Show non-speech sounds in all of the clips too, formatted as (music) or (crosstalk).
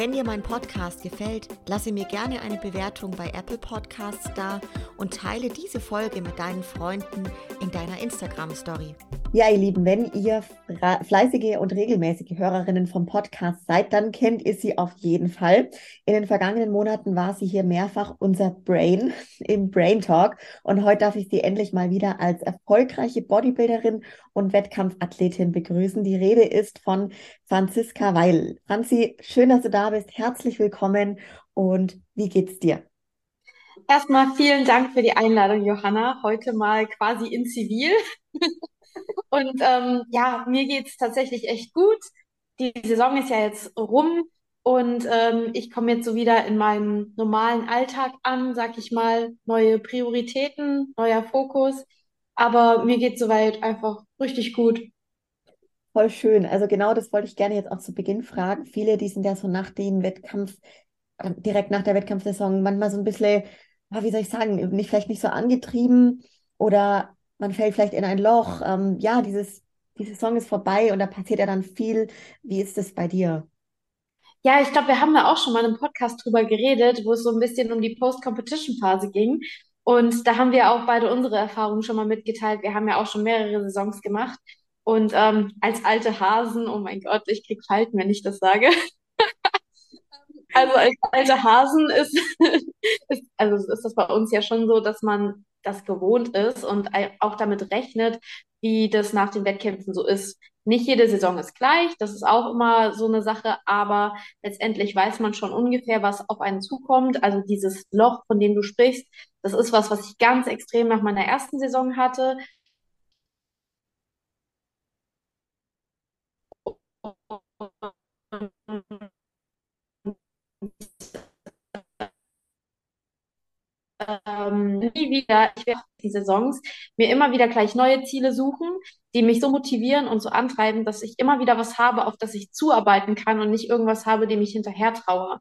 Wenn dir mein Podcast gefällt, lasse mir gerne eine Bewertung bei Apple Podcasts da und teile diese Folge mit deinen Freunden in deiner Instagram Story. Ja, ihr Lieben, wenn ihr fleißige und regelmäßige Hörerinnen vom Podcast seid, dann kennt ihr sie auf jeden Fall. In den vergangenen Monaten war sie hier mehrfach unser Brain (laughs) im Brain Talk und heute darf ich sie endlich mal wieder als erfolgreiche Bodybuilderin und Wettkampfathletin begrüßen. Die Rede ist von Franziska Weil. Franzi, schön, dass du da bist. Herzlich willkommen und wie geht's dir? Erstmal vielen Dank für die Einladung, Johanna. Heute mal quasi in Zivil. (laughs) Und ähm, ja, mir geht's tatsächlich echt gut. Die Saison ist ja jetzt rum und ähm, ich komme jetzt so wieder in meinem normalen Alltag an, sag ich mal, neue Prioritäten, neuer Fokus. Aber mir geht's soweit einfach richtig gut. Voll schön. Also genau das wollte ich gerne jetzt auch zu Beginn fragen. Viele, die sind ja so nach dem Wettkampf, äh, direkt nach der Wettkampfsaison, manchmal so ein bisschen, wie soll ich sagen, nicht, vielleicht nicht so angetrieben oder man fällt vielleicht in ein Loch. Ähm, ja, dieses, die Saison ist vorbei und da passiert ja dann viel. Wie ist es bei dir? Ja, ich glaube, wir haben da auch schon mal einem Podcast drüber geredet, wo es so ein bisschen um die Post-Competition-Phase ging. Und da haben wir auch beide unsere Erfahrungen schon mal mitgeteilt. Wir haben ja auch schon mehrere Saisons gemacht. Und ähm, als alte Hasen, oh mein Gott, ich krieg Falten, wenn ich das sage. (laughs) also als alte Hasen ist, (laughs) ist, also ist das bei uns ja schon so, dass man das gewohnt ist und auch damit rechnet, wie das nach den Wettkämpfen so ist. Nicht jede Saison ist gleich, das ist auch immer so eine Sache, aber letztendlich weiß man schon ungefähr, was auf einen zukommt. Also dieses Loch, von dem du sprichst, das ist was, was ich ganz extrem nach meiner ersten Saison hatte. Ähm, nie wieder, ich werde die Saisons mir immer wieder gleich neue Ziele suchen, die mich so motivieren und so antreiben, dass ich immer wieder was habe, auf das ich zuarbeiten kann und nicht irgendwas habe, dem ich hinterher traue.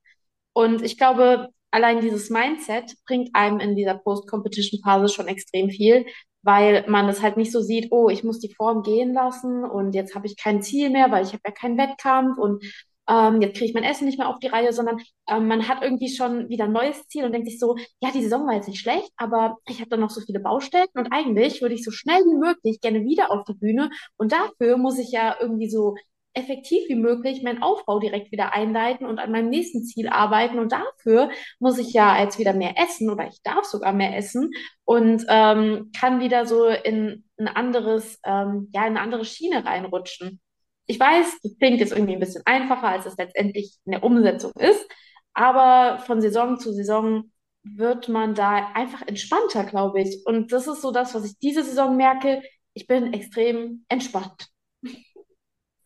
Und ich glaube, allein dieses Mindset bringt einem in dieser Post-Competition-Phase schon extrem viel, weil man das halt nicht so sieht, oh, ich muss die Form gehen lassen und jetzt habe ich kein Ziel mehr, weil ich habe ja keinen Wettkampf und ähm, jetzt kriege ich mein Essen nicht mehr auf die Reihe, sondern ähm, man hat irgendwie schon wieder ein neues Ziel und denkt sich so, ja, die Saison war jetzt nicht schlecht, aber ich habe da noch so viele Baustellen und eigentlich würde ich so schnell wie möglich gerne wieder auf die Bühne und dafür muss ich ja irgendwie so effektiv wie möglich meinen Aufbau direkt wieder einleiten und an meinem nächsten Ziel arbeiten. Und dafür muss ich ja jetzt wieder mehr essen oder ich darf sogar mehr essen und ähm, kann wieder so in ein anderes, ähm, ja, in eine andere Schiene reinrutschen. Ich weiß, das klingt jetzt irgendwie ein bisschen einfacher, als es letztendlich in der Umsetzung ist, aber von Saison zu Saison wird man da einfach entspannter, glaube ich. Und das ist so das, was ich diese Saison merke. Ich bin extrem entspannt.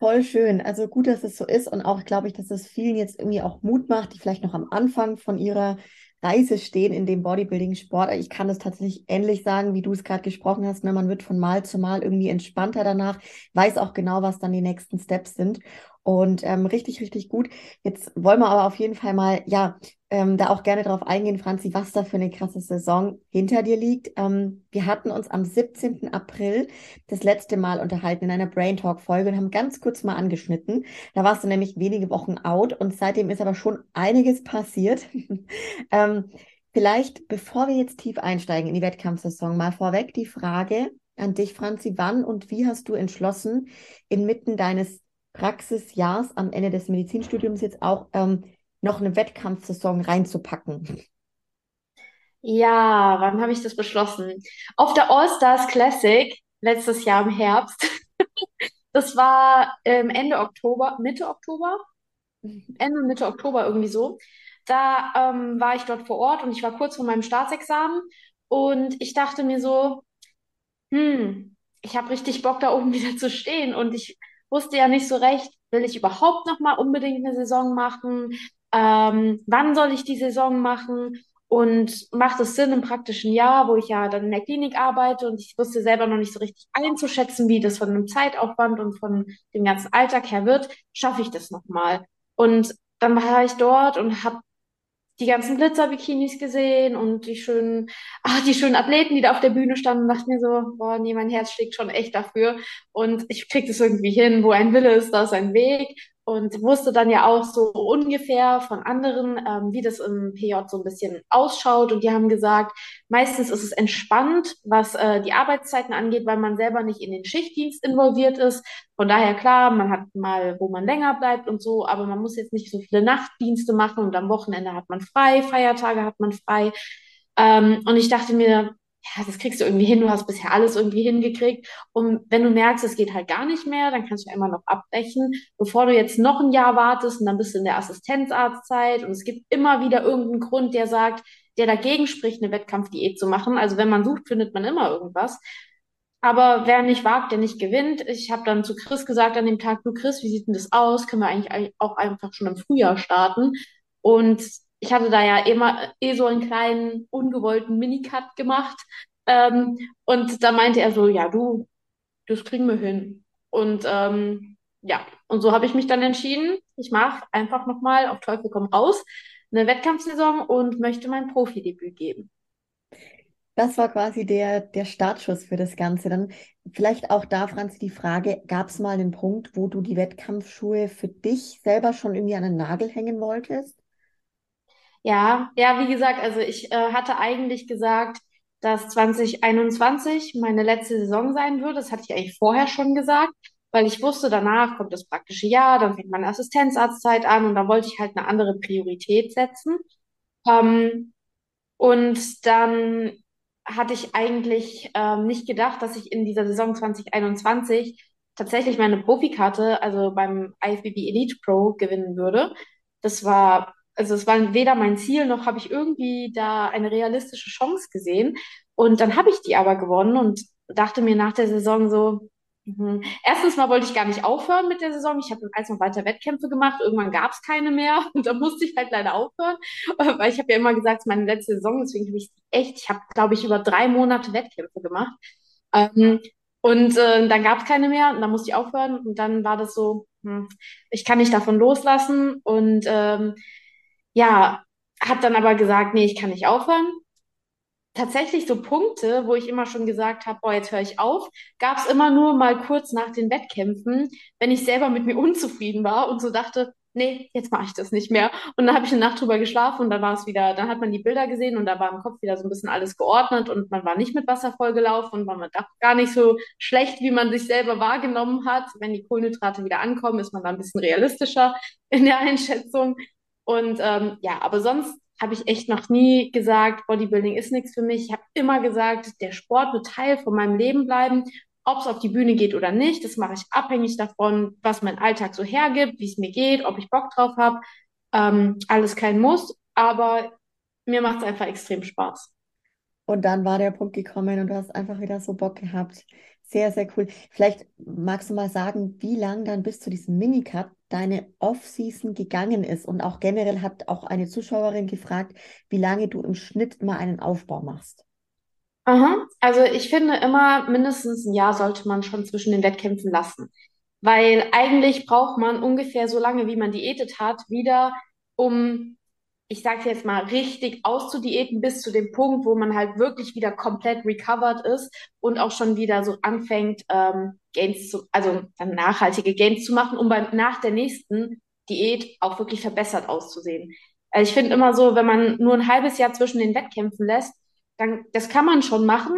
Voll schön. Also gut, dass es so ist und auch glaube ich, dass es vielen jetzt irgendwie auch Mut macht, die vielleicht noch am Anfang von ihrer Reise stehen in dem Bodybuilding-Sport. Ich kann es tatsächlich ähnlich sagen, wie du es gerade gesprochen hast. Ne? Man wird von Mal zu Mal irgendwie entspannter danach, weiß auch genau, was dann die nächsten Steps sind. Und ähm, richtig, richtig gut. Jetzt wollen wir aber auf jeden Fall mal, ja, ähm, da auch gerne drauf eingehen, Franzi, was da für eine krasse Saison hinter dir liegt. Ähm, wir hatten uns am 17. April das letzte Mal unterhalten in einer Brain Talk Folge und haben ganz kurz mal angeschnitten. Da warst du nämlich wenige Wochen out und seitdem ist aber schon einiges passiert. (laughs) ähm, vielleicht, bevor wir jetzt tief einsteigen in die Wettkampfsaison, mal vorweg die Frage an dich, Franzi, wann und wie hast du entschlossen, inmitten deines Praxisjahrs am Ende des Medizinstudiums jetzt auch ähm, noch eine Wettkampfsaison reinzupacken? Ja, wann habe ich das beschlossen? Auf der All-Stars Classic letztes Jahr im Herbst. (laughs) Das war ähm, Ende Oktober, Mitte Oktober, Ende Mitte Oktober irgendwie so. Da ähm, war ich dort vor Ort und ich war kurz vor meinem Staatsexamen und ich dachte mir so, hm, ich habe richtig Bock da oben (laughs) wieder zu stehen und ich wusste ja nicht so recht, will ich überhaupt noch mal unbedingt eine Saison machen? Ähm, wann soll ich die Saison machen? Und macht es Sinn im praktischen Jahr, wo ich ja dann in der Klinik arbeite und ich wusste selber noch nicht so richtig einzuschätzen, wie das von einem Zeitaufwand und von dem ganzen Alltag her wird, schaffe ich das nochmal. Und dann war ich dort und habe die ganzen Glitzer-Bikinis gesehen und die schönen, ach, die schönen Athleten, die da auf der Bühne standen, dachte mir so, boah, nee, mein Herz schlägt schon echt dafür. Und ich krieg das irgendwie hin, wo ein Wille ist, da ist ein Weg und wusste dann ja auch so ungefähr von anderen, ähm, wie das im PJ so ein bisschen ausschaut. Und die haben gesagt, meistens ist es entspannt, was äh, die Arbeitszeiten angeht, weil man selber nicht in den Schichtdienst involviert ist. Von daher klar, man hat mal, wo man länger bleibt und so, aber man muss jetzt nicht so viele Nachtdienste machen und am Wochenende hat man frei, Feiertage hat man frei. Ähm, und ich dachte mir, ja, das kriegst du irgendwie hin, du hast bisher alles irgendwie hingekriegt. Und wenn du merkst, es geht halt gar nicht mehr, dann kannst du immer noch abbrechen, bevor du jetzt noch ein Jahr wartest und dann bist du in der Assistenzarztzeit und es gibt immer wieder irgendeinen Grund, der sagt, der dagegen spricht, eine Wettkampfdiät zu machen. Also wenn man sucht, findet man immer irgendwas. Aber wer nicht wagt, der nicht gewinnt. Ich habe dann zu Chris gesagt an dem Tag, du Chris, wie sieht denn das aus? Können wir eigentlich auch einfach schon im Frühjahr starten? Und ich hatte da ja immer eh so einen kleinen ungewollten Minicut gemacht. Ähm, und da meinte er so, ja, du, das kriegen wir hin. Und ähm, ja, und so habe ich mich dann entschieden, ich mache einfach nochmal auf Teufel komm raus eine Wettkampfsaison und möchte mein Profidebüt geben. Das war quasi der, der Startschuss für das Ganze. Dann vielleicht auch da, Franzi, die Frage, gab es mal einen Punkt, wo du die Wettkampfschuhe für dich selber schon irgendwie an den Nagel hängen wolltest? Ja, ja, wie gesagt, also ich äh, hatte eigentlich gesagt, dass 2021 meine letzte Saison sein würde. Das hatte ich eigentlich vorher schon gesagt, weil ich wusste, danach kommt das praktische Jahr, dann fängt meine Assistenzarztzeit an und da wollte ich halt eine andere Priorität setzen. Ähm, und dann hatte ich eigentlich ähm, nicht gedacht, dass ich in dieser Saison 2021 tatsächlich meine Profikarte, also beim IFBB Elite Pro, gewinnen würde. Das war also es war weder mein Ziel, noch habe ich irgendwie da eine realistische Chance gesehen. Und dann habe ich die aber gewonnen und dachte mir nach der Saison so, mh, erstens mal wollte ich gar nicht aufhören mit der Saison. Ich habe dann noch weiter Wettkämpfe gemacht. Irgendwann gab es keine mehr (laughs) und da musste ich halt leider aufhören, (laughs) weil ich habe ja immer gesagt, es ist meine letzte Saison, deswegen habe ich echt, ich habe, glaube ich, über drei Monate Wettkämpfe gemacht. Ähm, und äh, dann gab es keine mehr und dann musste ich aufhören und dann war das so, hm, ich kann nicht davon loslassen und ähm, ja, hat dann aber gesagt, nee, ich kann nicht aufhören. Tatsächlich so Punkte, wo ich immer schon gesagt habe, boah, jetzt höre ich auf, gab es immer nur mal kurz nach den Wettkämpfen, wenn ich selber mit mir unzufrieden war und so dachte, nee, jetzt mache ich das nicht mehr. Und dann habe ich eine Nacht drüber geschlafen und dann war es wieder, dann hat man die Bilder gesehen und da war im Kopf wieder so ein bisschen alles geordnet und man war nicht mit Wasser vollgelaufen und man war gar nicht so schlecht, wie man sich selber wahrgenommen hat. Wenn die Kohlenhydrate wieder ankommen, ist man da ein bisschen realistischer in der Einschätzung. Und ähm, ja, aber sonst habe ich echt noch nie gesagt, Bodybuilding ist nichts für mich. Ich habe immer gesagt, der Sport wird Teil von meinem Leben bleiben. Ob es auf die Bühne geht oder nicht, das mache ich abhängig davon, was mein Alltag so hergibt, wie es mir geht, ob ich Bock drauf habe. Ähm, alles kein Muss, aber mir macht es einfach extrem Spaß. Und dann war der Punkt gekommen und du hast einfach wieder so Bock gehabt. Sehr, sehr cool. Vielleicht magst du mal sagen, wie lang dann bis zu diesem Minicut deine Off-Season gegangen ist. Und auch generell hat auch eine Zuschauerin gefragt, wie lange du im Schnitt mal einen Aufbau machst. Aha. Also ich finde immer, mindestens ein Jahr sollte man schon zwischen den Wettkämpfen lassen. Weil eigentlich braucht man ungefähr so lange, wie man diätet hat, wieder, um ich sage jetzt mal, richtig auszudiäten bis zu dem Punkt, wo man halt wirklich wieder komplett recovered ist und auch schon wieder so anfängt, ähm, Gains zu, also dann nachhaltige Gains zu machen, um beim, nach der nächsten Diät auch wirklich verbessert auszusehen. Also ich finde immer so, wenn man nur ein halbes Jahr zwischen den Wettkämpfen lässt, dann, das kann man schon machen.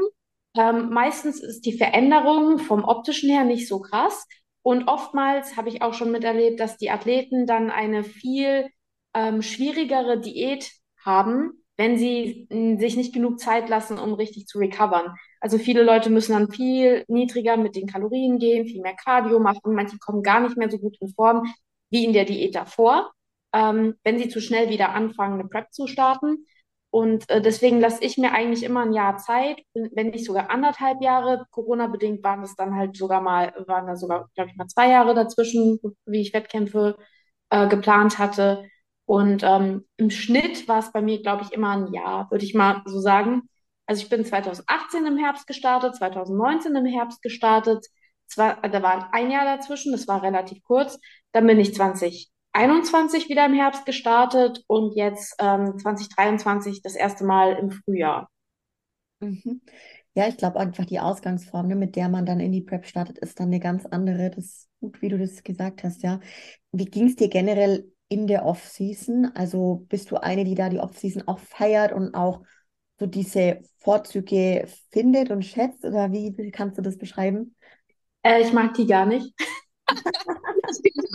Ähm, meistens ist die Veränderung vom optischen her nicht so krass. Und oftmals habe ich auch schon miterlebt, dass die Athleten dann eine viel ähm, schwierigere Diät haben, wenn sie sich nicht genug Zeit lassen, um richtig zu recovern. Also viele Leute müssen dann viel niedriger mit den Kalorien gehen, viel mehr Cardio machen. Manche kommen gar nicht mehr so gut in Form wie in der Diät davor, ähm, wenn sie zu schnell wieder anfangen, eine Prep zu starten. Und äh, deswegen lasse ich mir eigentlich immer ein Jahr Zeit, wenn nicht sogar anderthalb Jahre. Corona-bedingt waren es dann halt sogar mal, waren da sogar, glaube ich, mal zwei Jahre dazwischen, wie ich Wettkämpfe äh, geplant hatte. Und ähm, im Schnitt war es bei mir, glaube ich, immer ein Jahr, würde ich mal so sagen. Also ich bin 2018 im Herbst gestartet, 2019 im Herbst gestartet. Zwar, da war ein Jahr dazwischen, das war relativ kurz. Dann bin ich 2021 wieder im Herbst gestartet und jetzt ähm, 2023 das erste Mal im Frühjahr. Mhm. Ja, ich glaube einfach die Ausgangsform, ne, mit der man dann in die Prep startet, ist dann eine ganz andere. Das ist gut, wie du das gesagt hast, ja. Wie ging es dir generell in der Off-Season? Also bist du eine, die da die Off-Season auch feiert und auch so diese Vorzüge findet und schätzt? Oder wie, kannst du das beschreiben? Äh, ich mag die gar nicht. (laughs)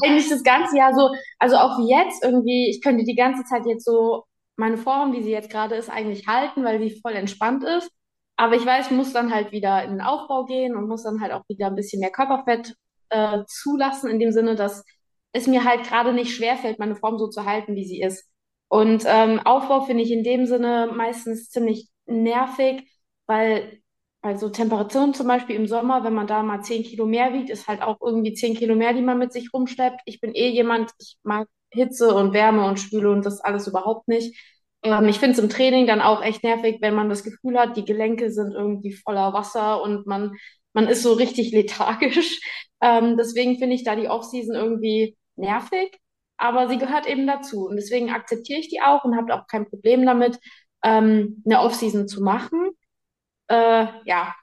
eigentlich das ganze Jahr so, also auch wie jetzt irgendwie, ich könnte die ganze Zeit jetzt so meine Form, wie sie jetzt gerade ist, eigentlich halten, weil sie voll entspannt ist. Aber ich weiß, ich muss dann halt wieder in den Aufbau gehen und muss dann halt auch wieder ein bisschen mehr Körperfett äh, zulassen, in dem Sinne, dass es mir halt gerade nicht schwerfällt, meine Form so zu halten, wie sie ist. Und ähm, Aufbau finde ich in dem Sinne meistens ziemlich nervig, weil bei so Temperaturen zum Beispiel im Sommer, wenn man da mal 10 Kilo mehr wiegt, ist halt auch irgendwie 10 Kilo mehr, die man mit sich rumschleppt. Ich bin eh jemand, ich mag Hitze und Wärme und Schwüle und das alles überhaupt nicht. Ähm, ich finde es im Training dann auch echt nervig, wenn man das Gefühl hat, die Gelenke sind irgendwie voller Wasser und man, man ist so richtig lethargisch. (laughs) Ähm, deswegen finde ich da die Offseason irgendwie nervig, aber sie gehört eben dazu. Und deswegen akzeptiere ich die auch und habe auch kein Problem damit, ähm, eine Offseason zu machen. Äh, ja,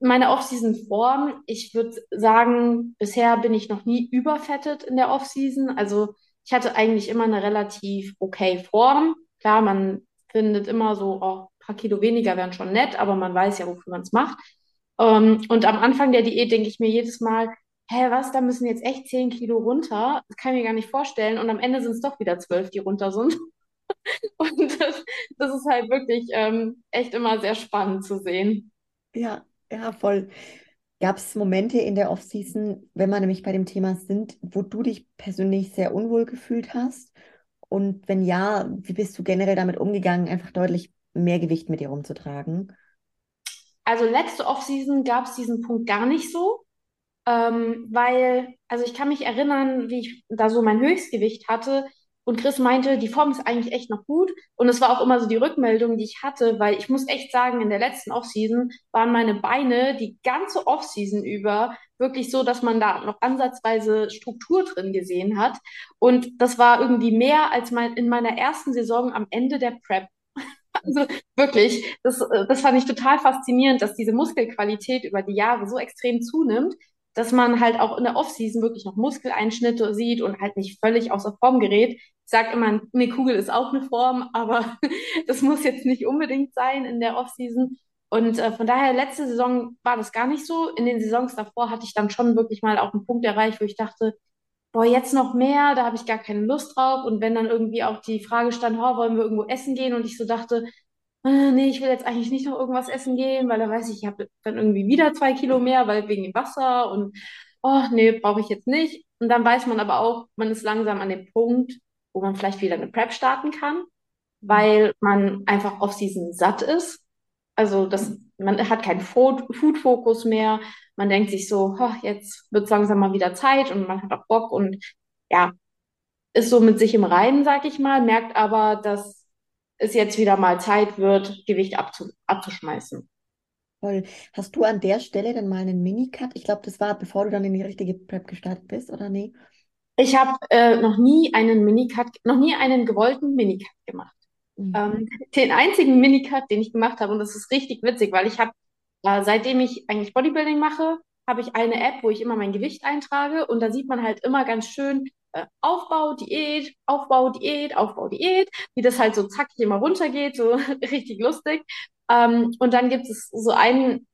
meine Offseason-Form, ich würde sagen, bisher bin ich noch nie überfettet in der Offseason. Also ich hatte eigentlich immer eine relativ okay Form. Klar, man findet immer so, oh, ein paar Kilo weniger wären schon nett, aber man weiß ja, wofür man es macht. Ähm, und am Anfang der Diät denke ich mir jedes Mal, hä, was, da müssen jetzt echt 10 Kilo runter? Das kann ich mir gar nicht vorstellen. Und am Ende sind es doch wieder 12, die runter sind. (laughs) Und das, das ist halt wirklich ähm, echt immer sehr spannend zu sehen. Ja, ja, voll. Gab es Momente in der Offseason, wenn wir nämlich bei dem Thema sind, wo du dich persönlich sehr unwohl gefühlt hast? Und wenn ja, wie bist du generell damit umgegangen, einfach deutlich mehr Gewicht mit dir rumzutragen? Also letzte Offseason gab es diesen Punkt gar nicht so, ähm, weil, also ich kann mich erinnern, wie ich da so mein Höchstgewicht hatte und Chris meinte, die Form ist eigentlich echt noch gut. Und es war auch immer so die Rückmeldung, die ich hatte, weil ich muss echt sagen, in der letzten Offseason waren meine Beine die ganze Offseason über wirklich so, dass man da noch ansatzweise Struktur drin gesehen hat. Und das war irgendwie mehr als mein, in meiner ersten Saison am Ende der Prep. (laughs) Also wirklich, das, das fand ich total faszinierend, dass diese Muskelqualität über die Jahre so extrem zunimmt, dass man halt auch in der Offseason wirklich noch Muskeleinschnitte sieht und halt nicht völlig außer Form gerät. Ich sage immer, eine Kugel ist auch eine Form, aber (laughs) das muss jetzt nicht unbedingt sein in der Offseason. Und äh, von daher, letzte Saison war das gar nicht so. In den Saisons davor hatte ich dann schon wirklich mal auch einen Punkt erreicht, wo ich dachte, boah, jetzt noch mehr, da habe ich gar keine Lust drauf. Und wenn dann irgendwie auch die Frage stand, oh, wollen wir irgendwo essen gehen? Und ich so dachte, äh, nee, ich will jetzt eigentlich nicht noch irgendwas essen gehen, weil da weiß ich, ich habe dann irgendwie wieder zwei Kilo mehr, weil wegen dem Wasser und oh, nee, brauche ich jetzt nicht. Und dann weiß man aber auch, man ist langsam an dem Punkt, wo man vielleicht wieder eine Prep starten kann, weil man einfach auf Season satt ist. Also das, man hat keinen Food-Fokus mehr. Man denkt sich so, oh, jetzt wird es langsam mal wieder Zeit und man hat auch Bock und ja, ist so mit sich im Reinen, sag ich mal, merkt aber, dass es jetzt wieder mal Zeit wird, Gewicht abzu abzuschmeißen. Voll. Hast du an der Stelle dann mal einen Minicut? Ich glaube, das war, bevor du dann in die richtige Prep gestartet bist, oder nee? Ich habe äh, noch nie einen Minicut, noch nie einen gewollten Minicut gemacht. Mhm. Ähm, den einzigen Minicut, den ich gemacht habe, und das ist richtig witzig, weil ich habe, äh, seitdem ich eigentlich Bodybuilding mache, habe ich eine App, wo ich immer mein Gewicht eintrage und da sieht man halt immer ganz schön, äh, Aufbau, Diät, Aufbau, Diät, Aufbau, Diät, wie das halt so zackig immer runtergeht, so (laughs) richtig lustig. Ähm, und dann gibt es so ein,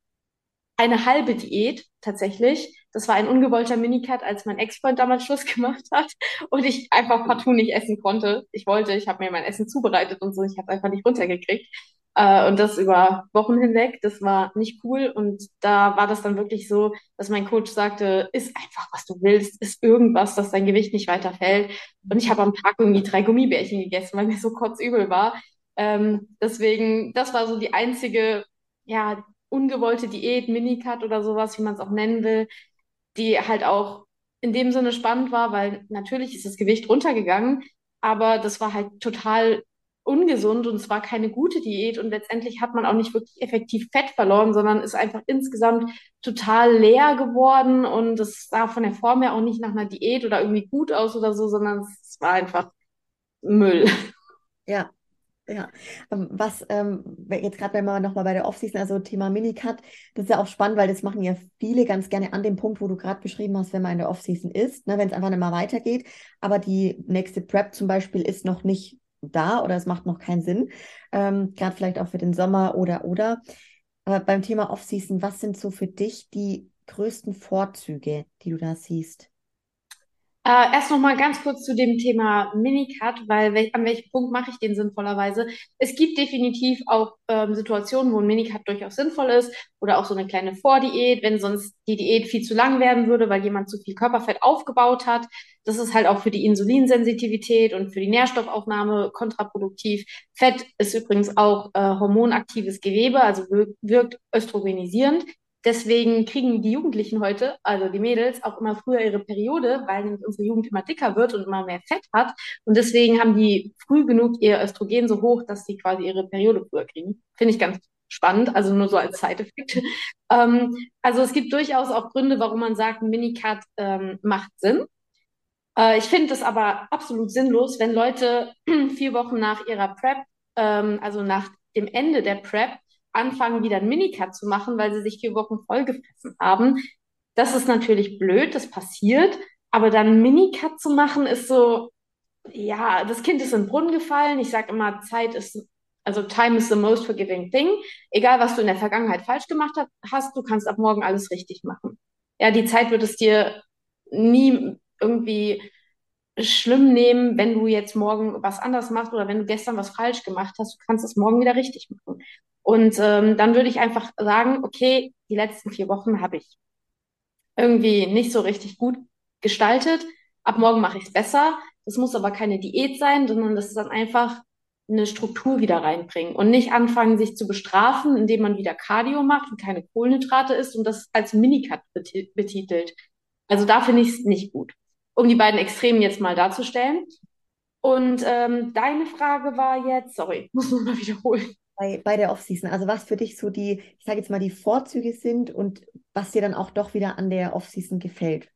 eine halbe Diät tatsächlich. Das war ein ungewollter Minicut, als mein Ex-Freund damals Schluss (laughs) gemacht hat und ich einfach partout nicht essen konnte. Ich wollte, ich habe mir mein Essen zubereitet und so, ich habe einfach nicht runtergekriegt. Äh, und das über Wochen hinweg. Das war nicht cool. Und da war das dann wirklich so, dass mein Coach sagte, isst einfach, was du willst, isst irgendwas, dass dein Gewicht nicht weiter fällt. Und ich habe am Tag irgendwie drei Gummibärchen gegessen, weil mir so kotzübel war. Ähm, deswegen, das war so die einzige, ja, ungewollte Diät, Minicut oder sowas, wie man es auch nennen will, die halt auch in dem Sinne spannend war, weil natürlich ist das Gewicht runtergegangen, aber das war halt total ungesund und es war keine gute Diät. Und letztendlich hat man auch nicht wirklich effektiv Fett verloren, sondern ist einfach insgesamt total leer geworden. Und es sah von der Form her auch nicht nach einer Diät oder irgendwie gut aus oder so, sondern es war einfach Müll. (laughs) Ja, ja, ähm, was ähm, jetzt gerade wenn wir nochmal bei der Offseason, also Thema Minicut, das ist ja auch spannend, weil das machen ja viele ganz gerne an dem Punkt, wo du gerade beschrieben hast, wenn man in der Offseason ist, ne, wenn es einfach nicht mal weitergeht, aber die nächste Prep zum Beispiel ist noch nicht da oder es macht noch keinen Sinn, ähm, gerade vielleicht auch für den Sommer oder oder. Aber beim Thema Offseason, was sind so für dich die größten Vorzüge, die du da siehst? Äh, erst noch mal ganz kurz zu dem Thema Minicut, weil wel an welchem Punkt mache ich den sinnvollerweise? Es gibt definitiv auch ähm, Situationen, wo ein Minicut durchaus sinnvoll ist oder auch so eine kleine Vordiät, wenn sonst die Diät viel zu lang werden würde, weil jemand zu viel Körperfett aufgebaut hat. Das ist halt auch für die Insulinsensitivität und für die Nährstoffaufnahme kontraproduktiv. Fett ist übrigens auch äh, hormonaktives Gewebe, also wirkt östrogenisierend. Deswegen kriegen die Jugendlichen heute, also die Mädels, auch immer früher ihre Periode, weil nämlich unsere Jugend immer dicker wird und immer mehr Fett hat. Und deswegen haben die früh genug ihr Östrogen so hoch, dass sie quasi ihre Periode früher kriegen. Finde ich ganz spannend, also nur so als Side-Effekt. ähm, also es gibt durchaus auch Gründe, warum man sagt, ein Minicut ähm, macht Sinn. Äh, ich finde es aber absolut sinnlos, wenn Leute (clears throat) vier Wochen nach ihrer Prep, ähm, also nach dem Ende der Prep, anfangen, wieder ein Minicut zu machen, weil sie sich vier Wochen vollgefressen haben. Das ist natürlich blöd, das passiert. Aber dann ein Minicut zu machen, ist so, ja, das Kind ist in den Brunnen gefallen. Ich sage immer, Zeit ist, also time is the most forgiving thing. Egal, was du in der Vergangenheit falsch gemacht hast, du kannst ab morgen alles richtig machen. Ja, die Zeit wird es dir nie irgendwie schlimm nehmen, wenn du jetzt morgen was anders machst oder wenn du gestern was falsch gemacht hast. Du kannst es morgen wieder richtig machen. Und ähm, dann würde ich einfach sagen, okay, die letzten vier Wochen habe ich irgendwie nicht so richtig gut gestaltet. Ab morgen mache ich es besser. Das muss aber keine Diät sein, sondern das ist dann einfach eine Struktur wieder reinbringen und nicht anfangen, sich zu bestrafen, indem man wieder Cardio macht und keine Kohlenhydrate isst und das als Minicut betitelt. Also da finde ich es nicht gut. Um die beiden Extremen jetzt mal darzustellen. Und ähm, deine Frage war jetzt, sorry, (laughs) muss man mal wiederholen bei, bei der Offseason? Also was für dich so die, ich sage jetzt mal, die Vorzüge sind und was dir dann auch doch wieder an der Offseason gefällt?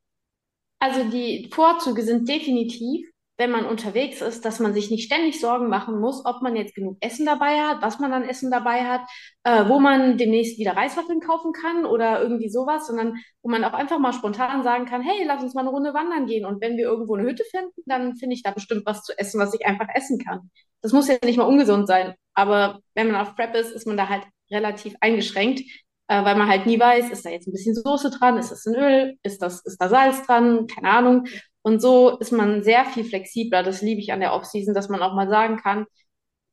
Also die Vorzüge sind definitiv, wenn man unterwegs ist, dass man sich nicht ständig Sorgen machen muss, ob man jetzt genug Essen dabei hat, was man an Essen dabei hat, äh, wo man demnächst wieder Reiswaffeln kaufen kann oder irgendwie sowas, sondern wo man auch einfach mal spontan sagen kann, hey, lass uns mal eine Runde wandern gehen. Und wenn wir irgendwo eine Hütte finden, dann finde ich da bestimmt was zu essen, was ich einfach essen kann. Das muss ja nicht mal ungesund sein. Aber wenn man auf Prep ist, ist man da halt relativ eingeschränkt, äh, weil man halt nie weiß, ist da jetzt ein bisschen Soße dran, ist das ein Öl, ist das, ist da Salz dran, keine Ahnung. Und so ist man sehr viel flexibler. Das liebe ich an der Offseason, dass man auch mal sagen kann,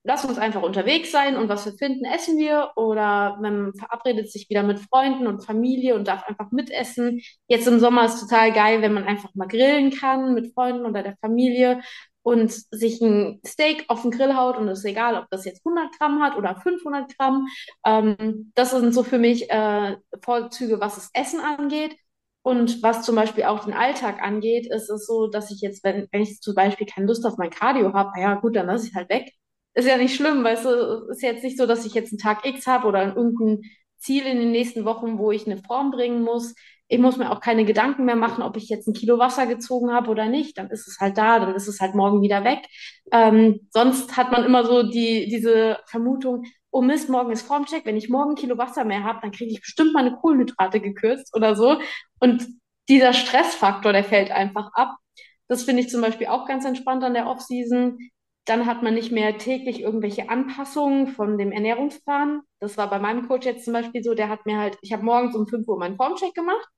lass uns einfach unterwegs sein und was wir finden, essen wir. Oder man verabredet sich wieder mit Freunden und Familie und darf einfach mitessen. Jetzt im Sommer ist total geil, wenn man einfach mal grillen kann mit Freunden oder der Familie und sich ein Steak auf den Grill haut und es ist egal, ob das jetzt 100 Gramm hat oder 500 Gramm. Ähm, das sind so für mich äh, Vorzüge, was das Essen angeht. Und was zum Beispiel auch den Alltag angeht, ist es so, dass ich jetzt, wenn, wenn ich zum Beispiel keine Lust auf mein Cardio habe, ja gut, dann lasse ich halt weg. Ist ja nicht schlimm, weißt du, ist jetzt nicht so, dass ich jetzt einen Tag X habe oder irgendein Ziel in den nächsten Wochen, wo ich eine Form bringen muss ich muss mir auch keine Gedanken mehr machen, ob ich jetzt ein Kilo Wasser gezogen habe oder nicht. Dann ist es halt da, dann ist es halt morgen wieder weg. Ähm, sonst hat man immer so die, diese Vermutung, oh Mist, morgen ist Formcheck. Wenn ich morgen ein Kilo Wasser mehr habe, dann kriege ich bestimmt meine Kohlenhydrate gekürzt oder so. Und dieser Stressfaktor, der fällt einfach ab. Das finde ich zum Beispiel auch ganz entspannt an der Offseason. Dann hat man nicht mehr täglich irgendwelche Anpassungen von dem Ernährungsplan. Das war bei meinem Coach jetzt zum Beispiel so, der hat mir halt, ich habe morgens um 5 Uhr meinen Formcheck gemacht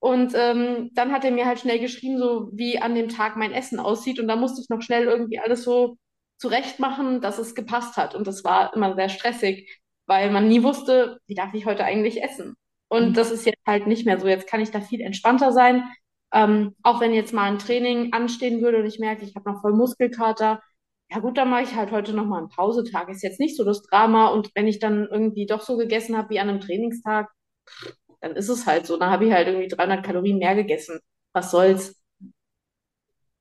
und ähm, dann hat er mir halt schnell geschrieben, so wie an dem Tag mein Essen aussieht. Und da musste ich noch schnell irgendwie alles so zurecht machen, dass es gepasst hat. Und das war immer sehr stressig, weil man nie wusste, wie darf ich heute eigentlich essen. Und mhm. das ist jetzt halt nicht mehr so. Jetzt kann ich da viel entspannter sein. Ähm, auch wenn jetzt mal ein Training anstehen würde und ich merke, ich habe noch voll Muskelkater. Ja gut, dann mache ich halt heute nochmal einen Pausetag. Ist jetzt nicht so das Drama. Und wenn ich dann irgendwie doch so gegessen habe wie an einem Trainingstag, dann ist es halt so. Dann habe ich halt irgendwie 300 Kalorien mehr gegessen. Was soll's?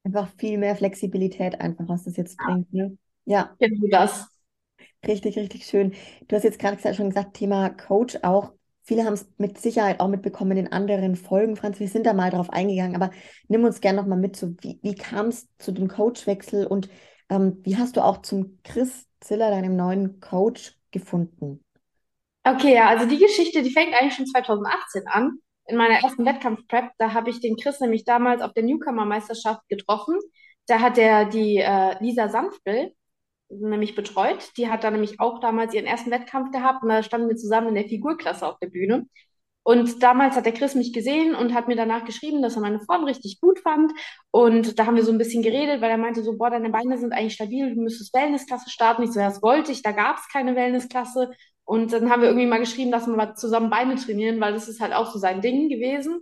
Einfach viel mehr Flexibilität, einfach, was das jetzt bringt. Ne? Ja. Genau das. Richtig, richtig schön. Du hast jetzt gerade schon gesagt, Thema Coach auch. Viele haben es mit Sicherheit auch mitbekommen in anderen Folgen, Franz. Wir sind da mal drauf eingegangen, aber nimm uns gerne noch mal mit. So, wie, wie kam es zu dem Coachwechsel und ähm, wie hast du auch zum Chris Ziller, deinem neuen Coach, gefunden? Okay, ja, also die Geschichte, die fängt eigentlich schon 2018 an. In meiner ersten Wettkampfprep, da habe ich den Chris nämlich damals auf der Newcomer-Meisterschaft getroffen. Da hat er die äh, Lisa Sanftel nämlich betreut. Die hat da nämlich auch damals ihren ersten Wettkampf gehabt und da standen wir zusammen in der Figurklasse auf der Bühne. Und damals hat der Chris mich gesehen und hat mir danach geschrieben, dass er meine Form richtig gut fand. Und da haben wir so ein bisschen geredet, weil er meinte so, boah, deine Beine sind eigentlich stabil, du müsstest Wellnessklasse starten. Ich so, ja, das wollte ich, da gab es keine Wellnessklasse. Und dann haben wir irgendwie mal geschrieben, dass wir mal zusammen Beine trainieren, weil das ist halt auch so sein Ding gewesen.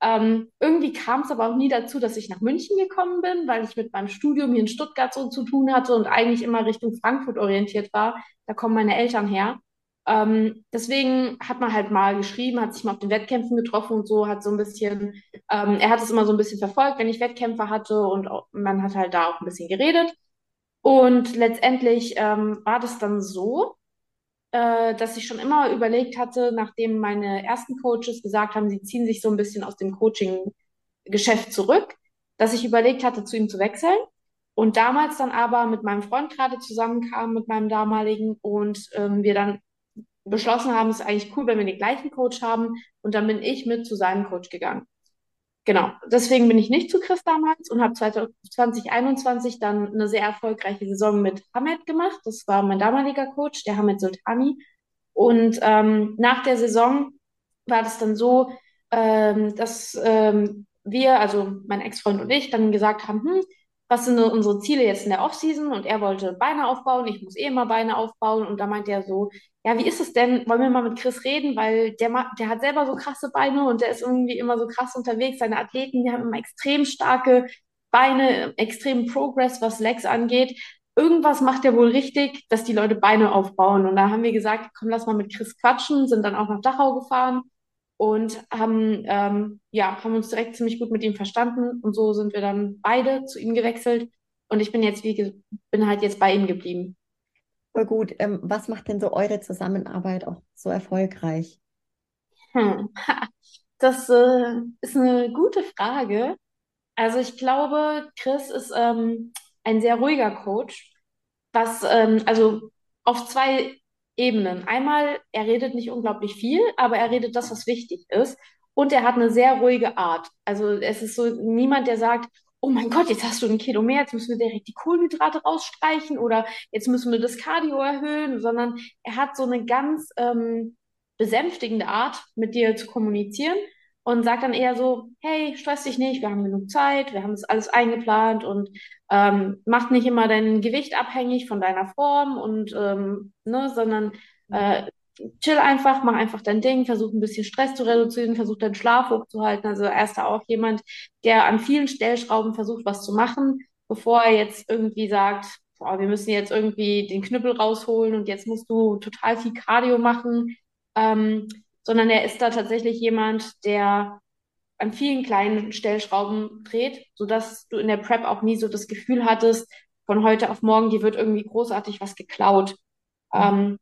Ähm, irgendwie kam es aber auch nie dazu, dass ich nach München gekommen bin, weil ich mit meinem Studium hier in Stuttgart so zu tun hatte und eigentlich immer Richtung Frankfurt orientiert war. Da kommen meine Eltern her. Ähm, deswegen hat man halt mal geschrieben, hat sich mal auf den Wettkämpfen getroffen und so, hat so ein bisschen, ähm, er hat es immer so ein bisschen verfolgt, wenn ich Wettkämpfe hatte und auch, man hat halt da auch ein bisschen geredet. Und letztendlich ähm, war das dann so, äh, dass ich schon immer überlegt hatte, nachdem meine ersten Coaches gesagt haben, sie ziehen sich so ein bisschen aus dem Coaching-Geschäft zurück, dass ich überlegt hatte, zu ihm zu wechseln. Und damals dann aber mit meinem Freund gerade zusammenkam, mit meinem damaligen, und ähm, wir dann beschlossen haben, es ist eigentlich cool, wenn wir den gleichen Coach haben. Und dann bin ich mit zu seinem Coach gegangen. Genau, deswegen bin ich nicht zu Chris damals und habe 2021 dann eine sehr erfolgreiche Saison mit Hamed gemacht. Das war mein damaliger Coach, der Hamed Sultani. Und ähm, nach der Saison war das dann so, ähm, dass ähm, wir, also mein Ex-Freund und ich, dann gesagt haben, hm, was sind unsere Ziele jetzt in der Offseason? Und er wollte Beine aufbauen, ich muss eh immer Beine aufbauen. Und da meinte er so, ja, wie ist es denn? Wollen wir mal mit Chris reden? Weil der, der hat selber so krasse Beine und der ist irgendwie immer so krass unterwegs. Seine Athleten, die haben immer extrem starke Beine, extremen Progress, was Legs angeht. Irgendwas macht er wohl richtig, dass die Leute Beine aufbauen. Und da haben wir gesagt, komm, lass mal mit Chris quatschen, sind dann auch nach Dachau gefahren und haben, ähm, ja, haben uns direkt ziemlich gut mit ihm verstanden und so sind wir dann beide zu ihm gewechselt und ich bin jetzt, wie bin halt jetzt bei ihm geblieben. Voll gut. Ähm, was macht denn so eure Zusammenarbeit auch so erfolgreich? Hm. (laughs) Das äh, ist eine gute Frage. Also ich glaube, Chris ist ähm, ein sehr ruhiger Coach, was ähm, also auf zwei Ebenen. Einmal, er redet nicht unglaublich viel, aber er redet das, was wichtig ist. Und er hat eine sehr ruhige Art. Also es ist so niemand, der sagt, oh mein Gott, jetzt hast du ein Kilo mehr, jetzt müssen wir direkt die Kohlenhydrate rausstreichen oder jetzt müssen wir das Cardio erhöhen, sondern er hat so eine ganz ähm, besänftigende Art, mit dir zu kommunizieren und sagt dann eher so, hey, stress dich nicht, wir haben genug Zeit, wir haben das alles eingeplant und ähm, macht nicht immer dein Gewicht abhängig von deiner Form und ähm, ne, sondern äh, chill einfach, mach einfach dein Ding, versuch ein bisschen Stress zu reduzieren, versuch deinen Schlaf hochzuhalten. Also er ist da auch jemand, der an vielen Stellschrauben versucht, was zu machen, bevor er jetzt irgendwie sagt, boah, wir müssen jetzt irgendwie den Knüppel rausholen und jetzt musst du total viel Cardio machen. Ähm, sondern er ist da tatsächlich jemand, der an vielen kleinen Stellschrauben dreht, sodass du in der Prep auch nie so das Gefühl hattest, von heute auf morgen, dir wird irgendwie großartig was geklaut. Mhm. Ähm,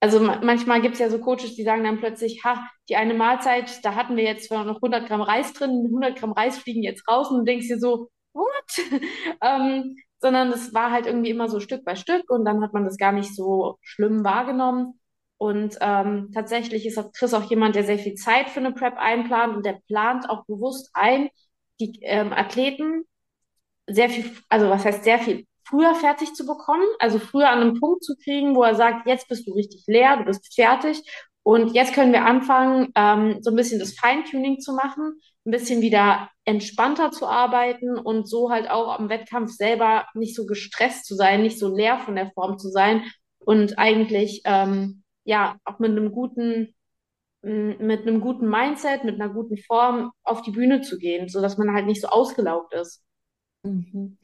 also manchmal gibt es ja so Coaches, die sagen dann plötzlich, ha, die eine Mahlzeit, da hatten wir jetzt noch 100 Gramm Reis drin, 100 Gramm Reis fliegen jetzt raus und du denkst dir so, what? (laughs) ähm, sondern es war halt irgendwie immer so Stück bei Stück und dann hat man das gar nicht so schlimm wahrgenommen. Und ähm, tatsächlich ist Chris auch jemand, der sehr viel Zeit für eine Prep einplant und der plant auch bewusst ein, die ähm, Athleten sehr viel, also was heißt sehr viel früher fertig zu bekommen, also früher an einen Punkt zu kriegen, wo er sagt, jetzt bist du richtig leer, du bist fertig. Und jetzt können wir anfangen, ähm, so ein bisschen das Feintuning zu machen, ein bisschen wieder entspannter zu arbeiten und so halt auch am Wettkampf selber nicht so gestresst zu sein, nicht so leer von der Form zu sein und eigentlich ähm, ja, auch mit einem guten, mit einem guten Mindset, mit einer guten Form auf die Bühne zu gehen, sodass man halt nicht so ausgelaugt ist. Mhm.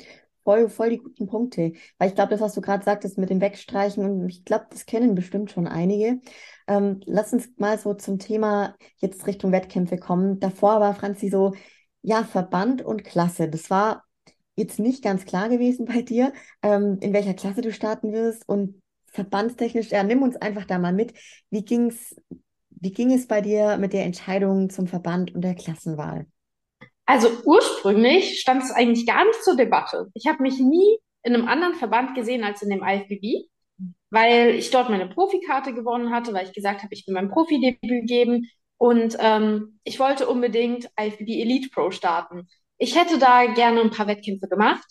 Voll, voll die guten Punkte. Weil ich glaube, das, was du gerade sagtest mit dem Wegstreichen, und ich glaube, das kennen bestimmt schon einige. Ähm, lass uns mal so zum Thema jetzt Richtung Wettkämpfe kommen. Davor war Franzi so, ja, Verband und Klasse. Das war jetzt nicht ganz klar gewesen bei dir, ähm, in welcher Klasse du starten wirst und verbandstechnisch, ja, nimm uns einfach da mal mit. Wie ging's, wie ging es bei dir mit der Entscheidung zum Verband und der Klassenwahl? Also ursprünglich stand es eigentlich gar nicht zur Debatte. Ich habe mich nie in einem anderen Verband gesehen als in dem IFBB, weil ich dort meine Profikarte gewonnen hatte, weil ich gesagt habe, ich will mein Profidebüt geben und ähm, ich wollte unbedingt IFBB Elite Pro starten. Ich hätte da gerne ein paar Wettkämpfe gemacht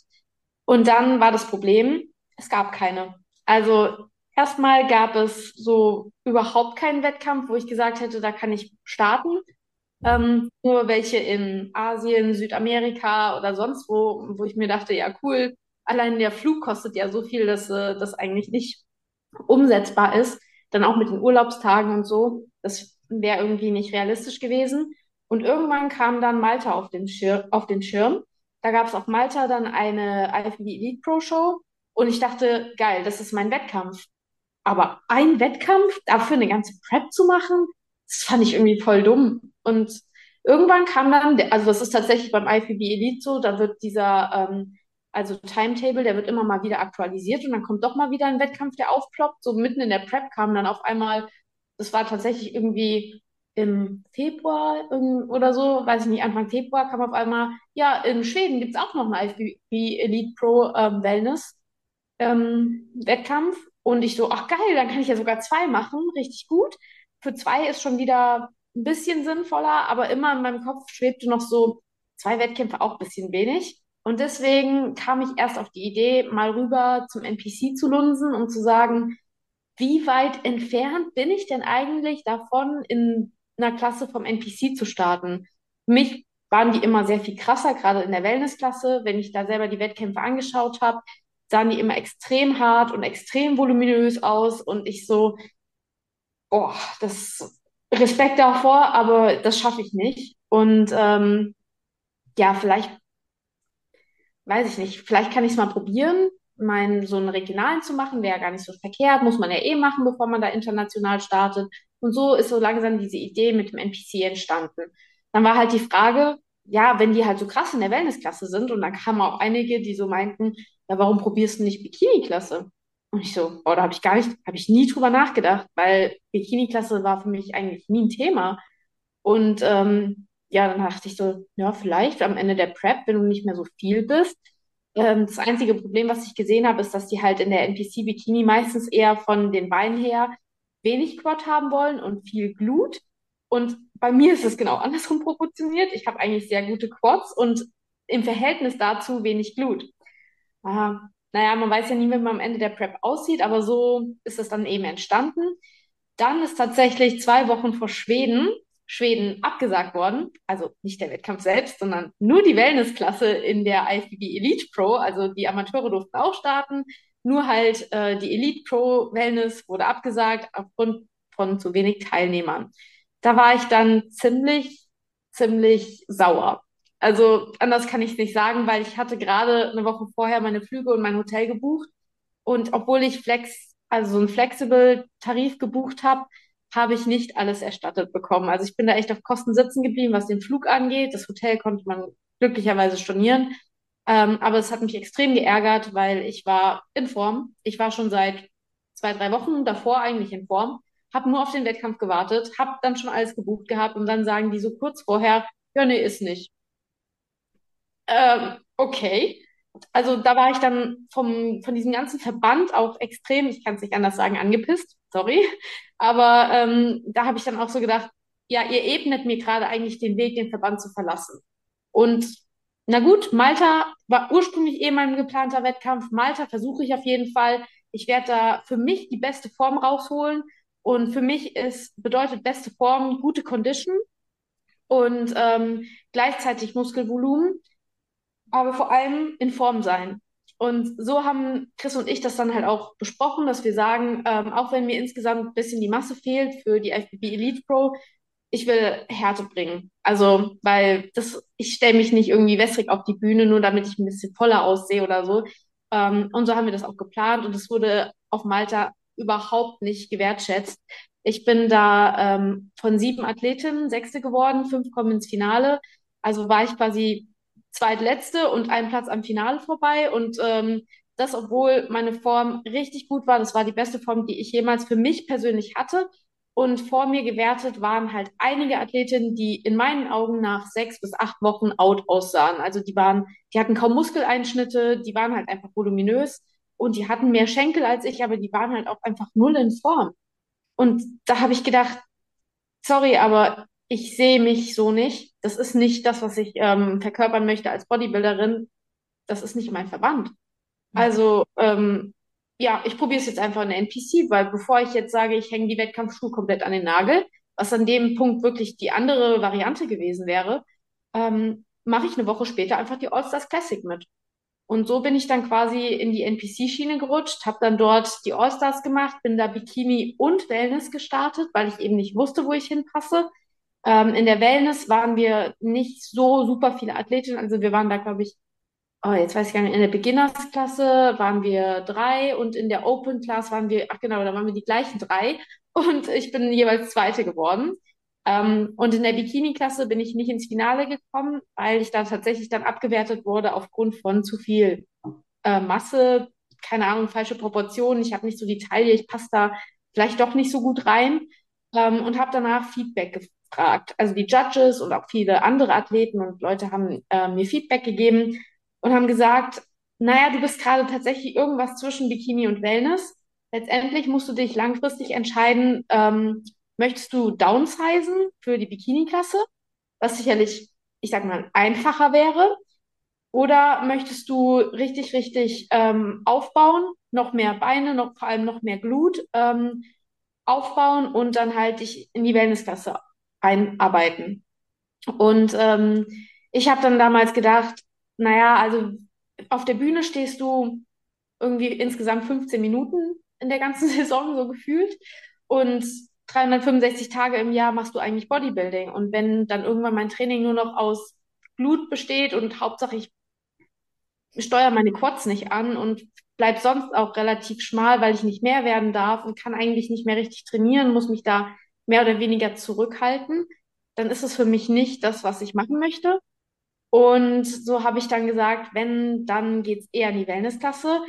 und dann war das Problem, es gab keine. Also erstmal gab es so überhaupt keinen Wettkampf, wo ich gesagt hätte, da kann ich starten. Ähm, nur welche in Asien, Südamerika oder sonst wo, wo ich mir dachte, ja cool, allein der Flug kostet ja so viel, dass äh, das eigentlich nicht umsetzbar ist. Dann auch mit den Urlaubstagen und so. Das wäre irgendwie nicht realistisch gewesen. Und irgendwann kam dann Malta auf den, Schir auf den Schirm. Da gab es auf Malta dann eine IFBB Elite Pro Show. Und ich dachte, geil, das ist mein Wettkampf. Aber ein Wettkampf, dafür eine ganze Prep zu machen, das fand ich irgendwie voll dumm. Und irgendwann kam dann, also das ist tatsächlich beim IFBB Elite so, da wird dieser, ähm, also Timetable, der wird immer mal wieder aktualisiert und dann kommt doch mal wieder ein Wettkampf, der aufploppt. So mitten in der Prep kam dann auf einmal, das war tatsächlich irgendwie im Februar oder so, weiß ich nicht, Anfang Februar kam auf einmal, ja, in Schweden gibt es auch noch einen IFBB Elite Pro ähm, Wellness ähm, Wettkampf. Und ich so, ach geil, dann kann ich ja sogar zwei machen, richtig gut. Für zwei ist schon wieder ein bisschen sinnvoller, aber immer in meinem Kopf schwebte noch so zwei Wettkämpfe auch ein bisschen wenig. Und deswegen kam ich erst auf die Idee, mal rüber zum NPC zu lunsen und zu sagen, wie weit entfernt bin ich denn eigentlich davon, in einer Klasse vom NPC zu starten? Für mich waren die immer sehr viel krasser, gerade in der Wellnessklasse. Wenn ich da selber die Wettkämpfe angeschaut habe, sahen die immer extrem hart und extrem voluminös aus und ich so, oh, das Respekt davor, aber das schaffe ich nicht. Und ähm, ja, vielleicht, weiß ich nicht, vielleicht kann ich es mal probieren, meinen so einen regionalen zu machen, wäre ja gar nicht so verkehrt, muss man ja eh machen, bevor man da international startet. Und so ist so langsam diese Idee mit dem NPC entstanden. Dann war halt die Frage, ja, wenn die halt so krass in der Wellnessklasse sind, und dann kamen auch einige, die so meinten, ja, warum probierst du nicht Bikini-Klasse? Und ich so, oh, da habe ich gar nicht, habe ich nie drüber nachgedacht, weil Bikini-Klasse war für mich eigentlich nie ein Thema. Und ähm, ja, dann dachte ich so, ja, vielleicht am Ende der Prep, wenn du nicht mehr so viel bist. Ähm, das einzige Problem, was ich gesehen habe, ist, dass die halt in der NPC-Bikini meistens eher von den Beinen her wenig Quad haben wollen und viel Glut. Und bei mir ist es genau andersrum (laughs) proportioniert. Ich habe eigentlich sehr gute Quads und im Verhältnis dazu wenig Glut. Ah, naja, man weiß ja nie, wie man am Ende der Prep aussieht, aber so ist es dann eben entstanden. Dann ist tatsächlich zwei Wochen vor Schweden Schweden abgesagt worden. Also nicht der Wettkampf selbst, sondern nur die Wellnessklasse in der IFBB Elite Pro. Also die Amateure durften auch starten. Nur halt äh, die Elite Pro Wellness wurde abgesagt aufgrund von zu wenig Teilnehmern da war ich dann ziemlich, ziemlich sauer. Also anders kann ich es nicht sagen, weil ich hatte gerade eine Woche vorher meine Flüge und mein Hotel gebucht. Und obwohl ich Flex, also so einen Flexible Tarif gebucht habe, habe ich nicht alles erstattet bekommen. Also ich bin da echt auf Kosten sitzen geblieben, was den Flug angeht. Das Hotel konnte man glücklicherweise stornieren. Ähm, aber es hat mich extrem geärgert, weil ich war in Form. Ich war schon seit zwei, drei Wochen davor eigentlich in Form habe nur auf den Wettkampf gewartet, habe dann schon alles gebucht gehabt und dann sagen die so kurz vorher, ja, nee, ist nicht. Ähm, okay. Also da war ich dann vom, von diesem ganzen Verband auch extrem, ich kann es nicht anders sagen, angepisst, sorry. Aber ähm, da habe ich dann auch so gedacht, ja, ihr ebnet mir gerade eigentlich den Weg, den Verband zu verlassen. Und na gut, Malta war ursprünglich eh mein geplanter Wettkampf. Malta versuche ich auf jeden Fall. Ich werde da für mich die beste Form rausholen. Und für mich ist, bedeutet beste Form gute Condition und ähm, gleichzeitig Muskelvolumen, aber vor allem in Form sein. Und so haben Chris und ich das dann halt auch besprochen, dass wir sagen, ähm, auch wenn mir insgesamt ein bisschen die Masse fehlt für die FBB Elite Pro, ich will Härte bringen. Also, weil das, ich stelle mich nicht irgendwie wässrig auf die Bühne, nur damit ich ein bisschen voller aussehe oder so. Ähm, und so haben wir das auch geplant und es wurde auf Malta überhaupt nicht gewertschätzt. Ich bin da ähm, von sieben Athletinnen Sechste geworden, fünf kommen ins Finale. Also war ich quasi zweitletzte und einen Platz am Finale vorbei. Und ähm, das, obwohl meine Form richtig gut war. Das war die beste Form, die ich jemals für mich persönlich hatte. Und vor mir gewertet waren halt einige Athletinnen, die in meinen Augen nach sechs bis acht Wochen out aussahen. Also die waren, die hatten kaum Muskeleinschnitte, die waren halt einfach voluminös und die hatten mehr Schenkel als ich, aber die waren halt auch einfach null in Form. Und da habe ich gedacht, sorry, aber ich sehe mich so nicht. Das ist nicht das, was ich ähm, verkörpern möchte als Bodybuilderin. Das ist nicht mein Verband. Also ähm, ja, ich probiere es jetzt einfach in der NPC, weil bevor ich jetzt sage, ich hänge die Wettkampfschuhe komplett an den Nagel, was an dem Punkt wirklich die andere Variante gewesen wäre, ähm, mache ich eine Woche später einfach die All-Stars Classic mit. Und so bin ich dann quasi in die NPC-Schiene gerutscht, habe dann dort die All-Stars gemacht, bin da Bikini und Wellness gestartet, weil ich eben nicht wusste, wo ich hinpasse. Ähm, in der Wellness waren wir nicht so super viele Athletinnen, also wir waren da, glaube ich, oh, jetzt weiß ich gar nicht, in der Beginnersklasse waren wir drei und in der Open Class waren wir, ach genau, da waren wir die gleichen drei und ich bin jeweils Zweite geworden. Ähm, und in der Bikini-Klasse bin ich nicht ins Finale gekommen, weil ich da tatsächlich dann abgewertet wurde aufgrund von zu viel äh, Masse, keine Ahnung, falsche Proportionen. Ich habe nicht so die Taille, ich passe da vielleicht doch nicht so gut rein ähm, und habe danach Feedback gefragt. Also die Judges und auch viele andere Athleten und Leute haben äh, mir Feedback gegeben und haben gesagt, naja, du bist gerade tatsächlich irgendwas zwischen Bikini und Wellness. Letztendlich musst du dich langfristig entscheiden, ähm, möchtest du downsizen für die Bikini-Klasse, was sicherlich, ich sag mal, einfacher wäre, oder möchtest du richtig, richtig ähm, aufbauen, noch mehr Beine, noch vor allem noch mehr Glut ähm, aufbauen und dann halt dich in die Wellnessklasse einarbeiten. Und ähm, ich habe dann damals gedacht, naja, also auf der Bühne stehst du irgendwie insgesamt 15 Minuten in der ganzen (laughs) Saison so gefühlt und 365 Tage im Jahr machst du eigentlich Bodybuilding. Und wenn dann irgendwann mein Training nur noch aus Blut besteht und Hauptsache ich steuere meine Quads nicht an und bleib sonst auch relativ schmal, weil ich nicht mehr werden darf und kann eigentlich nicht mehr richtig trainieren, muss mich da mehr oder weniger zurückhalten, dann ist es für mich nicht das, was ich machen möchte. Und so habe ich dann gesagt, wenn, dann geht es eher in die Wellnessklasse.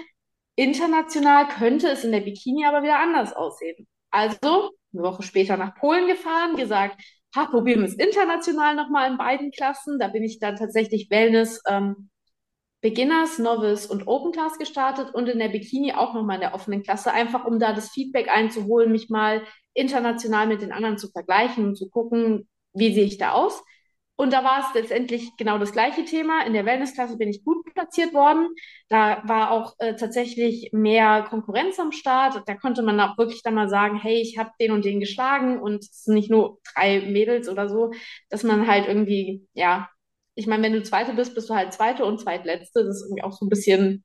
International könnte es in der Bikini aber wieder anders aussehen. Also eine Woche später nach Polen gefahren, gesagt, ha, probieren wir es international nochmal in beiden Klassen. Da bin ich dann tatsächlich Wellness, ähm, Beginners, Novice und Open Class gestartet und in der Bikini auch nochmal in der offenen Klasse, einfach um da das Feedback einzuholen, mich mal international mit den anderen zu vergleichen und zu gucken, wie sehe ich da aus. Und da war es letztendlich genau das gleiche Thema. In der Wellnessklasse bin ich gut platziert worden. Da war auch äh, tatsächlich mehr Konkurrenz am Start. Da konnte man auch wirklich dann mal sagen, hey, ich habe den und den geschlagen und es sind nicht nur drei Mädels oder so, dass man halt irgendwie, ja, ich meine, wenn du Zweite bist, bist du halt Zweite und Zweitletzte. Das ist irgendwie auch so ein bisschen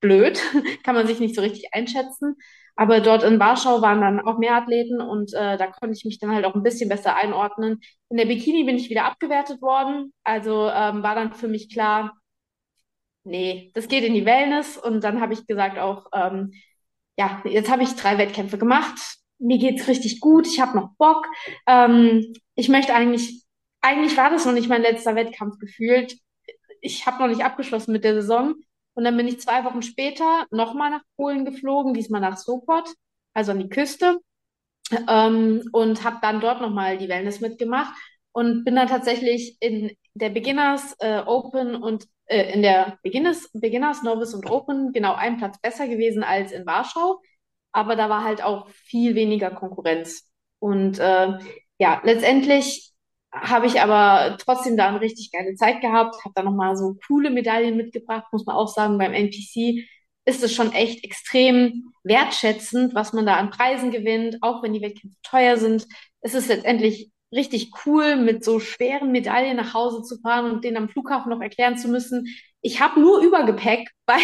blöd. (laughs) Kann man sich nicht so richtig einschätzen. Aber dort in Warschau waren dann auch mehr Athleten und äh, da konnte ich mich dann halt auch ein bisschen besser einordnen. In der Bikini bin ich wieder abgewertet worden. Also ähm, war dann für mich klar, nee, das geht in die Wellness. Und dann habe ich gesagt auch, ähm, ja, jetzt habe ich drei Wettkämpfe gemacht. Mir geht's richtig gut. Ich habe noch Bock. Ähm, ich möchte eigentlich, eigentlich war das noch nicht mein letzter Wettkampf gefühlt. Ich habe noch nicht abgeschlossen mit der Saison. Und dann bin ich zwei Wochen später nochmal nach Polen geflogen, diesmal nach Sopot, also an die Küste, ähm, und habe dann dort nochmal die Wellness mitgemacht und bin dann tatsächlich in der Beginners äh, Open und äh, in der Beginners, Beginners, Novice und Open genau einen Platz besser gewesen als in Warschau. Aber da war halt auch viel weniger Konkurrenz. Und äh, ja, letztendlich habe ich aber trotzdem da eine richtig geile Zeit gehabt, habe da nochmal so coole Medaillen mitgebracht, muss man auch sagen, beim NPC ist es schon echt extrem wertschätzend, was man da an Preisen gewinnt, auch wenn die Wettkämpfe teuer sind. Es ist letztendlich richtig cool, mit so schweren Medaillen nach Hause zu fahren und denen am Flughafen noch erklären zu müssen, ich habe nur Übergepäck, (laughs) weil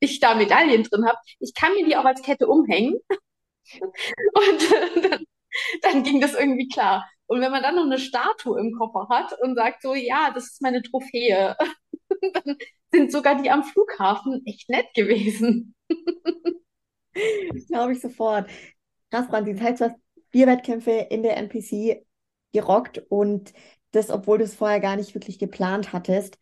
ich da Medaillen drin habe. Ich kann mir die auch als Kette umhängen. (laughs) Und dann, dann ging das irgendwie klar. Und wenn man dann noch eine Statue im Koffer hat und sagt so, ja, das ist meine Trophäe, (laughs) dann sind sogar die am Flughafen echt nett gewesen. Glaube ich sofort. Krass, Brandy. Das heißt, du hast vier Wettkämpfe in der NPC gerockt und das, obwohl du es vorher gar nicht wirklich geplant hattest.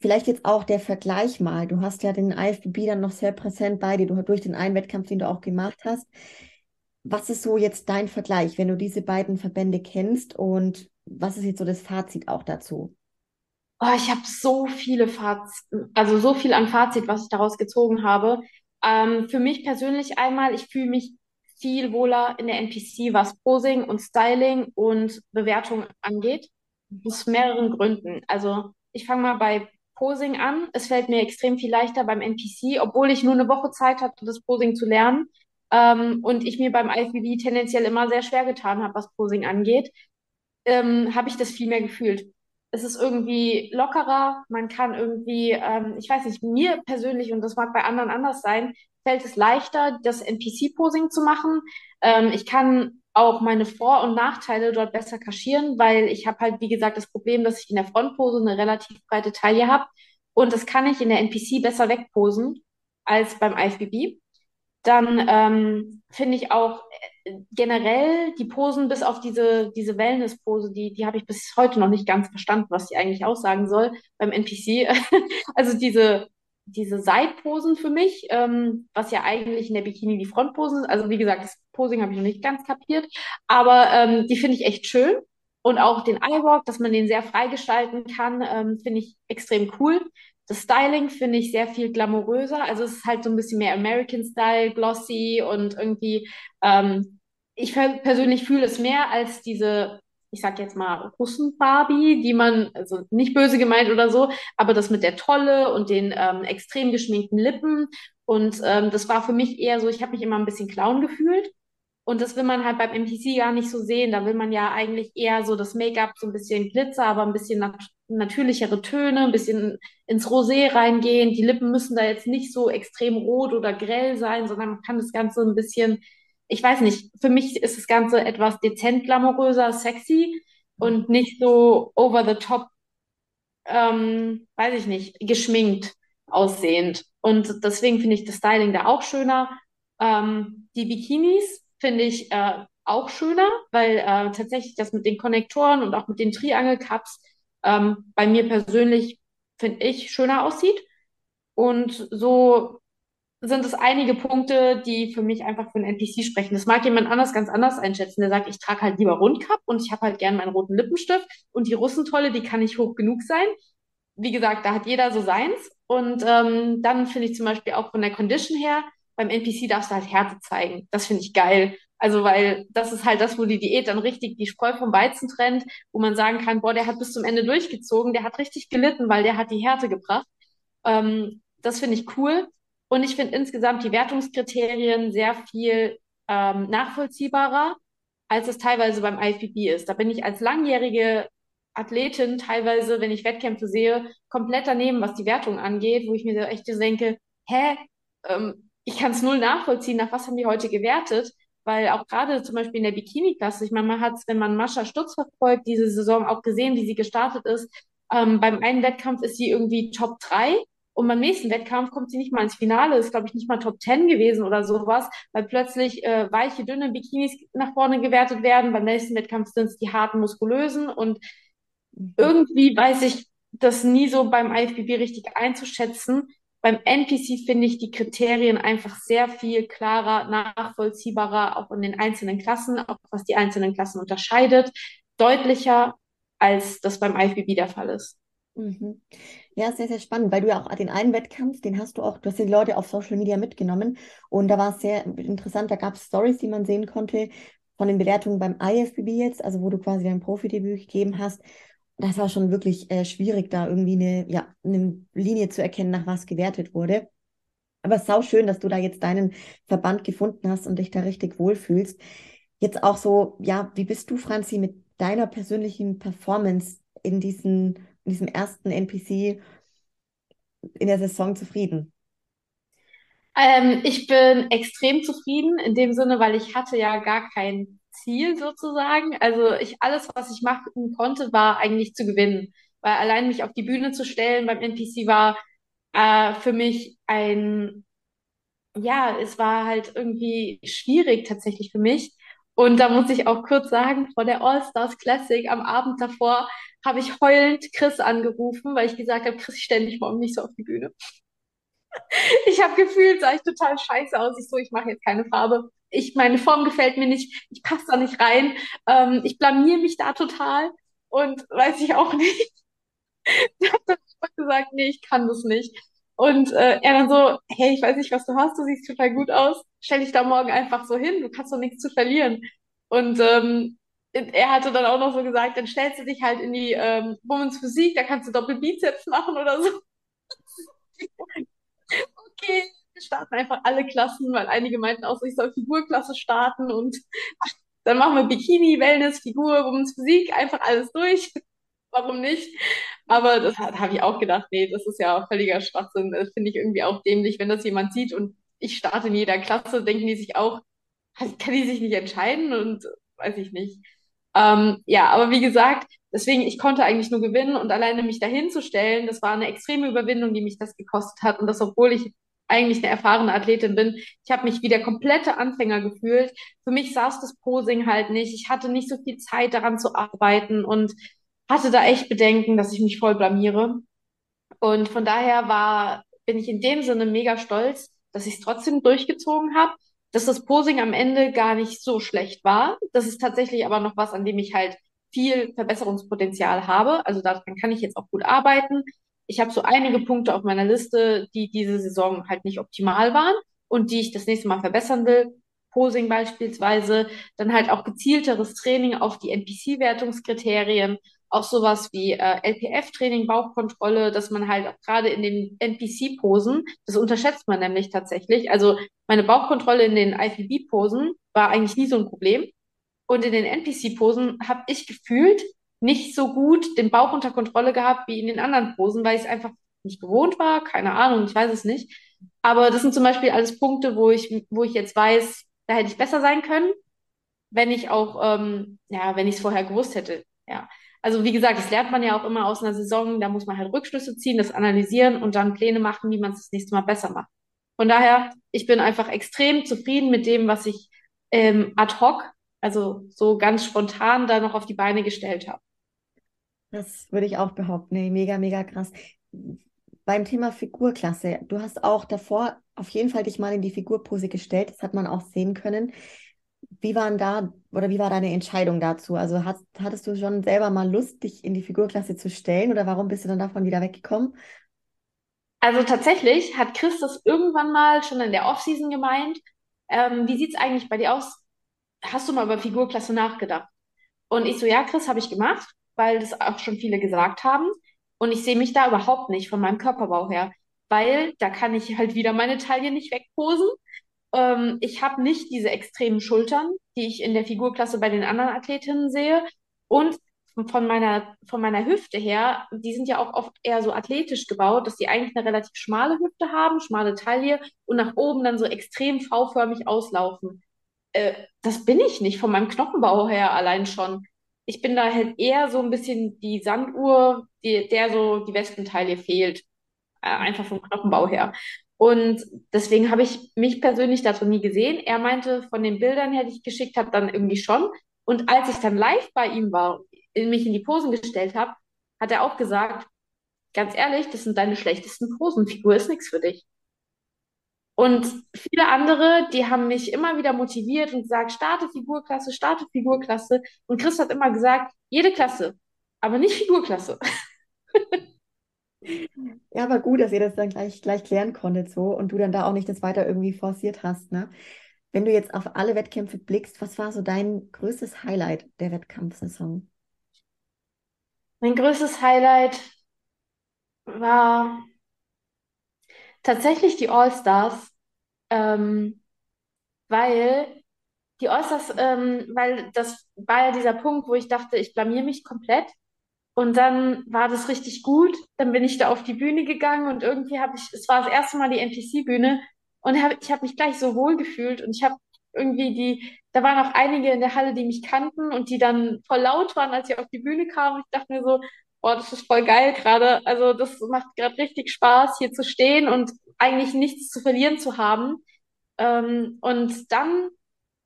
Vielleicht jetzt auch der Vergleich mal. Du hast ja den IFBB dann noch sehr präsent bei dir, du durch den einen Wettkampf, den du auch gemacht hast. Was ist so jetzt dein Vergleich, wenn du diese beiden Verbände kennst und was ist jetzt so das Fazit auch dazu? Oh, ich habe so viele Fazit, also so viel an Fazit, was ich daraus gezogen habe. Ähm, für mich persönlich einmal, ich fühle mich viel wohler in der NPC, was Posing und Styling und Bewertung angeht. Aus mehreren Gründen. Also ich fange mal bei Posing an. Es fällt mir extrem viel leichter beim NPC, obwohl ich nur eine Woche Zeit hatte, das Posing zu lernen. Ähm, und ich mir beim IFBB tendenziell immer sehr schwer getan habe, was Posing angeht, ähm, habe ich das viel mehr gefühlt. Es ist irgendwie lockerer, man kann irgendwie, ähm, ich weiß nicht, mir persönlich, und das mag bei anderen anders sein, fällt es leichter, das NPC-Posing zu machen. Ähm, ich kann auch meine Vor- und Nachteile dort besser kaschieren, weil ich habe halt, wie gesagt, das Problem, dass ich in der Frontpose eine relativ breite Taille habe und das kann ich in der NPC besser wegposen als beim IFBB. Dann ähm, finde ich auch äh, generell die Posen bis auf diese, diese Wellness-Pose, die, die habe ich bis heute noch nicht ganz verstanden, was die eigentlich aussagen soll beim NPC. (laughs) also diese, diese Seitposen für mich, ähm, was ja eigentlich in der Bikini die Frontposen sind. Also wie gesagt, das Posing habe ich noch nicht ganz kapiert, aber ähm, die finde ich echt schön. Und auch den Eyewalk, dass man den sehr freigestalten kann, ähm, finde ich extrem cool. Das Styling finde ich sehr viel glamouröser. Also es ist halt so ein bisschen mehr American Style, glossy und irgendwie, ähm, ich persönlich fühle es mehr als diese, ich sag jetzt mal, Russen-Barbie, die man, also nicht böse gemeint oder so, aber das mit der Tolle und den ähm, extrem geschminkten Lippen. Und ähm, das war für mich eher so, ich habe mich immer ein bisschen Clown gefühlt. Und das will man halt beim MPC gar nicht so sehen. Da will man ja eigentlich eher so das Make-up, so ein bisschen Glitzer, aber ein bisschen nat natürlichere Töne, ein bisschen ins Rosé reingehen. Die Lippen müssen da jetzt nicht so extrem rot oder grell sein, sondern man kann das Ganze ein bisschen, ich weiß nicht, für mich ist das Ganze etwas dezent glamouröser, sexy und nicht so over the top, ähm, weiß ich nicht, geschminkt aussehend. Und deswegen finde ich das Styling da auch schöner. Ähm, die Bikinis finde ich äh, auch schöner, weil äh, tatsächlich das mit den Konnektoren und auch mit den Triangle-Cups ähm, bei mir persönlich, finde ich, schöner aussieht. Und so sind es einige Punkte, die für mich einfach für einen NPC sprechen. Das mag jemand anders ganz anders einschätzen. Der sagt, ich trage halt lieber Rundcup und ich habe halt gern meinen roten Lippenstift und die Russentolle, die kann nicht hoch genug sein. Wie gesagt, da hat jeder so seins. Und ähm, dann finde ich zum Beispiel auch von der Condition her, beim NPC darfst du halt Härte zeigen. Das finde ich geil. Also, weil das ist halt das, wo die Diät dann richtig die Spreu vom Weizen trennt, wo man sagen kann, boah, der hat bis zum Ende durchgezogen, der hat richtig gelitten, weil der hat die Härte gebracht. Ähm, das finde ich cool. Und ich finde insgesamt die Wertungskriterien sehr viel ähm, nachvollziehbarer, als es teilweise beim IFBB ist. Da bin ich als langjährige Athletin teilweise, wenn ich Wettkämpfe sehe, komplett daneben, was die Wertung angeht, wo ich mir so echt denke, hä, ähm, ich kann es null nachvollziehen, nach was haben die heute gewertet? Weil auch gerade zum Beispiel in der Bikini-Klasse, ich meine, man hat es, wenn man Mascha Stutz verfolgt, diese Saison auch gesehen, wie sie gestartet ist. Ähm, beim einen Wettkampf ist sie irgendwie Top 3 und beim nächsten Wettkampf kommt sie nicht mal ins Finale, ist, glaube ich, nicht mal Top 10 gewesen oder sowas, weil plötzlich äh, weiche, dünne Bikinis nach vorne gewertet werden. Beim nächsten Wettkampf sind es die harten, muskulösen und mhm. irgendwie weiß ich das nie so beim IFBB richtig einzuschätzen. Beim NPC finde ich die Kriterien einfach sehr viel klarer, nachvollziehbarer, auch in den einzelnen Klassen, auch was die einzelnen Klassen unterscheidet, deutlicher, als das beim IFBB der Fall ist. Mhm. Ja, sehr, sehr spannend, weil du ja auch den einen Wettkampf, den hast du auch, du hast die Leute auf Social Media mitgenommen und da war es sehr interessant, da gab es Stories, die man sehen konnte von den Bewertungen beim IFBB jetzt, also wo du quasi dein Profidebüt gegeben hast das war schon wirklich äh, schwierig, da irgendwie eine, ja, eine Linie zu erkennen, nach was gewertet wurde. Aber es ist sau schön, dass du da jetzt deinen Verband gefunden hast und dich da richtig wohlfühlst. Jetzt auch so, ja, wie bist du, Franzi, mit deiner persönlichen Performance in, diesen, in diesem ersten NPC in der Saison zufrieden? Ähm, ich bin extrem zufrieden in dem Sinne, weil ich hatte ja gar kein Ziel sozusagen. Also ich alles, was ich machen konnte, war eigentlich zu gewinnen. Weil allein mich auf die Bühne zu stellen beim NPC war äh, für mich ein, ja, es war halt irgendwie schwierig tatsächlich für mich. Und da muss ich auch kurz sagen, vor der All-Stars Classic am Abend davor habe ich heulend Chris angerufen, weil ich gesagt habe, Chris, ich stelle mich morgen nicht so auf die Bühne. (laughs) Ich habe gefühlt, sah ich total scheiße aus. Ich so, ich mache jetzt keine Farbe. Ich, meine Form gefällt mir nicht. Ich passe da nicht rein. Ähm, ich blamier mich da total. Und weiß ich auch (laughs) nicht. Ich habe dann gesagt, nee, ich kann das nicht. Und äh, er dann so, hey, ich weiß nicht, was du hast, du siehst total gut aus. Stell dich da morgen einfach so hin, du kannst doch nichts zu verlieren. Und ähm, er hatte dann auch noch so gesagt, dann stellst du dich halt in die ähm, Women's Physik, da kannst du Doppelbizeps machen oder so. (laughs) okay, starten einfach alle Klassen, weil einige meinten auch ich soll Figurklasse starten und (laughs) dann machen wir Bikini, Wellness, Figur, Women's Physik, einfach alles durch. Warum nicht? Aber das habe ich auch gedacht, nee, das ist ja völliger Schwachsinn. Das finde ich irgendwie auch dämlich, wenn das jemand sieht und ich starte in jeder Klasse, denken die sich auch, kann die sich nicht entscheiden und weiß ich nicht. Ähm, ja, aber wie gesagt, deswegen, ich konnte eigentlich nur gewinnen und alleine mich dahin zu stellen, das war eine extreme Überwindung, die mich das gekostet hat. Und das, obwohl ich eigentlich eine erfahrene Athletin bin. Ich habe mich wie der komplette Anfänger gefühlt. Für mich saß das Posing halt nicht. Ich hatte nicht so viel Zeit daran zu arbeiten und hatte da echt Bedenken, dass ich mich voll blamiere. Und von daher war, bin ich in dem Sinne mega stolz, dass ich es trotzdem durchgezogen habe dass das Posing am Ende gar nicht so schlecht war. Das ist tatsächlich aber noch was, an dem ich halt viel Verbesserungspotenzial habe. Also daran kann ich jetzt auch gut arbeiten. Ich habe so einige Punkte auf meiner Liste, die diese Saison halt nicht optimal waren und die ich das nächste Mal verbessern will. Posing beispielsweise, dann halt auch gezielteres Training auf die NPC-Wertungskriterien, auch sowas wie äh, LPF-Training, Bauchkontrolle, dass man halt auch gerade in den NPC-Posen, das unterschätzt man nämlich tatsächlich. Also meine Bauchkontrolle in den IFBB-Posen war eigentlich nie so ein Problem. Und in den NPC-Posen habe ich gefühlt nicht so gut den Bauch unter Kontrolle gehabt wie in den anderen Posen, weil ich es einfach nicht gewohnt war. Keine Ahnung, ich weiß es nicht. Aber das sind zum Beispiel alles Punkte, wo ich, wo ich jetzt weiß, da hätte ich besser sein können, wenn ich auch, ähm, ja, wenn ich es vorher gewusst hätte. Ja. Also wie gesagt, das lernt man ja auch immer aus einer Saison. Da muss man halt Rückschlüsse ziehen, das analysieren und dann Pläne machen, wie man es das nächste Mal besser macht. Von daher, ich bin einfach extrem zufrieden mit dem, was ich ähm, ad hoc, also so ganz spontan da noch auf die Beine gestellt habe. Das würde ich auch behaupten. Nee, mega, mega krass. Beim Thema Figurklasse, du hast auch davor auf jeden Fall dich mal in die Figurpose gestellt. Das hat man auch sehen können. Wie waren da oder wie war deine Entscheidung dazu? Also hast, hattest du schon selber mal Lust, dich in die Figurklasse zu stellen oder warum bist du dann davon wieder weggekommen? Also tatsächlich hat Chris das irgendwann mal schon in der Offseason gemeint. Ähm, wie sieht's eigentlich bei dir aus? Hast du mal über Figurklasse nachgedacht? Und ich so, ja, Chris, habe ich gemacht, weil das auch schon viele gesagt haben. Und ich sehe mich da überhaupt nicht von meinem Körperbau her, weil da kann ich halt wieder meine Taille nicht wegposen. Ähm, ich habe nicht diese extremen Schultern, die ich in der Figurklasse bei den anderen Athletinnen sehe. Und von meiner, von meiner Hüfte her, die sind ja auch oft eher so athletisch gebaut, dass die eigentlich eine relativ schmale Hüfte haben, schmale Taille und nach oben dann so extrem V-förmig auslaufen. Äh, das bin ich nicht, von meinem Knochenbau her allein schon. Ich bin da halt eher so ein bisschen die Sanduhr, die, der so die Wespentaille fehlt. Äh, einfach vom Knochenbau her. Und deswegen habe ich mich persönlich dazu nie gesehen. Er meinte, von den Bildern her, die ich geschickt habe, dann irgendwie schon. Und als ich dann live bei ihm war, mich in die Posen gestellt habe, hat er auch gesagt, ganz ehrlich, das sind deine schlechtesten Posen. Figur ist nichts für dich. Und viele andere, die haben mich immer wieder motiviert und gesagt, starte Figurklasse, starte Figurklasse. Und Chris hat immer gesagt, jede Klasse, aber nicht Figurklasse. Ja, aber gut, dass ihr das dann gleich, gleich klären konntet so und du dann da auch nicht das weiter irgendwie forciert hast, ne? Wenn du jetzt auf alle Wettkämpfe blickst, was war so dein größtes Highlight der Wettkampfsaison? Mein größtes Highlight war tatsächlich die All-Stars, ähm, weil die All-Stars, ähm, weil das war ja dieser Punkt, wo ich dachte, ich blamier mich komplett. Und dann war das richtig gut. Dann bin ich da auf die Bühne gegangen und irgendwie habe ich, es war das erste Mal die NPC-Bühne und hab, ich habe mich gleich so wohl gefühlt und ich habe irgendwie die, da waren auch einige in der Halle, die mich kannten und die dann voll laut waren, als ich auf die Bühne kam. Ich dachte mir so, boah, das ist voll geil gerade. Also das macht gerade richtig Spaß, hier zu stehen und eigentlich nichts zu verlieren zu haben. Ähm, und dann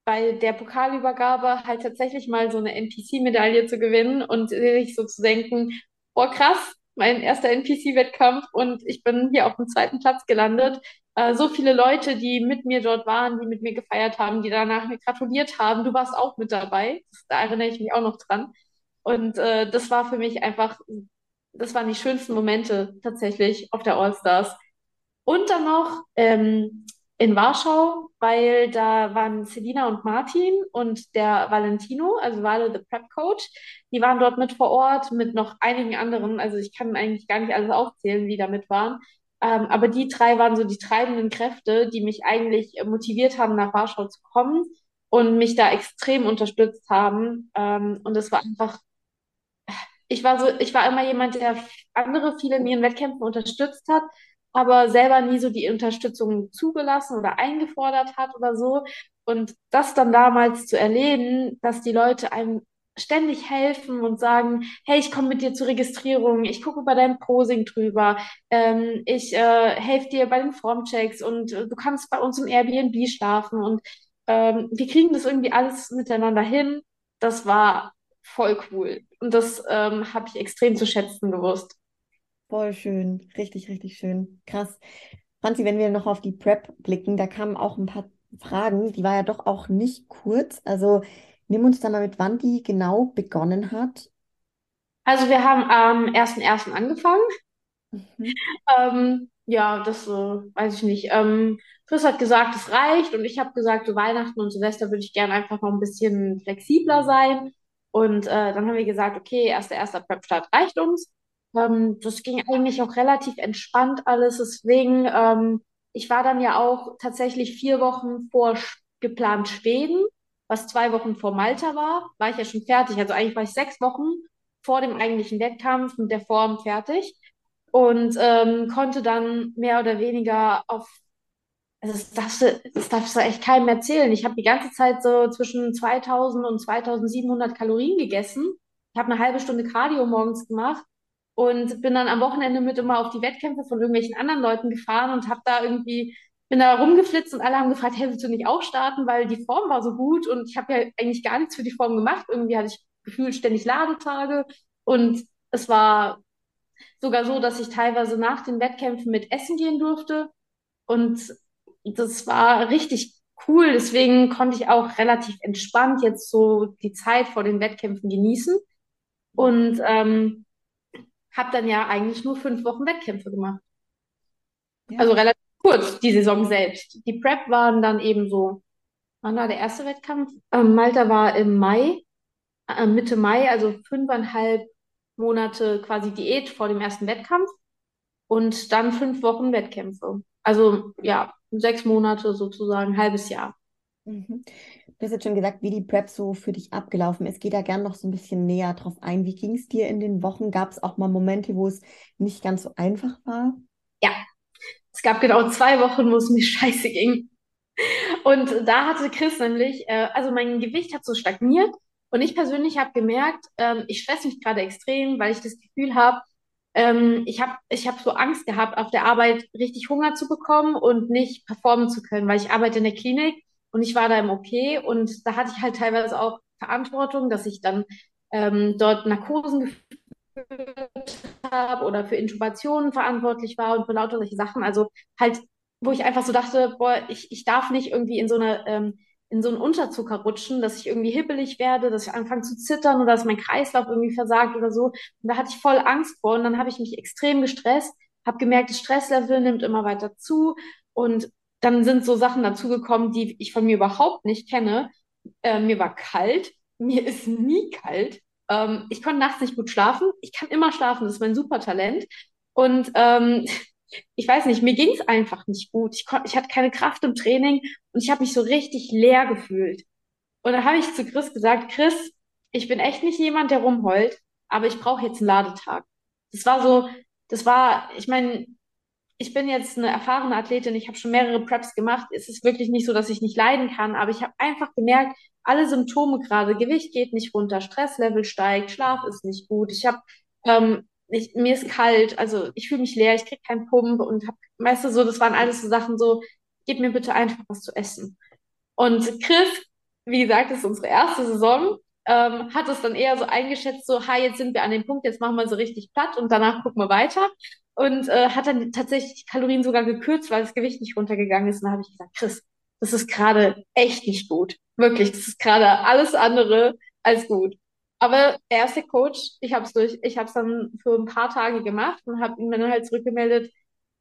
bei der Pokalübergabe halt tatsächlich mal so eine NPC-Medaille zu gewinnen und sich so zu denken, boah, krass, mein erster NPC-Wettkampf und ich bin hier auf dem zweiten Platz gelandet. Äh, so viele Leute, die mit mir dort waren, die mit mir gefeiert haben, die danach mir gratuliert haben. Du warst auch mit dabei. Da erinnere ich mich auch noch dran. Und äh, das war für mich einfach, das waren die schönsten Momente tatsächlich auf der All-Stars. Und dann noch ähm, in Warschau, weil da waren Selina und Martin und der Valentino, also Vale the Prep Coach, die waren dort mit vor Ort mit noch einigen anderen. Also ich kann eigentlich gar nicht alles aufzählen, die da mit waren. Ähm, aber die drei waren so die treibenden Kräfte, die mich eigentlich motiviert haben, nach Warschau zu kommen und mich da extrem unterstützt haben. Ähm, und es war einfach, ich war so, ich war immer jemand, der andere viele in ihren Wettkämpfen unterstützt hat, aber selber nie so die Unterstützung zugelassen oder eingefordert hat oder so. Und das dann damals zu erleben, dass die Leute einem ständig helfen und sagen, hey, ich komme mit dir zur Registrierung, ich gucke bei deinem Posing drüber, ähm, ich äh, helfe dir bei den Formchecks und äh, du kannst bei uns im Airbnb schlafen und ähm, wir kriegen das irgendwie alles miteinander hin. Das war voll cool und das ähm, habe ich extrem zu schätzen gewusst. Voll schön, richtig, richtig schön. Krass. Franzi, wenn wir noch auf die Prep blicken, da kamen auch ein paar Fragen, die war ja doch auch nicht kurz. Also nimm uns da mal mit, wann die genau begonnen hat. Also wir haben am 1.1. angefangen. Mhm. Ähm, ja, das äh, weiß ich nicht. Ähm, Chris hat gesagt, es reicht und ich habe gesagt, zu Weihnachten und Silvester würde ich gerne einfach noch ein bisschen flexibler sein. Und äh, dann haben wir gesagt, okay, erster erster Prep-Start reicht uns. Ähm, das ging eigentlich auch relativ entspannt alles. Deswegen, ähm, ich war dann ja auch tatsächlich vier Wochen vor geplant Schweden, was zwei Wochen vor Malta war, war ich ja schon fertig. Also eigentlich war ich sechs Wochen vor dem eigentlichen Wettkampf mit der Form fertig und ähm, konnte dann mehr oder weniger auf also das darfst du, das darfst du echt keinem erzählen. Ich habe die ganze Zeit so zwischen 2000 und 2700 Kalorien gegessen. Ich habe eine halbe Stunde Cardio morgens gemacht und bin dann am Wochenende mit immer auf die Wettkämpfe von irgendwelchen anderen Leuten gefahren und habe da irgendwie bin da rumgeflitzt und alle haben gefragt, hey, willst du nicht auch starten, weil die Form war so gut und ich habe ja eigentlich gar nichts für die Form gemacht. Irgendwie hatte ich gefühlt ständig Ladetage und es war sogar so, dass ich teilweise nach den Wettkämpfen mit essen gehen durfte und das war richtig cool. Deswegen konnte ich auch relativ entspannt jetzt so die Zeit vor den Wettkämpfen genießen und ähm, habe dann ja eigentlich nur fünf Wochen Wettkämpfe gemacht. Ja. Also relativ kurz, die Saison selbst. Die Prep waren dann eben so, wann war der erste Wettkampf? Ähm, Malta war im Mai, äh, Mitte Mai, also fünfeinhalb Monate quasi Diät vor dem ersten Wettkampf und dann fünf Wochen Wettkämpfe. Also ja, sechs Monate sozusagen, ein halbes Jahr. Mhm. Du hast jetzt schon gesagt, wie die Prep so für dich abgelaufen ist. Geh da gern noch so ein bisschen näher drauf ein. Wie ging es dir in den Wochen? Gab es auch mal Momente, wo es nicht ganz so einfach war? Ja, es gab genau zwei Wochen, wo es mir (laughs) scheiße ging. Und da hatte Chris nämlich, äh, also mein Gewicht hat so stagniert und ich persönlich habe gemerkt, ähm, ich stresse mich gerade extrem, weil ich das Gefühl habe, ähm, ich habe ich hab so Angst gehabt, auf der Arbeit richtig Hunger zu bekommen und nicht performen zu können, weil ich arbeite in der Klinik und ich war da im OP und da hatte ich halt teilweise auch Verantwortung, dass ich dann ähm, dort Narkosen geführt habe oder für Intubationen verantwortlich war und für lauter solche Sachen. Also halt, wo ich einfach so dachte, boah, ich, ich darf nicht irgendwie in so eine ähm, in so einen Unterzucker rutschen, dass ich irgendwie hibbelig werde, dass ich anfange zu zittern oder dass mein Kreislauf irgendwie versagt oder so. Und da hatte ich voll Angst vor und dann habe ich mich extrem gestresst, habe gemerkt, das Stresslevel nimmt immer weiter zu und dann sind so Sachen dazugekommen, die ich von mir überhaupt nicht kenne. Äh, mir war kalt, mir ist nie kalt. Ähm, ich konnte nachts nicht gut schlafen. Ich kann immer schlafen, das ist mein Supertalent. Und ähm, ich weiß nicht, mir ging es einfach nicht gut. Ich, ich hatte keine Kraft im Training und ich habe mich so richtig leer gefühlt. Und da habe ich zu Chris gesagt, Chris, ich bin echt nicht jemand, der rumheult, aber ich brauche jetzt einen Ladetag. Das war so, das war, ich meine, ich bin jetzt eine erfahrene Athletin, ich habe schon mehrere Preps gemacht. Es ist wirklich nicht so, dass ich nicht leiden kann, aber ich habe einfach gemerkt, alle Symptome gerade, Gewicht geht nicht runter, Stresslevel steigt, Schlaf ist nicht gut. Ich habe, ähm, ich, mir ist kalt, also ich fühle mich leer, ich krieg keinen Pump und habe, weißt du, so, das waren alles so Sachen so, gib mir bitte einfach was zu essen. Und Chris wie gesagt, ist unsere erste Saison, ähm, hat es dann eher so eingeschätzt, so, ha, jetzt sind wir an dem Punkt, jetzt machen wir so richtig platt und danach gucken wir weiter. Und äh, hat dann tatsächlich die Kalorien sogar gekürzt, weil das Gewicht nicht runtergegangen ist. Und dann habe ich gesagt, Chris, das ist gerade echt nicht gut. Wirklich, das ist gerade alles andere als gut. Aber er ist der Coach. Ich habe es durch, ich habe es dann für ein paar Tage gemacht und habe ihm dann halt zurückgemeldet.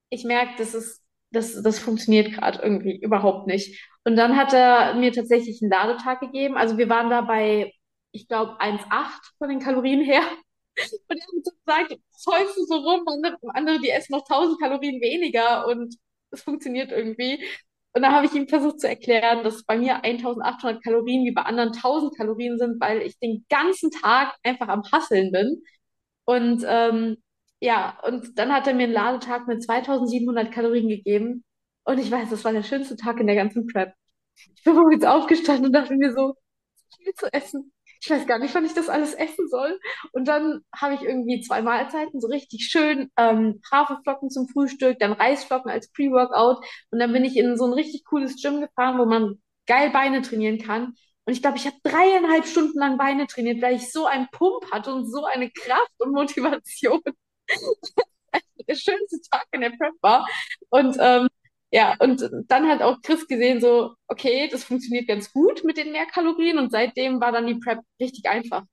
Ich merke, das ist, das, das funktioniert gerade irgendwie überhaupt nicht. Und dann hat er mir tatsächlich einen Ladetag gegeben. Also wir waren da bei, ich glaube, 1,8 von den Kalorien her. (laughs) Und er hat gesagt, zeugst du so rum, andere, andere, die essen noch 1000 Kalorien weniger und es funktioniert irgendwie. Und da habe ich ihm versucht zu erklären, dass bei mir 1800 Kalorien wie bei anderen 1000 Kalorien sind, weil ich den ganzen Tag einfach am Hasseln bin. Und ähm, ja, und dann hat er mir einen Ladetag mit 2700 Kalorien gegeben. Und ich weiß, das war der schönste Tag in der ganzen Prep. Ich bin morgens aufgestanden und dachte mir so, viel zu essen ich weiß gar nicht, wann ich das alles essen soll. Und dann habe ich irgendwie zwei Mahlzeiten, so richtig schön ähm, Haferflocken zum Frühstück, dann Reisflocken als Pre-Workout. Und dann bin ich in so ein richtig cooles Gym gefahren, wo man geil Beine trainieren kann. Und ich glaube, ich habe dreieinhalb Stunden lang Beine trainiert, weil ich so einen Pump hatte und so eine Kraft und Motivation. (laughs) der schönste Tag in der Prep war. Und ähm, ja, und dann hat auch Chris gesehen, so, okay, das funktioniert ganz gut mit den Mehrkalorien und seitdem war dann die Prep richtig einfach,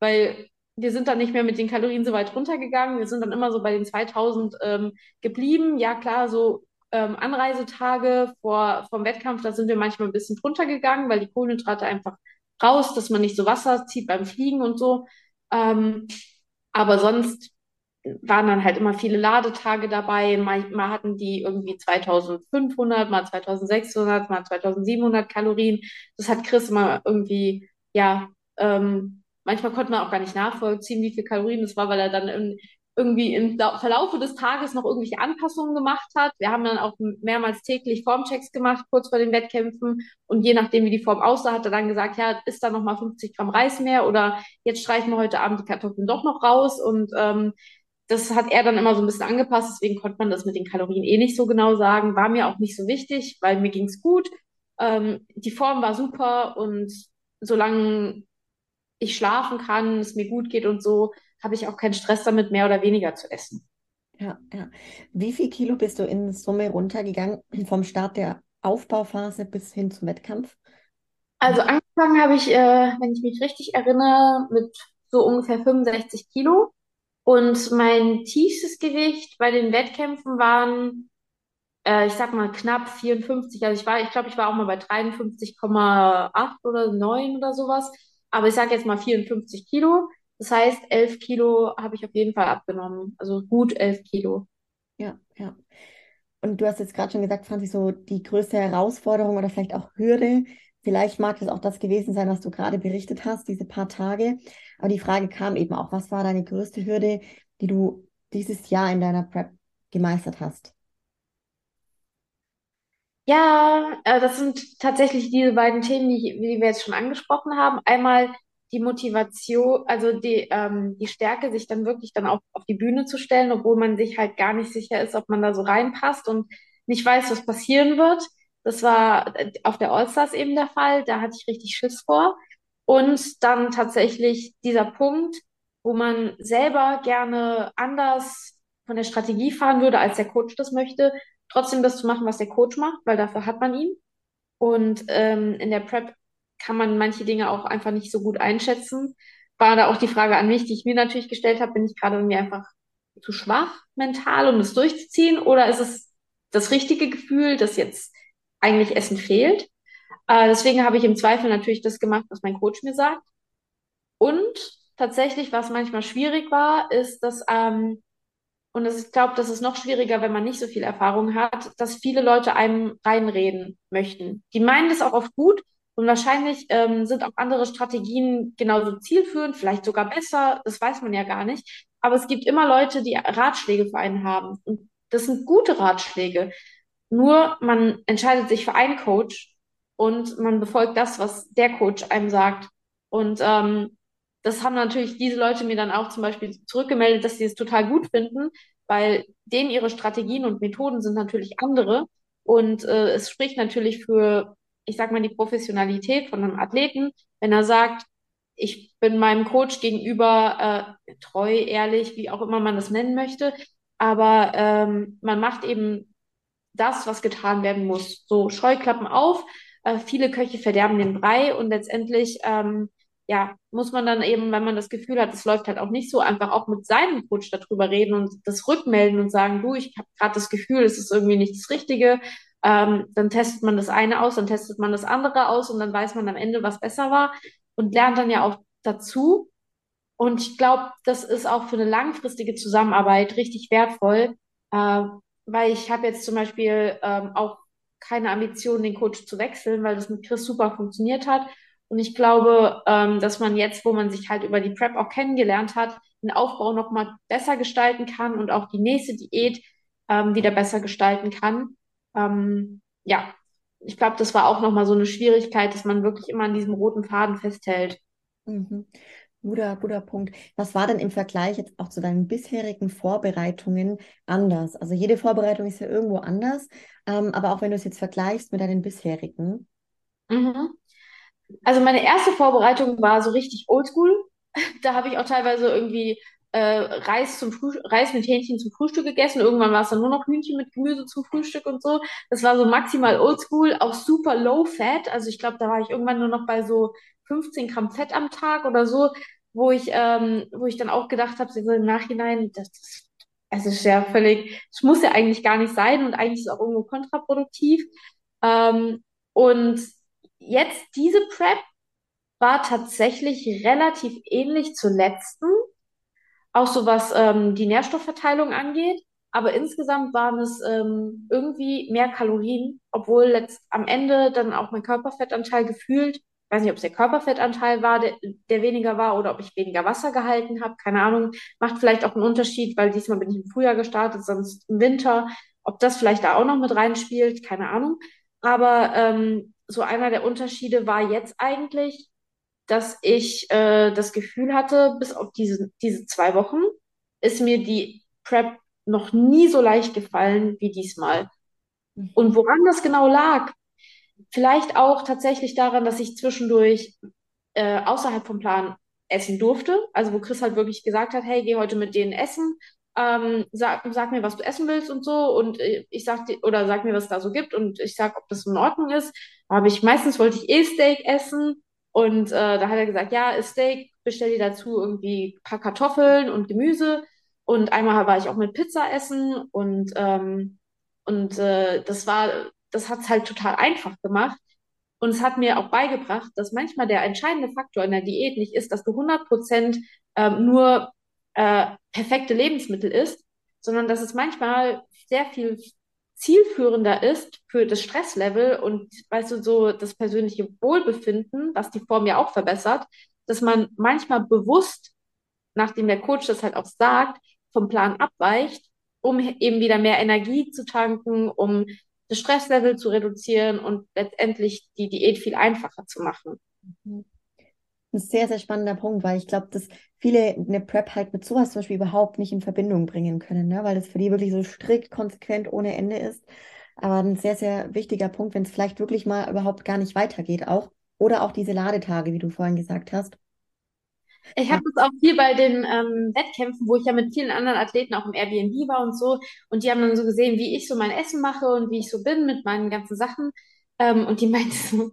weil wir sind dann nicht mehr mit den Kalorien so weit runtergegangen, wir sind dann immer so bei den 2000 ähm, geblieben. Ja, klar, so ähm, Anreisetage vor, vom Wettkampf, da sind wir manchmal ein bisschen drunter gegangen, weil die Kohlenhydrate einfach raus, dass man nicht so Wasser zieht beim Fliegen und so. Ähm, aber sonst waren dann halt immer viele Ladetage dabei. Mal, mal hatten die irgendwie 2500, mal 2600, mal 2700 Kalorien. Das hat Chris immer irgendwie, ja, ähm, manchmal konnte man auch gar nicht nachvollziehen, wie viel Kalorien das war, weil er dann in, irgendwie im Verlaufe des Tages noch irgendwelche Anpassungen gemacht hat. Wir haben dann auch mehrmals täglich Formchecks gemacht, kurz vor den Wettkämpfen. Und je nachdem, wie die Form aussah, hat er dann gesagt, ja, ist da noch mal 50 Gramm Reis mehr oder jetzt streichen wir heute Abend die Kartoffeln doch noch raus. Und ähm, das hat er dann immer so ein bisschen angepasst, deswegen konnte man das mit den Kalorien eh nicht so genau sagen. War mir auch nicht so wichtig, weil mir ging's gut. Ähm, die Form war super und solange ich schlafen kann, es mir gut geht und so, habe ich auch keinen Stress damit, mehr oder weniger zu essen. Ja, ja. Wie viel Kilo bist du in Summe runtergegangen (clears throat) vom Start der Aufbauphase bis hin zum Wettkampf? Also angefangen habe ich, äh, wenn ich mich richtig erinnere, mit so ungefähr 65 Kilo. Und mein tiefstes Gewicht bei den Wettkämpfen waren, äh, ich sag mal, knapp 54. Also ich war, ich glaube, ich war auch mal bei 53,8 oder 9 oder sowas. Aber ich sage jetzt mal 54 Kilo. Das heißt, 11 Kilo habe ich auf jeden Fall abgenommen. Also gut 11 Kilo. Ja, ja. Und du hast jetzt gerade schon gesagt, Franzi, so die größte Herausforderung oder vielleicht auch Hürde, vielleicht mag es auch das gewesen sein, was du gerade berichtet hast, diese paar Tage. Aber die Frage kam eben auch, was war deine größte Hürde, die du dieses Jahr in deiner Prep gemeistert hast? Ja, äh, das sind tatsächlich diese beiden Themen, die, die wir jetzt schon angesprochen haben. Einmal die Motivation, also die, ähm, die Stärke, sich dann wirklich dann auch auf die Bühne zu stellen, obwohl man sich halt gar nicht sicher ist, ob man da so reinpasst und nicht weiß, was passieren wird. Das war auf der Allstars eben der Fall. Da hatte ich richtig Schiss vor. Und dann tatsächlich dieser Punkt, wo man selber gerne anders von der Strategie fahren würde, als der Coach das möchte, trotzdem das zu machen, was der Coach macht, weil dafür hat man ihn. Und ähm, in der Prep kann man manche Dinge auch einfach nicht so gut einschätzen. War da auch die Frage an mich, die ich mir natürlich gestellt habe, bin ich gerade irgendwie einfach zu schwach mental, um das durchzuziehen? Oder ist es das richtige Gefühl, dass jetzt eigentlich Essen fehlt? Äh, deswegen habe ich im Zweifel natürlich das gemacht, was mein Coach mir sagt. Und tatsächlich, was manchmal schwierig war, ist, dass, ähm, und das, ich glaube, das ist noch schwieriger, wenn man nicht so viel Erfahrung hat, dass viele Leute einem reinreden möchten. Die meinen das auch oft gut und wahrscheinlich ähm, sind auch andere Strategien genauso zielführend, vielleicht sogar besser, das weiß man ja gar nicht. Aber es gibt immer Leute, die Ratschläge für einen haben. Und das sind gute Ratschläge. Nur man entscheidet sich für einen Coach und man befolgt das, was der Coach einem sagt. Und ähm, das haben natürlich diese Leute mir dann auch zum Beispiel zurückgemeldet, dass sie es total gut finden, weil denen ihre Strategien und Methoden sind natürlich andere. Und äh, es spricht natürlich für ich sag mal, die Professionalität von einem Athleten, wenn er sagt, ich bin meinem Coach gegenüber äh, treu, ehrlich, wie auch immer man das nennen möchte, aber ähm, man macht eben das, was getan werden muss. So Scheuklappen auf, äh, viele Köche verderben den Brei und letztendlich ähm, ja, muss man dann eben, wenn man das Gefühl hat, es läuft halt auch nicht so, einfach auch mit seinem Coach darüber reden und das rückmelden und sagen, du, ich habe gerade das Gefühl, es ist irgendwie nicht das Richtige. Ähm, dann testet man das eine aus, dann testet man das andere aus und dann weiß man am Ende, was besser war und lernt dann ja auch dazu. Und ich glaube, das ist auch für eine langfristige Zusammenarbeit richtig wertvoll, äh, weil ich habe jetzt zum Beispiel ähm, auch keine Ambition, den Coach zu wechseln, weil das mit Chris super funktioniert hat. Und ich glaube, ähm, dass man jetzt, wo man sich halt über die Prep auch kennengelernt hat, den Aufbau nochmal besser gestalten kann und auch die nächste Diät ähm, wieder besser gestalten kann. Ähm, ja, ich glaube, das war auch nochmal so eine Schwierigkeit, dass man wirklich immer an diesem roten Faden festhält. Mhm. Guter, guter Punkt. Was war denn im Vergleich jetzt auch zu deinen bisherigen Vorbereitungen anders? Also jede Vorbereitung ist ja irgendwo anders, ähm, aber auch wenn du es jetzt vergleichst mit deinen bisherigen. Mhm. Also meine erste Vorbereitung war so richtig oldschool. (laughs) Da habe ich auch teilweise irgendwie äh, Reis zum Reis mit Hähnchen zum Frühstück gegessen. Irgendwann war es dann nur noch Hühnchen mit Gemüse zum Frühstück und so. Das war so maximal oldschool, auch super low fat. Also ich glaube, da war ich irgendwann nur noch bei so 15 Gramm Fett am Tag oder so, wo ich, ähm, wo ich dann auch gedacht habe, so im Nachhinein, das, das, es ist ja völlig, es muss ja eigentlich gar nicht sein und eigentlich ist es auch irgendwo kontraproduktiv. Ähm, und jetzt diese Prep war tatsächlich relativ ähnlich zur letzten, auch so was ähm, die Nährstoffverteilung angeht. Aber insgesamt waren es ähm, irgendwie mehr Kalorien, obwohl letzt, am Ende dann auch mein Körperfettanteil gefühlt, weiß nicht, ob es der Körperfettanteil war, der, der weniger war, oder ob ich weniger Wasser gehalten habe, keine Ahnung. Macht vielleicht auch einen Unterschied, weil diesmal bin ich im Frühjahr gestartet, sonst im Winter. Ob das vielleicht da auch noch mit reinspielt, keine Ahnung. Aber ähm, so einer der Unterschiede war jetzt eigentlich, dass ich äh, das Gefühl hatte, bis auf diese, diese zwei Wochen ist mir die Prep noch nie so leicht gefallen wie diesmal. Mhm. Und woran das genau lag, vielleicht auch tatsächlich daran, dass ich zwischendurch äh, außerhalb vom Plan essen durfte. Also wo Chris halt wirklich gesagt hat, hey, geh heute mit denen essen. Ähm, sag, sag mir, was du essen willst und so. Und äh, ich sag dir, oder sag mir, was es da so gibt. Und ich sag, ob das in Ordnung ist. Aber ich, meistens wollte ich eh Steak essen. Und äh, da hat er gesagt, ja, Steak, bestell dir dazu irgendwie paar Kartoffeln und Gemüse. Und einmal war ich auch mit Pizza essen. Und, ähm, und äh, das war, das hat's halt total einfach gemacht. Und es hat mir auch beigebracht, dass manchmal der entscheidende Faktor in der Diät nicht ist, dass du 100 Prozent ähm, nur äh, perfekte Lebensmittel ist, sondern dass es manchmal sehr viel zielführender ist für das Stresslevel und, weißt du, so das persönliche Wohlbefinden, was die Form ja auch verbessert, dass man manchmal bewusst, nachdem der Coach das halt auch sagt, vom Plan abweicht, um eben wieder mehr Energie zu tanken, um das Stresslevel zu reduzieren und letztendlich die Diät viel einfacher zu machen. Mhm ein sehr, sehr spannender Punkt, weil ich glaube, dass viele eine Prep halt mit sowas zum Beispiel überhaupt nicht in Verbindung bringen können, ne? weil das für die wirklich so strikt, konsequent, ohne Ende ist. Aber ein sehr, sehr wichtiger Punkt, wenn es vielleicht wirklich mal überhaupt gar nicht weitergeht, auch. Oder auch diese Ladetage, wie du vorhin gesagt hast. Ich habe das auch viel bei den ähm, Wettkämpfen, wo ich ja mit vielen anderen Athleten auch im Airbnb war und so. Und die haben dann so gesehen, wie ich so mein Essen mache und wie ich so bin mit meinen ganzen Sachen. Ähm, und die meinten so,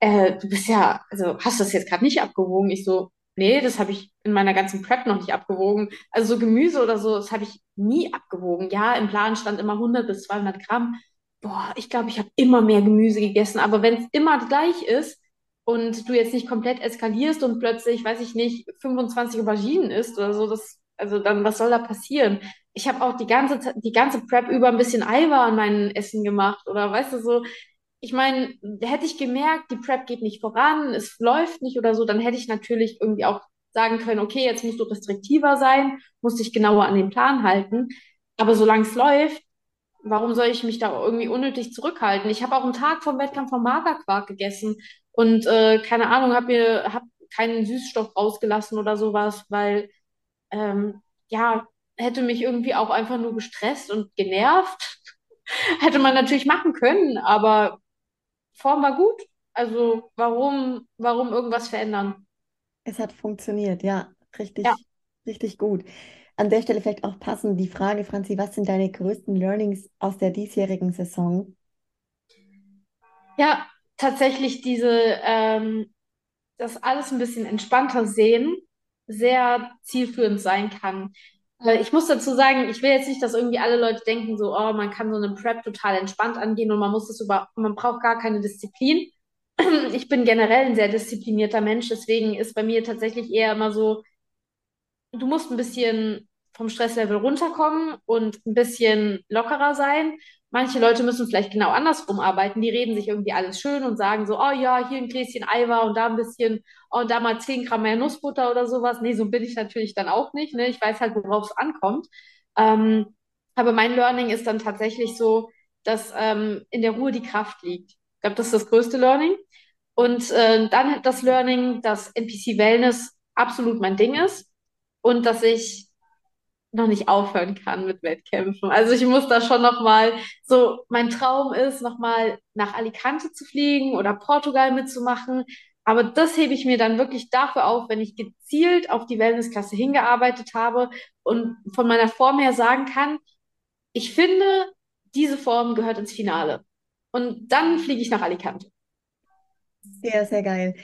äh, du bist ja, also hast du das jetzt gerade nicht abgewogen? Ich so, nee, das habe ich in meiner ganzen Prep noch nicht abgewogen. Also so Gemüse oder so, das habe ich nie abgewogen. Ja, im Plan stand immer 100 bis 200 Gramm. Boah, ich glaube, ich habe immer mehr Gemüse gegessen. Aber wenn es immer gleich ist und du jetzt nicht komplett eskalierst und plötzlich, weiß ich nicht, 25 Auberginen isst oder so, das, also dann, was soll da passieren? Ich habe auch die ganze, die ganze Prep über ein bisschen Eiweiß an meinem Essen gemacht oder weißt du so, ich meine, hätte ich gemerkt, die Prep geht nicht voran, es läuft nicht oder so, dann hätte ich natürlich irgendwie auch sagen können, okay, jetzt musst du restriktiver sein, musst dich genauer an den Plan halten. Aber solange es läuft, warum soll ich mich da irgendwie unnötig zurückhalten? Ich habe auch einen Tag vom Wettkampf vom Magerquark gegessen und äh, keine Ahnung, habe mir hab keinen Süßstoff rausgelassen oder sowas, weil ähm, ja hätte mich irgendwie auch einfach nur gestresst und genervt. (laughs) hätte man natürlich machen können, aber Form war gut Also warum, warum irgendwas verändern? Es hat funktioniert, ja, richtig, Ja. richtig gut. An der Stelle vielleicht auch passend die Frage, Franzi, was sind deine größten Learnings aus der diesjährigen Saison? Ja, tatsächlich diese, ähm, das alles ein bisschen entspannter sehen, sehr zielführend sein kann. Äh, ich muss dazu sagen, ich will jetzt nicht, dass irgendwie alle Leute denken, so, oh, man kann so eine Prep total entspannt angehen und man muss das über, man braucht gar keine Disziplin. (clears throat) Ich bin generell ein sehr disziplinierter Mensch, deswegen ist bei mir tatsächlich eher immer so, du musst ein bisschen vom Stresslevel runterkommen und ein bisschen lockerer sein. Manche Leute müssen vielleicht genau andersrum arbeiten. Die reden sich irgendwie alles schön und sagen so, oh ja, hier ein Gläschen Eiweiß und da ein bisschen, oh, da mal 10 Gramm mehr Nussbutter oder sowas. Nee, so bin ich natürlich dann auch nicht. Ne? Ich weiß halt, worauf es ankommt. Ähm, aber mein Learning ist dann tatsächlich so, dass ähm, in der Ruhe die Kraft liegt. Ich glaube, das ist das größte Learning. Und äh, dann das Learning, dass NPC Wellness absolut mein Ding ist und dass ich noch nicht aufhören kann mit Wettkämpfen. Also ich muss da schon noch mal so mein Traum ist noch mal nach Alicante zu fliegen oder Portugal mitzumachen, aber das hebe ich mir dann wirklich dafür auf, wenn ich gezielt auf die Wellnessklasse hingearbeitet habe und von meiner Form her sagen kann, ich finde, diese Form gehört ins Finale. Und dann fliege ich nach Alicante. Sehr, sehr geil.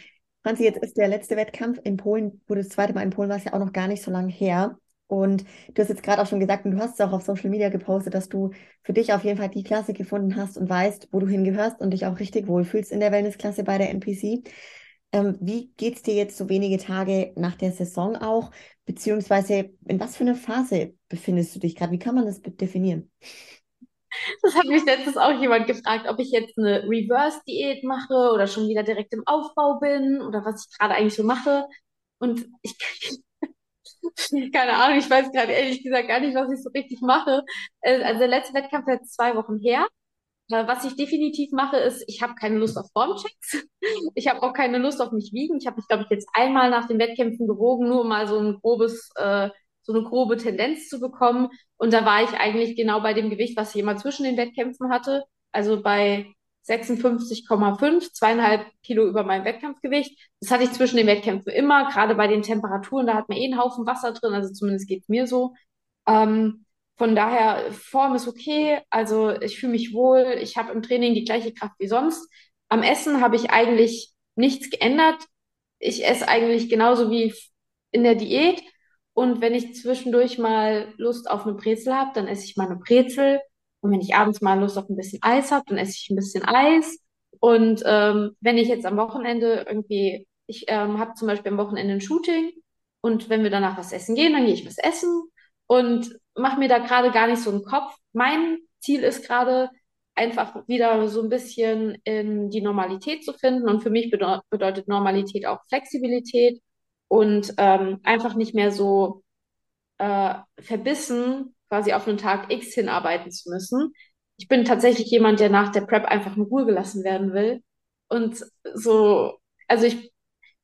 Franzi, jetzt ist der letzte Wettkampf in Polen, wo du das zweite Mal in Polen warst, ja auch noch gar nicht so lange her. Und du hast jetzt gerade auch schon gesagt, und du hast es auch auf Social Media gepostet, dass du für dich auf jeden Fall die Klasse gefunden hast und weißt, wo du hingehörst und dich auch richtig wohlfühlst in der Wellnessklasse bei der NPC. Ähm, wie geht es dir jetzt so wenige Tage nach der Saison auch? Beziehungsweise in was für einer Phase befindest du dich gerade? Wie kann man das definieren? Das hat mich letztens auch jemand gefragt, ob ich jetzt eine Reverse-Diät mache oder schon wieder direkt im Aufbau bin oder was ich gerade eigentlich so mache. Und ich, (laughs) keine Ahnung, ich weiß gerade ehrlich gesagt gar nicht, was ich so richtig mache. Äh, Also der letzte Wettkampf ist jetzt zwei Wochen her. Äh, Was ich definitiv mache, ist, ich habe keine Lust auf Formchecks. (laughs) Ich habe auch keine Lust auf mich wiegen. Ich habe mich, glaube ich, jetzt einmal nach den Wettkämpfen gewogen, nur um mal so ein grobes, äh, so eine grobe Tendenz zu bekommen. Und da war ich eigentlich genau bei dem Gewicht, was ich immer zwischen den Wettkämpfen hatte. Also bei 56,5, zweieinhalb Kilo über meinem Wettkampfgewicht. Das hatte ich zwischen den Wettkämpfen immer, gerade bei den Temperaturen, da hat man eh einen Haufen Wasser drin, also zumindest geht's mir so. Ähm, von daher, Form ist okay. Also ich fühle mich wohl. Ich habe im Training die gleiche Kraft wie sonst. Am Essen habe ich eigentlich nichts geändert. Ich esse eigentlich genauso wie in der Diät. Und wenn ich zwischendurch mal Lust auf eine Brezel habe, dann esse ich mal eine Brezel. Und wenn ich abends mal Lust auf ein bisschen Eis habe, dann esse ich ein bisschen Eis. Und ähm, wenn ich jetzt am Wochenende irgendwie, ich ähm, habe zum Beispiel am Wochenende ein Shooting und wenn wir danach was essen gehen, dann gehe ich was essen und mache mir da gerade gar nicht so einen Kopf. Mein Ziel ist gerade einfach wieder so ein bisschen in die Normalität zu finden. Und für mich bedeu bedeutet Normalität auch Flexibilität und ähm, einfach nicht mehr so äh, verbissen quasi auf einen Tag X hinarbeiten zu müssen. Ich bin tatsächlich jemand, der nach der Prep einfach in Ruhe gelassen werden will. Und so, also ich,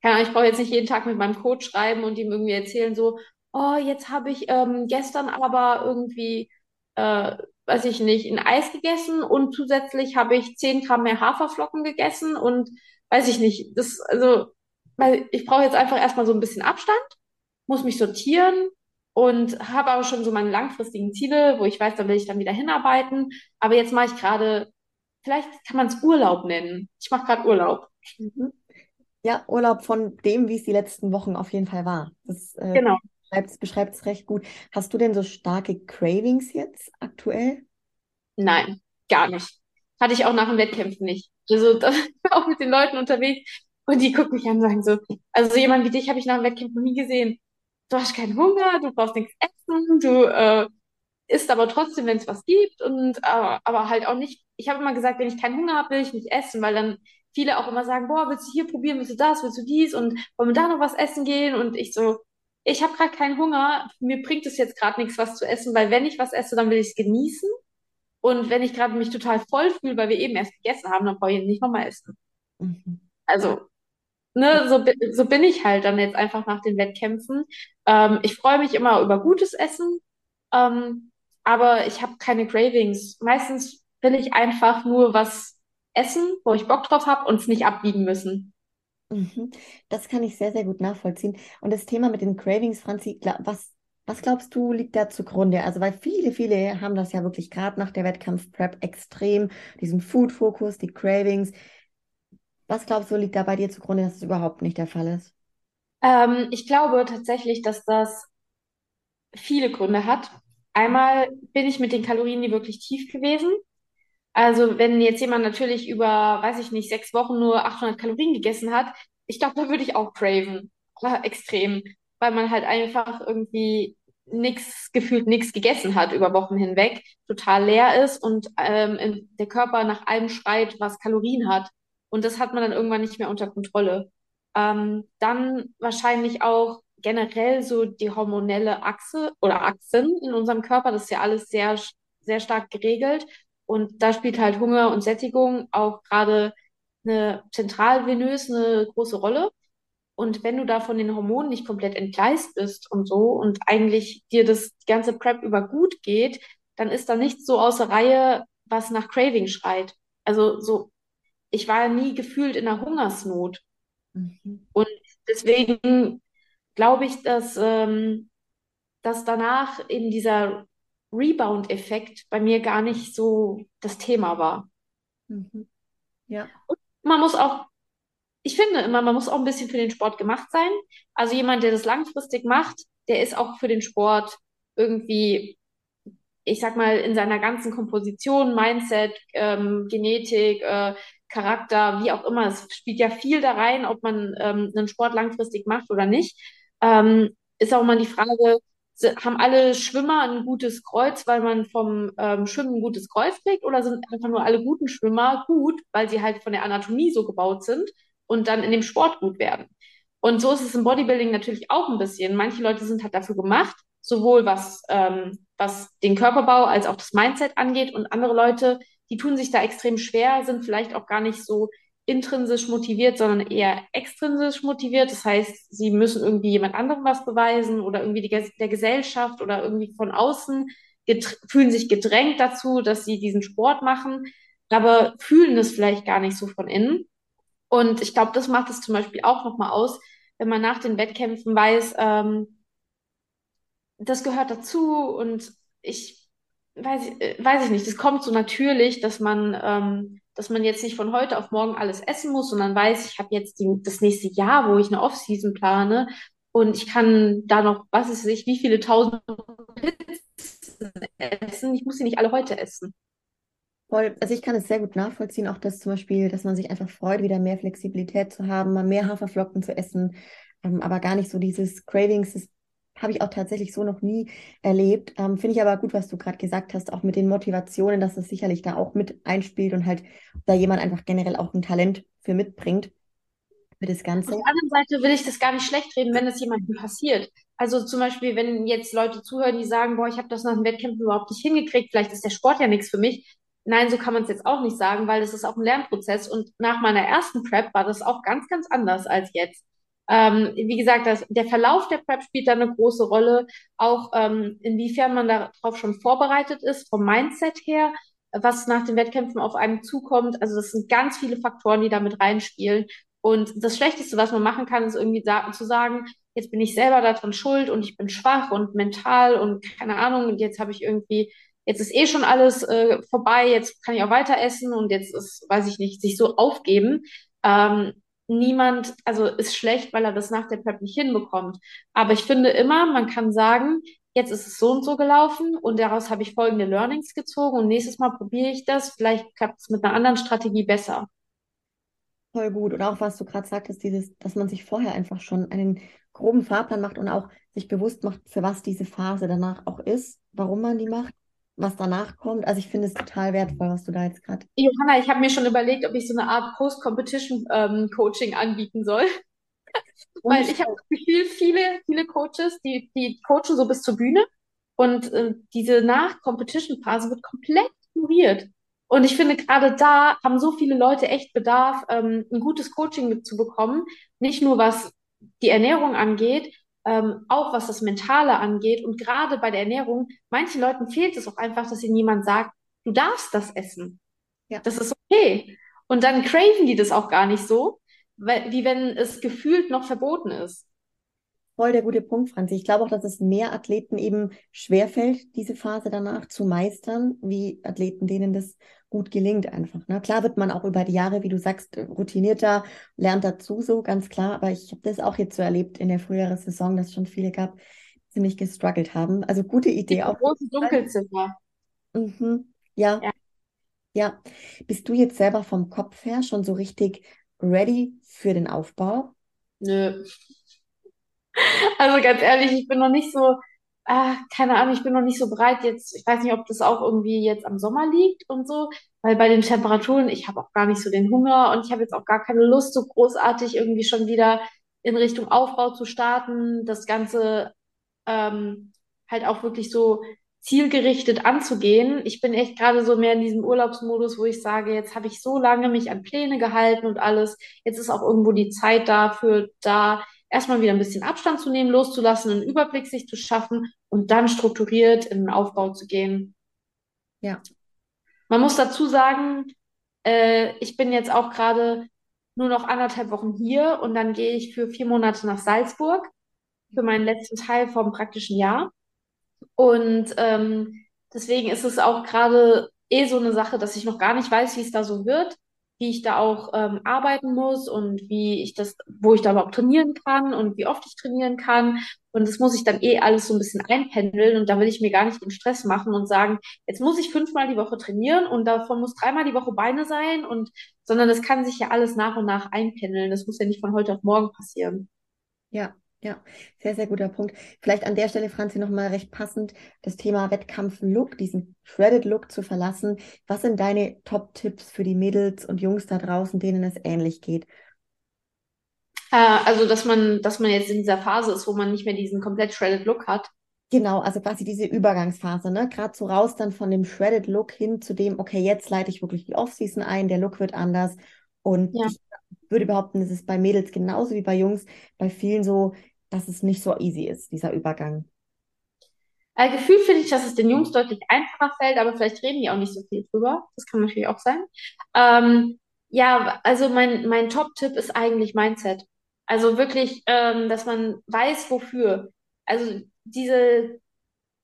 keine Ahnung, ich brauche jetzt nicht jeden Tag mit meinem Coach schreiben und ihm irgendwie erzählen, so, oh, jetzt habe ich ähm, gestern aber irgendwie, äh, weiß ich nicht, ein Eis gegessen und zusätzlich habe ich 10 Gramm mehr Haferflocken gegessen und weiß ich nicht, das, also, weil ich brauche jetzt einfach erstmal so ein bisschen Abstand, muss mich sortieren und habe aber schon so meine langfristigen Ziele, wo ich weiß, da will ich dann wieder hinarbeiten. Aber jetzt mache ich gerade, vielleicht kann man es Urlaub nennen. Ich mache gerade Urlaub. Mhm. Ja, Urlaub von dem, wie es die letzten Wochen auf jeden Fall war. Das äh, Genau. beschreibt es recht gut. Hast du denn so starke Cravings jetzt aktuell? Nein, gar nicht. Hatte ich auch nach den Wettkämpfen nicht. Also (laughs) da auch mit den Leuten unterwegs und die gucken mich an und sagen so, also so jemand wie dich habe ich nach dem Wettkampf noch nie gesehen. Du hast keinen Hunger, du brauchst nichts essen, du äh, isst aber trotzdem, wenn es was gibt und äh, aber halt auch nicht. Ich habe immer gesagt, wenn ich keinen Hunger habe, will ich nicht essen, weil dann viele auch immer sagen, boah, willst du hier probieren, willst du das, willst du dies und wollen wir da noch was essen gehen? Und ich so, ich habe gerade keinen Hunger, mir bringt es jetzt gerade nichts, was zu essen, weil wenn ich was esse, dann will ich es genießen. Und wenn ich gerade mich total voll fühle, weil wir eben erst gegessen haben, dann brauche ich nicht nochmal essen. Mhm. Also, ne, so, so bin ich halt dann jetzt einfach nach den Wettkämpfen. Ähm, ich freue mich immer über gutes Essen, ähm, aber ich habe keine Cravings. Meistens will ich einfach nur was essen, wo ich Bock drauf habe und es nicht abbiegen müssen. Mhm. Das kann ich sehr, sehr gut nachvollziehen. Und das Thema mit den Cravings, Franzi, was, was glaubst du, liegt da zugrunde? Also, weil viele, viele haben das ja wirklich gerade nach der Wettkampf-Prep extrem, diesen Food-Fokus, die Cravings. Was glaubst du, liegt da bei dir zugrunde, dass es überhaupt nicht der Fall ist? Ähm, ich glaube tatsächlich, dass das viele Gründe hat. Einmal bin ich mit den Kalorien nie wirklich tief gewesen. Also wenn jetzt jemand natürlich über, weiß ich nicht, sechs Wochen nur 800 Kalorien gegessen hat, ich glaube, da würde ich auch craven. Extrem. Weil man halt einfach irgendwie nichts, gefühlt nichts gegessen hat über Wochen hinweg, total leer ist und ähm, der Körper nach allem schreit, was Kalorien hat. Und das hat man dann irgendwann nicht mehr unter Kontrolle. Ähm, dann wahrscheinlich auch generell so die hormonelle Achse oder Achsen in unserem Körper. Das ist ja alles sehr, sehr stark geregelt. Und da spielt halt Hunger und Sättigung auch gerade eine zentralvenös eine große Rolle. Und wenn du da von den Hormonen nicht komplett entgleist bist und so und eigentlich dir das ganze Prep über gut geht, dann ist da nichts so außer Reihe, was nach Craving schreit. Also so, ich war nie gefühlt in einer Hungersnot. Mhm. Und deswegen glaube ich, dass, ähm, dass danach in dieser Rebound-Effekt bei mir gar nicht so das Thema war. Mhm. Ja. Und man muss auch, ich finde immer, man muss auch ein bisschen für den Sport gemacht sein. Also jemand, der das langfristig macht, der ist auch für den Sport irgendwie, ich sag mal, in seiner ganzen Komposition, Mindset, ähm, Genetik, äh, Charakter, wie auch immer. Es spielt ja viel da rein, ob man ähm, einen Sport langfristig macht oder nicht. Ähm, ist auch mal die Frage, haben alle Schwimmer ein gutes Kreuz, weil man vom ähm, Schwimmen ein gutes Kreuz kriegt, oder sind einfach nur alle guten Schwimmer gut, weil sie halt von der Anatomie so gebaut sind und dann in dem Sport gut werden? Und so ist es im Bodybuilding natürlich auch ein bisschen. Manche Leute sind halt dafür gemacht, sowohl was, ähm, was den Körperbau als auch das Mindset angeht, und andere Leute, die tun sich da extrem schwer, sind vielleicht auch gar nicht so intrinsisch motiviert, sondern eher extrinsisch motiviert. Das heißt, sie müssen irgendwie jemand anderem was beweisen oder irgendwie die, der Gesellschaft oder irgendwie von außen fühlen sich gedrängt dazu, dass sie diesen Sport machen, aber fühlen es vielleicht gar nicht so von innen. Und ich glaube, das macht es zum Beispiel auch nochmal aus, wenn man nach den Wettkämpfen weiß, ähm, das gehört dazu und ich weiß, äh, weiß ich nicht, es kommt so natürlich, dass man ähm, dass man jetzt nicht von heute auf morgen alles essen muss, sondern weiß, ich habe jetzt die, das nächste Jahr, wo ich eine Off-Season plane und ich kann da noch, was ist ich, wie viele tausend Pizzen essen. Ich muss sie nicht alle heute essen. Voll, also ich kann es sehr gut nachvollziehen, auch das zum Beispiel, dass man sich einfach freut, wieder mehr Flexibilität zu haben, mal mehr Haferflocken zu essen, ähm, aber gar nicht so dieses Cravings, das habe ich auch tatsächlich so noch nie erlebt. Ähm, Finde ich aber gut, was du gerade gesagt hast, auch mit den Motivationen, dass das sicherlich da auch mit einspielt und halt da jemand einfach generell auch ein Talent für mitbringt für das Ganze. Auf der anderen Seite will ich das gar nicht schlecht reden, wenn es jemandem passiert. Also zum Beispiel, wenn jetzt Leute zuhören, die sagen, boah, ich habe das nach dem Wettkämpfen überhaupt nicht hingekriegt, vielleicht ist der Sport ja nichts für mich. Nein, so kann man es jetzt auch nicht sagen, weil das ist auch ein Lernprozess. Und nach meiner ersten Prep war das auch ganz, ganz anders als jetzt. Ähm, wie gesagt, das, der Verlauf der Prep spielt da eine große Rolle, auch ähm, inwiefern man darauf schon vorbereitet ist, vom Mindset her, was nach den Wettkämpfen auf einem zukommt. Also das sind ganz viele Faktoren, die da mit reinspielen. Und das Schlechteste, was man machen kann, ist irgendwie sagen, zu sagen, jetzt bin ich selber daran schuld und ich bin schwach und mental und keine Ahnung, und jetzt habe ich irgendwie, jetzt ist eh schon alles äh, vorbei, jetzt kann ich auch weiter essen und jetzt ist, weiß ich nicht, sich so aufgeben. Ähm, niemand, also ist schlecht, weil er das nach der Prep nicht hinbekommt. Aber ich finde immer, man kann sagen, jetzt ist es so und so gelaufen und daraus habe ich folgende Learnings gezogen und nächstes Mal probiere ich das. Vielleicht klappt es mit einer anderen Strategie besser. Voll gut. Und auch was du gerade sagtest, dieses, dass man sich vorher einfach schon einen groben Fahrplan macht und auch sich bewusst macht, für was diese Phase danach auch ist, warum man die macht was danach kommt. Also ich finde es total wertvoll, was du da jetzt gerade. Johanna, ich habe mir schon überlegt, ob ich so eine Art Post-Competition-Coaching ähm, anbieten soll. (laughs) Weil ich habe das viele, viele Coaches, die, die coachen so bis zur Bühne und äh, diese Nach-Competition-Phase wird komplett ignoriert. Und ich finde, gerade da haben so viele Leute echt Bedarf, ähm, ein gutes Coaching zu bekommen. Nicht nur was die Ernährung angeht, ähm, auch was das Mentale angeht. Und gerade bei der Ernährung, manchen Leuten fehlt es auch einfach, dass ihnen jemand sagt, du darfst das essen. Ja. Das ist okay. Und dann craven die das auch gar nicht so, weil, wie wenn es gefühlt noch verboten ist. Voll der gute Punkt, Franzi. Ich glaube auch, dass es mehr Athleten eben schwerfällt, diese Phase danach zu meistern, wie Athleten, denen das gut gelingt einfach. Ne? Klar wird man auch über die Jahre, wie du sagst, routinierter, lernt dazu so, ganz klar. Aber ich habe das auch jetzt so erlebt in der früheren Saison, dass es schon viele gab, die ziemlich gestruggelt haben. Also gute Idee. Die auch. große Dunkelziffer. Mhm. Ja. ja. Ja. Bist du jetzt selber vom Kopf her schon so richtig ready für den Aufbau? Nö. (laughs) Also ganz ehrlich, ich bin noch nicht so, ah, keine Ahnung, ich bin noch nicht so bereit jetzt. Ich weiß nicht, ob das auch irgendwie jetzt am Sommer liegt und so, weil bei den Temperaturen, ich habe auch gar nicht so den Hunger und ich habe jetzt auch gar keine Lust, so großartig irgendwie schon wieder in Richtung Aufbau zu starten, das Ganze ähm, halt auch wirklich so zielgerichtet anzugehen. Ich bin echt gerade so mehr in diesem Urlaubsmodus, wo ich sage, jetzt habe ich so lange mich an Pläne gehalten und alles. Jetzt ist auch irgendwo die Zeit dafür da, erstmal wieder ein bisschen Abstand zu nehmen, loszulassen, einen Überblick sich zu schaffen und dann strukturiert in den Aufbau zu gehen. Ja. Man muss dazu sagen, äh, ich bin jetzt auch gerade nur noch anderthalb Wochen hier und dann gehe ich für vier Monate nach Salzburg für meinen letzten Teil vom praktischen Jahr. Und ähm, deswegen ist es auch gerade eh so eine Sache, dass ich noch gar nicht weiß, wie es da so wird wie ich da auch ähm, arbeiten muss und wie ich das, wo ich da überhaupt trainieren kann und wie oft ich trainieren kann. Und das muss ich dann eh alles so ein bisschen einpendeln und da will ich mir gar nicht den Stress machen und sagen, jetzt muss ich fünfmal die Woche trainieren und davon muss dreimal die Woche Beine sein und, sondern das kann sich ja alles nach und nach einpendeln. Das muss ja nicht von heute auf morgen passieren. Ja, ja, sehr, sehr guter Punkt. Vielleicht an der Stelle, Franzi, nochmal recht passend, das Thema Wettkampf-Look, diesen Shredded-Look zu verlassen. Was sind deine Top-Tipps für die Mädels und Jungs da draußen, denen es ähnlich geht? Äh, also, dass man, dass man jetzt in dieser Phase ist, wo man nicht mehr diesen komplett Shredded Look hat. Genau, also quasi diese Übergangsphase, ne? Gerade so raus dann von dem Shredded Look hin zu dem, okay, jetzt leite ich wirklich die Off-Season ein, der Look wird anders. Und ja. ich würde behaupten, es ist bei Mädels genauso wie bei Jungs, bei vielen so, dass es nicht so easy ist, dieser Übergang. Äh, Gefühl finde ich, dass es den Jungs deutlich einfacher fällt, aber vielleicht reden die auch nicht so viel drüber. Das kann natürlich auch sein. Ähm, ja, also mein, mein Top-Tipp ist eigentlich Mindset. Also wirklich, ähm, dass man weiß, wofür. Also diese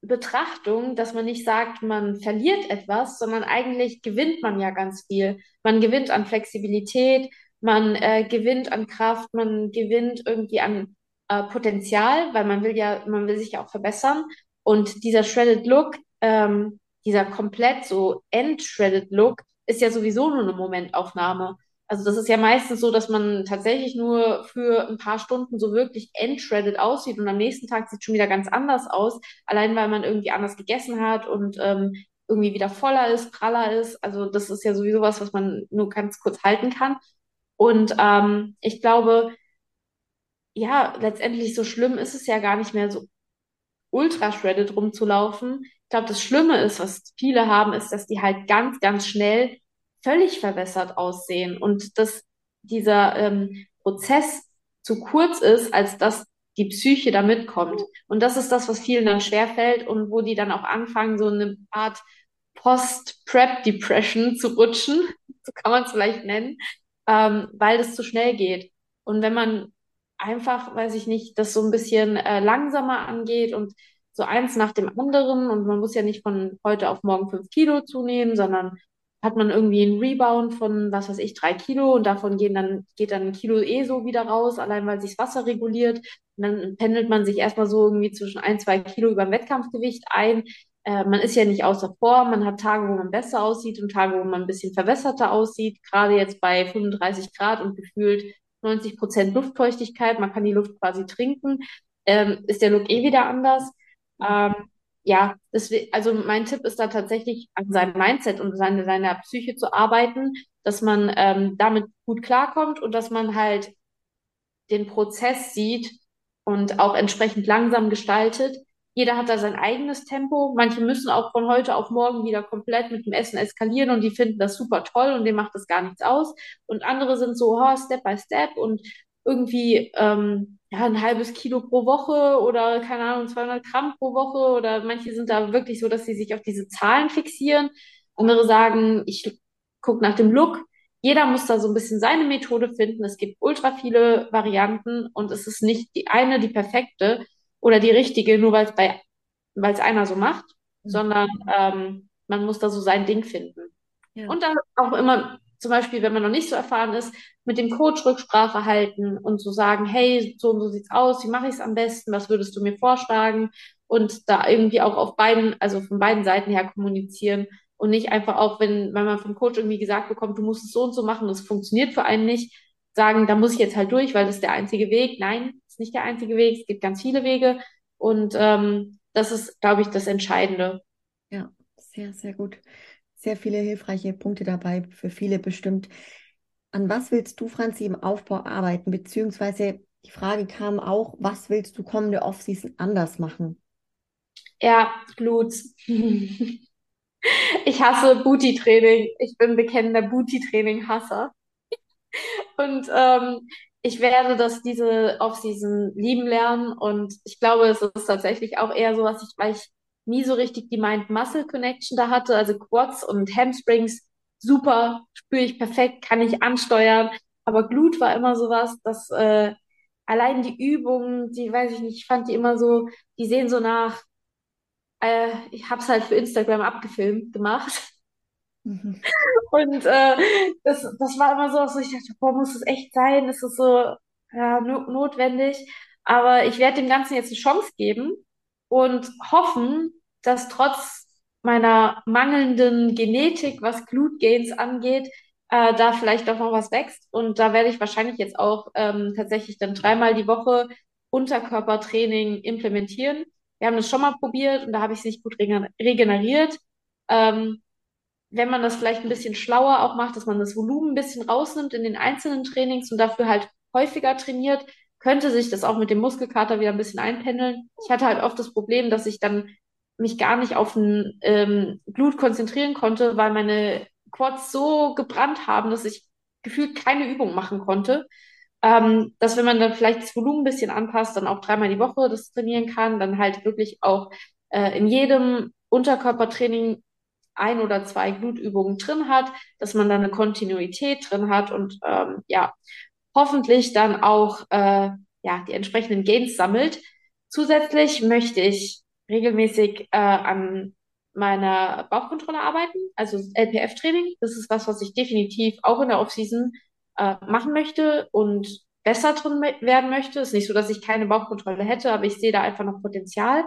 Betrachtung, dass man nicht sagt, man verliert etwas, sondern eigentlich gewinnt man ja ganz viel. Man gewinnt an Flexibilität, man äh, gewinnt an Kraft, man gewinnt irgendwie an äh, Potenzial, weil man will ja, man will sich ja auch verbessern. Und dieser Shredded Look, ähm, dieser komplett so end-Shredded Look, ist ja sowieso nur eine Momentaufnahme. Also das ist ja meistens so, dass man tatsächlich nur für ein paar Stunden so wirklich entshredded aussieht und am nächsten Tag sieht schon wieder ganz anders aus, allein weil man irgendwie anders gegessen hat und ähm, irgendwie wieder voller ist, praller ist. Also das ist ja sowieso was, was man nur ganz kurz halten kann. Und ähm, ich glaube, ja, letztendlich so schlimm ist es ja gar nicht mehr so ultra shredded rumzulaufen. Ich glaube, das Schlimme ist, was viele haben, ist, dass die halt ganz, ganz schnell völlig verwässert aussehen und dass dieser ähm, Prozess zu kurz ist, als dass die Psyche da mitkommt. Und das ist das, was vielen dann schwerfällt und wo die dann auch anfangen, so eine Art Post-Prep-Depression zu rutschen, (laughs) so kann man es vielleicht nennen, ähm, weil das zu schnell geht. Und wenn man einfach, weiß ich nicht, das so ein bisschen äh, langsamer angeht und so eins nach dem anderen und man muss ja nicht von heute auf morgen fünf Kilo zunehmen, sondern hat man irgendwie einen Rebound von, was weiß ich, drei Kilo und davon gehen dann, geht dann ein Kilo eh so wieder raus, allein weil sich das Wasser reguliert. Und dann pendelt man sich erstmal so irgendwie zwischen ein, zwei Kilo über Wettkampfgewicht ein. Äh, man ist ja nicht außer Form, man hat Tage, wo man besser aussieht und Tage, wo man ein bisschen verwässerter aussieht. Gerade jetzt bei 35 Grad und gefühlt 90 Prozent Luftfeuchtigkeit, man kann die Luft quasi trinken, ähm, ist der Look eh wieder anders. Ähm, ja, deswegen, also mein Tipp ist da tatsächlich an seinem Mindset und seine, seiner Psyche zu arbeiten, dass man ähm, damit gut klarkommt und dass man halt den Prozess sieht und auch entsprechend langsam gestaltet, jeder hat da sein eigenes Tempo. Manche müssen auch von heute auf morgen wieder komplett mit dem Essen eskalieren und die finden das super toll und dem macht das gar nichts aus. Und andere sind so, oh, Step by Step und irgendwie ähm, ja, ein halbes Kilo pro Woche oder keine Ahnung, 200 Gramm pro Woche oder manche sind da wirklich so, dass sie sich auf diese Zahlen fixieren. Andere sagen, ich gucke nach dem Look. jeder muss da so ein bisschen seine Methode finden. Es gibt ultra viele Varianten und es ist nicht die eine, die perfekte oder die richtige, nur weil es bei, weil es einer so macht, mhm. sondern ähm, man muss da so sein Ding finden. Ja. Und dann auch immer, zum Beispiel, wenn man noch nicht so erfahren ist, mit dem Coach Rücksprache halten und so sagen, hey, so und so sieht's aus, wie mache ich es am besten, was würdest du mir vorschlagen? Und da irgendwie auch auf beiden, also von beiden Seiten her kommunizieren und nicht einfach auch, wenn, wenn man vom Coach irgendwie gesagt bekommt, du musst es so und so machen, das funktioniert für einen nicht, sagen, da muss ich jetzt halt durch, weil das ist der einzige Weg. Nein, ist nicht der einzige Weg, es gibt ganz viele Wege und ähm, das ist, glaube ich, das Entscheidende. Ja, sehr, sehr gut. Sehr viele hilfreiche Punkte dabei, für viele bestimmt. An was willst du, Franzi, im Aufbau arbeiten? Beziehungsweise die Frage kam auch, was willst du kommende Offseason anders machen? Ja, Glutes. (laughs) Ich hasse Booty-Training. Ich bin bekennender Booty-Training-Hasser. Und ähm, ich werde das diese Offseason lieben lernen. Und ich glaube, es ist tatsächlich auch eher so, was ich, weil ich nie so richtig die Mind-Muscle-Connection da hatte. Also Quads und Hamstrings, super, spüre ich perfekt, kann ich ansteuern. Aber Glut war immer sowas, dass äh, allein die Übungen, die weiß ich nicht, ich fand die immer so, die sehen so nach äh, ich habe es halt für Instagram abgefilmt gemacht. (laughs) Und äh, das, das war immer so, dass ich dachte, boah, muss es echt sein? Ist es so ja, no notwendig? Aber ich werde dem Ganzen jetzt eine Chance geben und hoffen, dass trotz meiner mangelnden Genetik, was Glute Gains angeht, äh, da vielleicht doch noch was wächst. Und da werde ich wahrscheinlich jetzt auch ähm, tatsächlich dann dreimal die Woche Unterkörpertraining implementieren. Wir haben das schon mal probiert und da habe ich es nicht gut regeneriert. Ähm, wenn man das vielleicht ein bisschen schlauer auch macht, dass man das Volumen ein bisschen rausnimmt in den einzelnen Trainings und dafür halt häufiger trainiert, könnte sich das auch mit dem Muskelkater wieder ein bisschen einpendeln. Ich hatte halt oft das Problem, dass ich dann mich gar nicht auf ein ähm, Blut konzentrieren konnte, weil meine Quads so gebrannt haben, dass ich gefühlt keine Übung machen konnte ähm, dass wenn man dann vielleicht das Volumen ein bisschen anpasst, dann auch dreimal die Woche das trainieren kann, dann halt wirklich auch äh, in jedem Unterkörpertraining ein oder zwei Glutübungen drin hat, dass man dann eine Kontinuität drin hat und ähm, ja, hoffentlich dann auch äh, ja, die entsprechenden Gains sammelt. Zusätzlich möchte ich regelmäßig äh, an meiner Bauchkontrolle arbeiten, also LPF-Training. Das ist was, was ich definitiv auch in der Offseason äh, machen möchte und besser drin werden möchte. Es ist nicht so, dass ich keine Bauchkontrolle hätte, aber ich sehe da einfach noch Potenzial.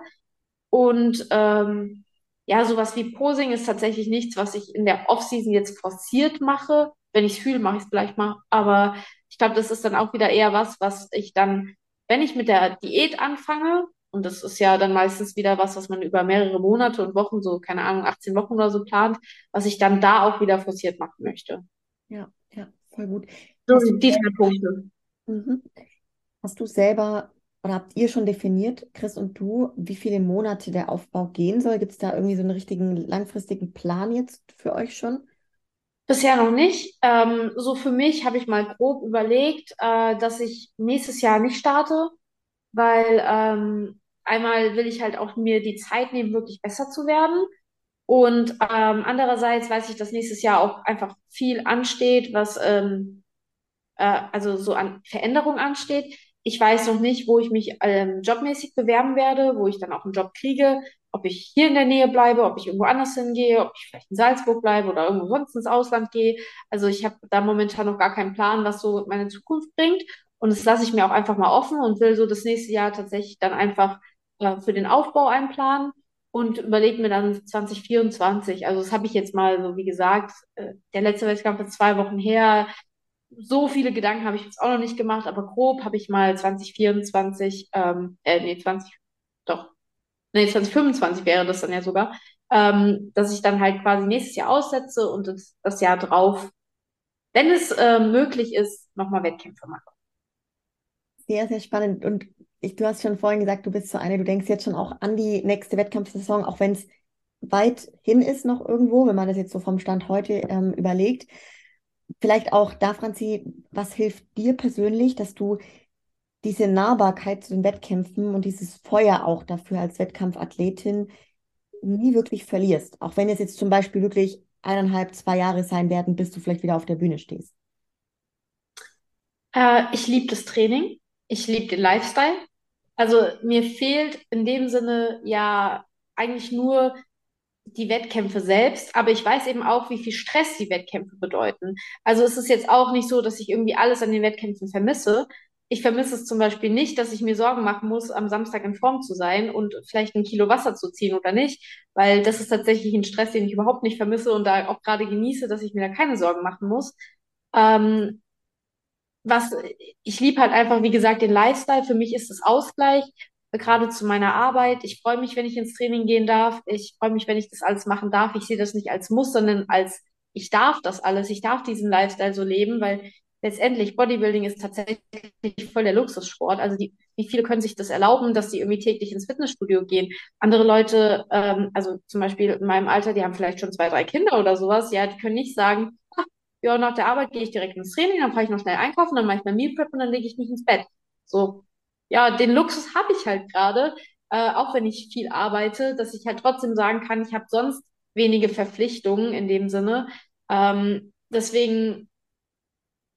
Und ähm, ja, sowas wie Posing ist tatsächlich nichts, was ich in der Offseason jetzt forciert mache. Wenn ich es fühle, mache ich es vielleicht mal. Aber ich glaube, das ist dann auch wieder eher was, was ich dann, wenn ich mit der Diät anfange, und das ist ja dann meistens wieder was, was man über mehrere Monate und Wochen, so keine Ahnung, 18 Wochen oder so plant, was ich dann da auch wieder forciert machen möchte. Ja, ja. Voll gut. So sind die drei Punkte. Mhm. Hast du selber oder habt ihr schon definiert, Chris und du, wie viele Monate der Aufbau gehen soll? Gibt es da irgendwie so einen richtigen langfristigen Plan jetzt für euch schon? Bisher noch nicht. Ähm, so für mich habe ich mal grob überlegt, äh, dass ich nächstes Jahr nicht starte, weil ähm, einmal will ich halt auch mir die Zeit nehmen, wirklich besser zu werden. Und ähm, andererseits weiß ich, dass nächstes Jahr auch einfach viel ansteht, was ähm, äh, also so an Veränderung ansteht. Ich weiß noch nicht, wo ich mich ähm, jobmäßig bewerben werde, wo ich dann auch einen Job kriege, ob ich hier in der Nähe bleibe, ob ich irgendwo anders hingehe, ob ich vielleicht in Salzburg bleibe oder irgendwo sonst ins Ausland gehe. Also ich habe da momentan noch gar keinen Plan, was so meine Zukunft bringt. Und das lasse ich mir auch einfach mal offen und will so das nächste Jahr tatsächlich dann einfach äh, für den Aufbau einplanen und überlege mir dann 2024. Also das habe ich jetzt mal so, wie gesagt, äh, der letzte Wettkampf ist zwei Wochen her. So viele Gedanken habe ich jetzt auch noch nicht gemacht, aber grob habe ich mal 2024, ähm, äh, nee, 20, doch, nee, 2025 wäre das dann ja sogar, ähm, dass ich dann halt quasi nächstes Jahr aussetze und das, das Jahr drauf, wenn es äh, möglich ist, nochmal Wettkämpfe mache. Sehr, sehr spannend. Und ich, du hast schon vorhin gesagt, du bist so eine, du denkst jetzt schon auch an die nächste Wettkampfsaison, auch wenn es weit hin ist noch irgendwo, wenn man das jetzt so vom Stand heute ähm, überlegt. Vielleicht auch da, Franzi, was hilft dir persönlich, dass du diese Nahbarkeit zu den Wettkämpfen und dieses Feuer auch dafür als Wettkampfathletin nie wirklich verlierst? Auch wenn es jetzt zum Beispiel wirklich eineinhalb, zwei Jahre sein werden, bis du vielleicht wieder auf der Bühne stehst? Äh, ich liebe das Training. Ich liebe den Lifestyle. Also mir fehlt in dem Sinne ja eigentlich nur die Wettkämpfe selbst, aber ich weiß eben auch, wie viel Stress die Wettkämpfe bedeuten. Also es ist jetzt auch nicht so, dass ich irgendwie alles an den Wettkämpfen vermisse. Ich vermisse es zum Beispiel nicht, dass ich mir Sorgen machen muss, am Samstag in Form zu sein und vielleicht ein Kilo Wasser zu ziehen oder nicht, weil das ist tatsächlich ein Stress, den ich überhaupt nicht vermisse und da auch gerade genieße, dass ich mir da keine Sorgen machen muss. Ähm, was ich liebe halt einfach, wie gesagt, den Lifestyle. Für mich ist es Ausgleich, gerade zu meiner Arbeit. Ich freue mich, wenn ich ins Training gehen darf. Ich freue mich, wenn ich das alles machen darf. Ich sehe das nicht als Muss, sondern als ich darf das alles. Ich darf diesen Lifestyle so leben, weil letztendlich Bodybuilding ist tatsächlich voll der Luxussport. Also die, wie viele können sich das erlauben, dass sie irgendwie täglich ins Fitnessstudio gehen? Andere Leute, ähm, also zum Beispiel in meinem Alter, die haben vielleicht schon zwei, drei Kinder oder sowas, ja, die können nicht sagen, ja, nach der Arbeit gehe ich direkt ins Training, dann fahre ich noch schnell einkaufen, dann mache ich mein Meal Prep und dann lege ich mich ins Bett. So, ja, den Luxus habe ich halt gerade, äh, auch wenn ich viel arbeite, dass ich halt trotzdem sagen kann, ich habe sonst wenige Verpflichtungen in dem Sinne. Ähm, deswegen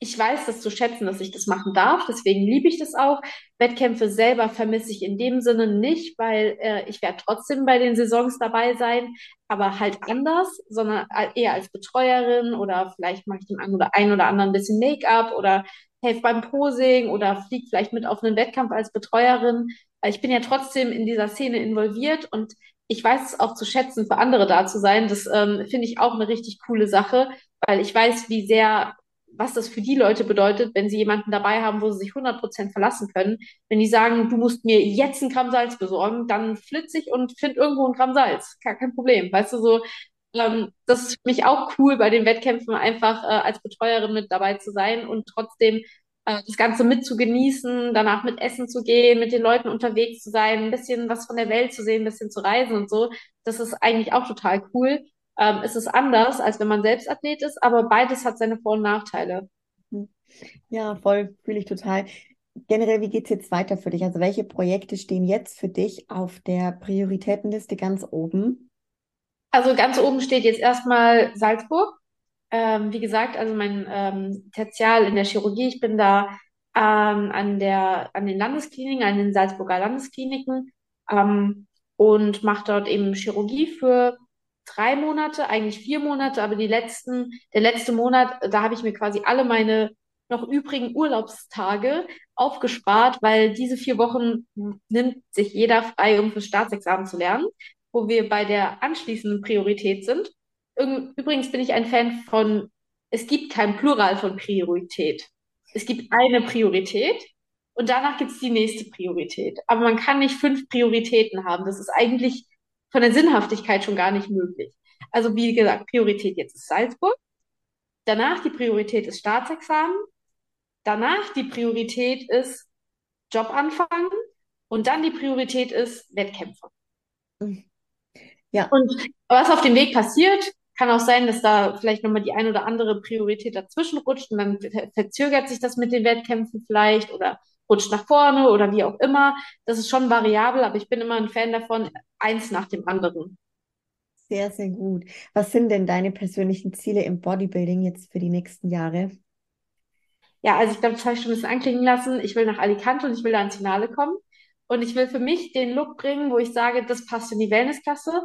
ich weiß das zu schätzen, dass ich das machen darf. Deswegen liebe ich das auch. Wettkämpfe selber vermisse ich in dem Sinne nicht, weil äh, ich werde trotzdem bei den Saisons dabei sein, aber halt anders, sondern eher als Betreuerin oder vielleicht mache ich dem einen oder, einen oder anderen ein bisschen Make-up oder helfe beim Posing oder fliege vielleicht mit auf einen Wettkampf als Betreuerin. Ich bin ja trotzdem in dieser Szene involviert und ich weiß es auch zu schätzen, für andere da zu sein. Das ähm, finde ich auch eine richtig coole Sache, weil ich weiß, wie sehr was das für die Leute bedeutet, wenn sie jemanden dabei haben, wo sie sich 100% verlassen können. Wenn die sagen, du musst mir jetzt ein Gramm Salz besorgen, dann flitze ich und finde irgendwo ein Gramm Salz. Kein, kein Problem. Weißt du, so, ähm, das ist für mich auch cool, bei den Wettkämpfen einfach äh, als Betreuerin mit dabei zu sein und trotzdem äh, das Ganze mit zu genießen, danach mit Essen zu gehen, mit den Leuten unterwegs zu sein, ein bisschen was von der Welt zu sehen, ein bisschen zu reisen und so. Das ist eigentlich auch total cool ähm, ist es anders, als wenn man selbst Athlet ist, aber beides hat seine Vor- und Nachteile. Ja, voll, fühle ich total. Generell, wie geht es jetzt weiter für dich? Also welche Projekte stehen jetzt für dich auf der Prioritätenliste ganz oben? Also ganz oben steht jetzt erstmal Salzburg. Ähm, wie gesagt, also mein ähm, Tertial in der Chirurgie, ich bin da ähm, an der, an den Landeskliniken, an den Salzburger Landeskliniken ähm, und mache dort eben Chirurgie für drei Monate, eigentlich vier Monate, aber die letzten, der letzte Monat, da habe ich mir quasi alle meine noch übrigen Urlaubstage aufgespart, weil diese vier Wochen nimmt sich jeder frei, um fürs Staatsexamen zu lernen, wo wir bei der anschließenden Priorität sind. Übrigens bin ich ein Fan von, es gibt kein Plural von Priorität. Es gibt eine Priorität und danach gibt es die nächste Priorität. Aber man kann nicht fünf Prioritäten haben. Das ist eigentlich von der Sinnhaftigkeit schon gar nicht möglich. Also wie gesagt, Priorität jetzt ist Salzburg. Danach die Priorität ist Staatsexamen. Danach die Priorität ist Job anfangen. Und dann die Priorität ist Wettkämpfe. Ja. Und was auf dem Weg passiert, kann auch sein, dass da vielleicht nochmal die ein oder andere Priorität dazwischen rutscht und dann verzögert sich das mit den Wettkämpfen vielleicht oder rutscht nach vorne oder wie auch immer. Das ist schon variabel, aber ich bin immer ein Fan davon, eins nach dem anderen. Sehr, sehr gut. Was sind denn deine persönlichen Ziele im Bodybuilding jetzt für die nächsten Jahre? Ja, also ich glaube, das habe ich schon ein bisschen anklingen lassen. Ich will nach Alicante und ich will da ins Finale kommen. Und ich will für mich den Look bringen, wo ich sage, das passt in die Wellnessklasse.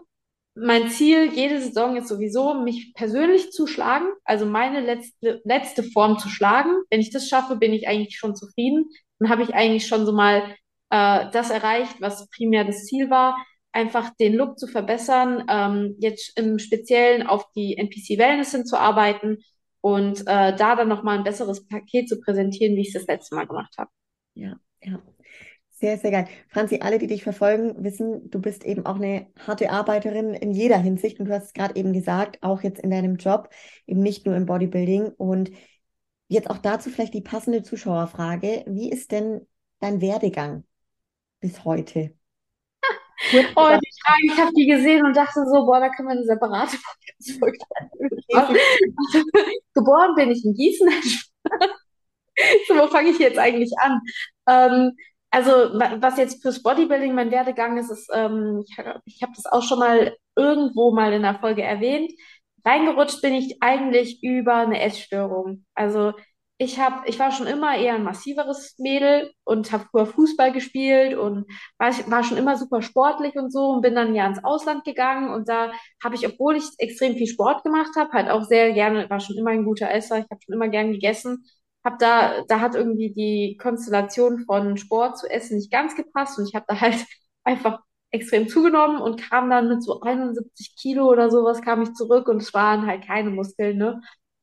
Mein Ziel jede Saison ist sowieso, mich persönlich zu schlagen, also meine letzte, letzte Form zu schlagen. Wenn ich das schaffe, bin ich eigentlich schon zufrieden. Dann habe ich eigentlich schon so mal äh, das erreicht, was primär das Ziel war einfach den Look zu verbessern, ähm, jetzt im Speziellen auf die NPC Wellness hinzuarbeiten und äh, da dann nochmal ein besseres Paket zu präsentieren, wie ich es das letzte Mal gemacht habe. Ja, ja. Sehr, sehr geil. Franzi, alle, die dich verfolgen, wissen, du bist eben auch eine harte Arbeiterin in jeder Hinsicht. Und du hast es gerade eben gesagt, auch jetzt in deinem Job, eben nicht nur im Bodybuilding. Und jetzt auch dazu vielleicht die passende Zuschauerfrage. Wie ist denn dein Werdegang bis heute? (laughs) Oh, die Frage, ich habe die gesehen und dachte so, boah, da können wir eine separate Podcast-Folge (laughs) (laughs) Geboren bin ich in Gießen. so, wo fange ich jetzt eigentlich an? Ähm, also, was jetzt fürs Bodybuilding mein Werdegang ist, ist, ähm, ich, ich habe das auch schon mal irgendwo mal in der Folge erwähnt. Reingerutscht bin ich eigentlich über eine Essstörung. Also ich habe, ich war schon immer eher ein massiveres Mädel und habe früher Fußball gespielt und war, war schon immer super sportlich und so und bin dann ja ins Ausland gegangen und da habe ich, obwohl ich extrem viel Sport gemacht habe, halt auch sehr gerne, war schon immer ein guter Esser, ich habe schon immer gern gegessen, habe da, da hat irgendwie die Konstellation von Sport zu Essen nicht ganz gepasst und ich habe da halt (laughs) einfach extrem zugenommen und kam dann mit so 71 Kilo oder sowas kam ich zurück und es waren halt keine Muskeln, ne?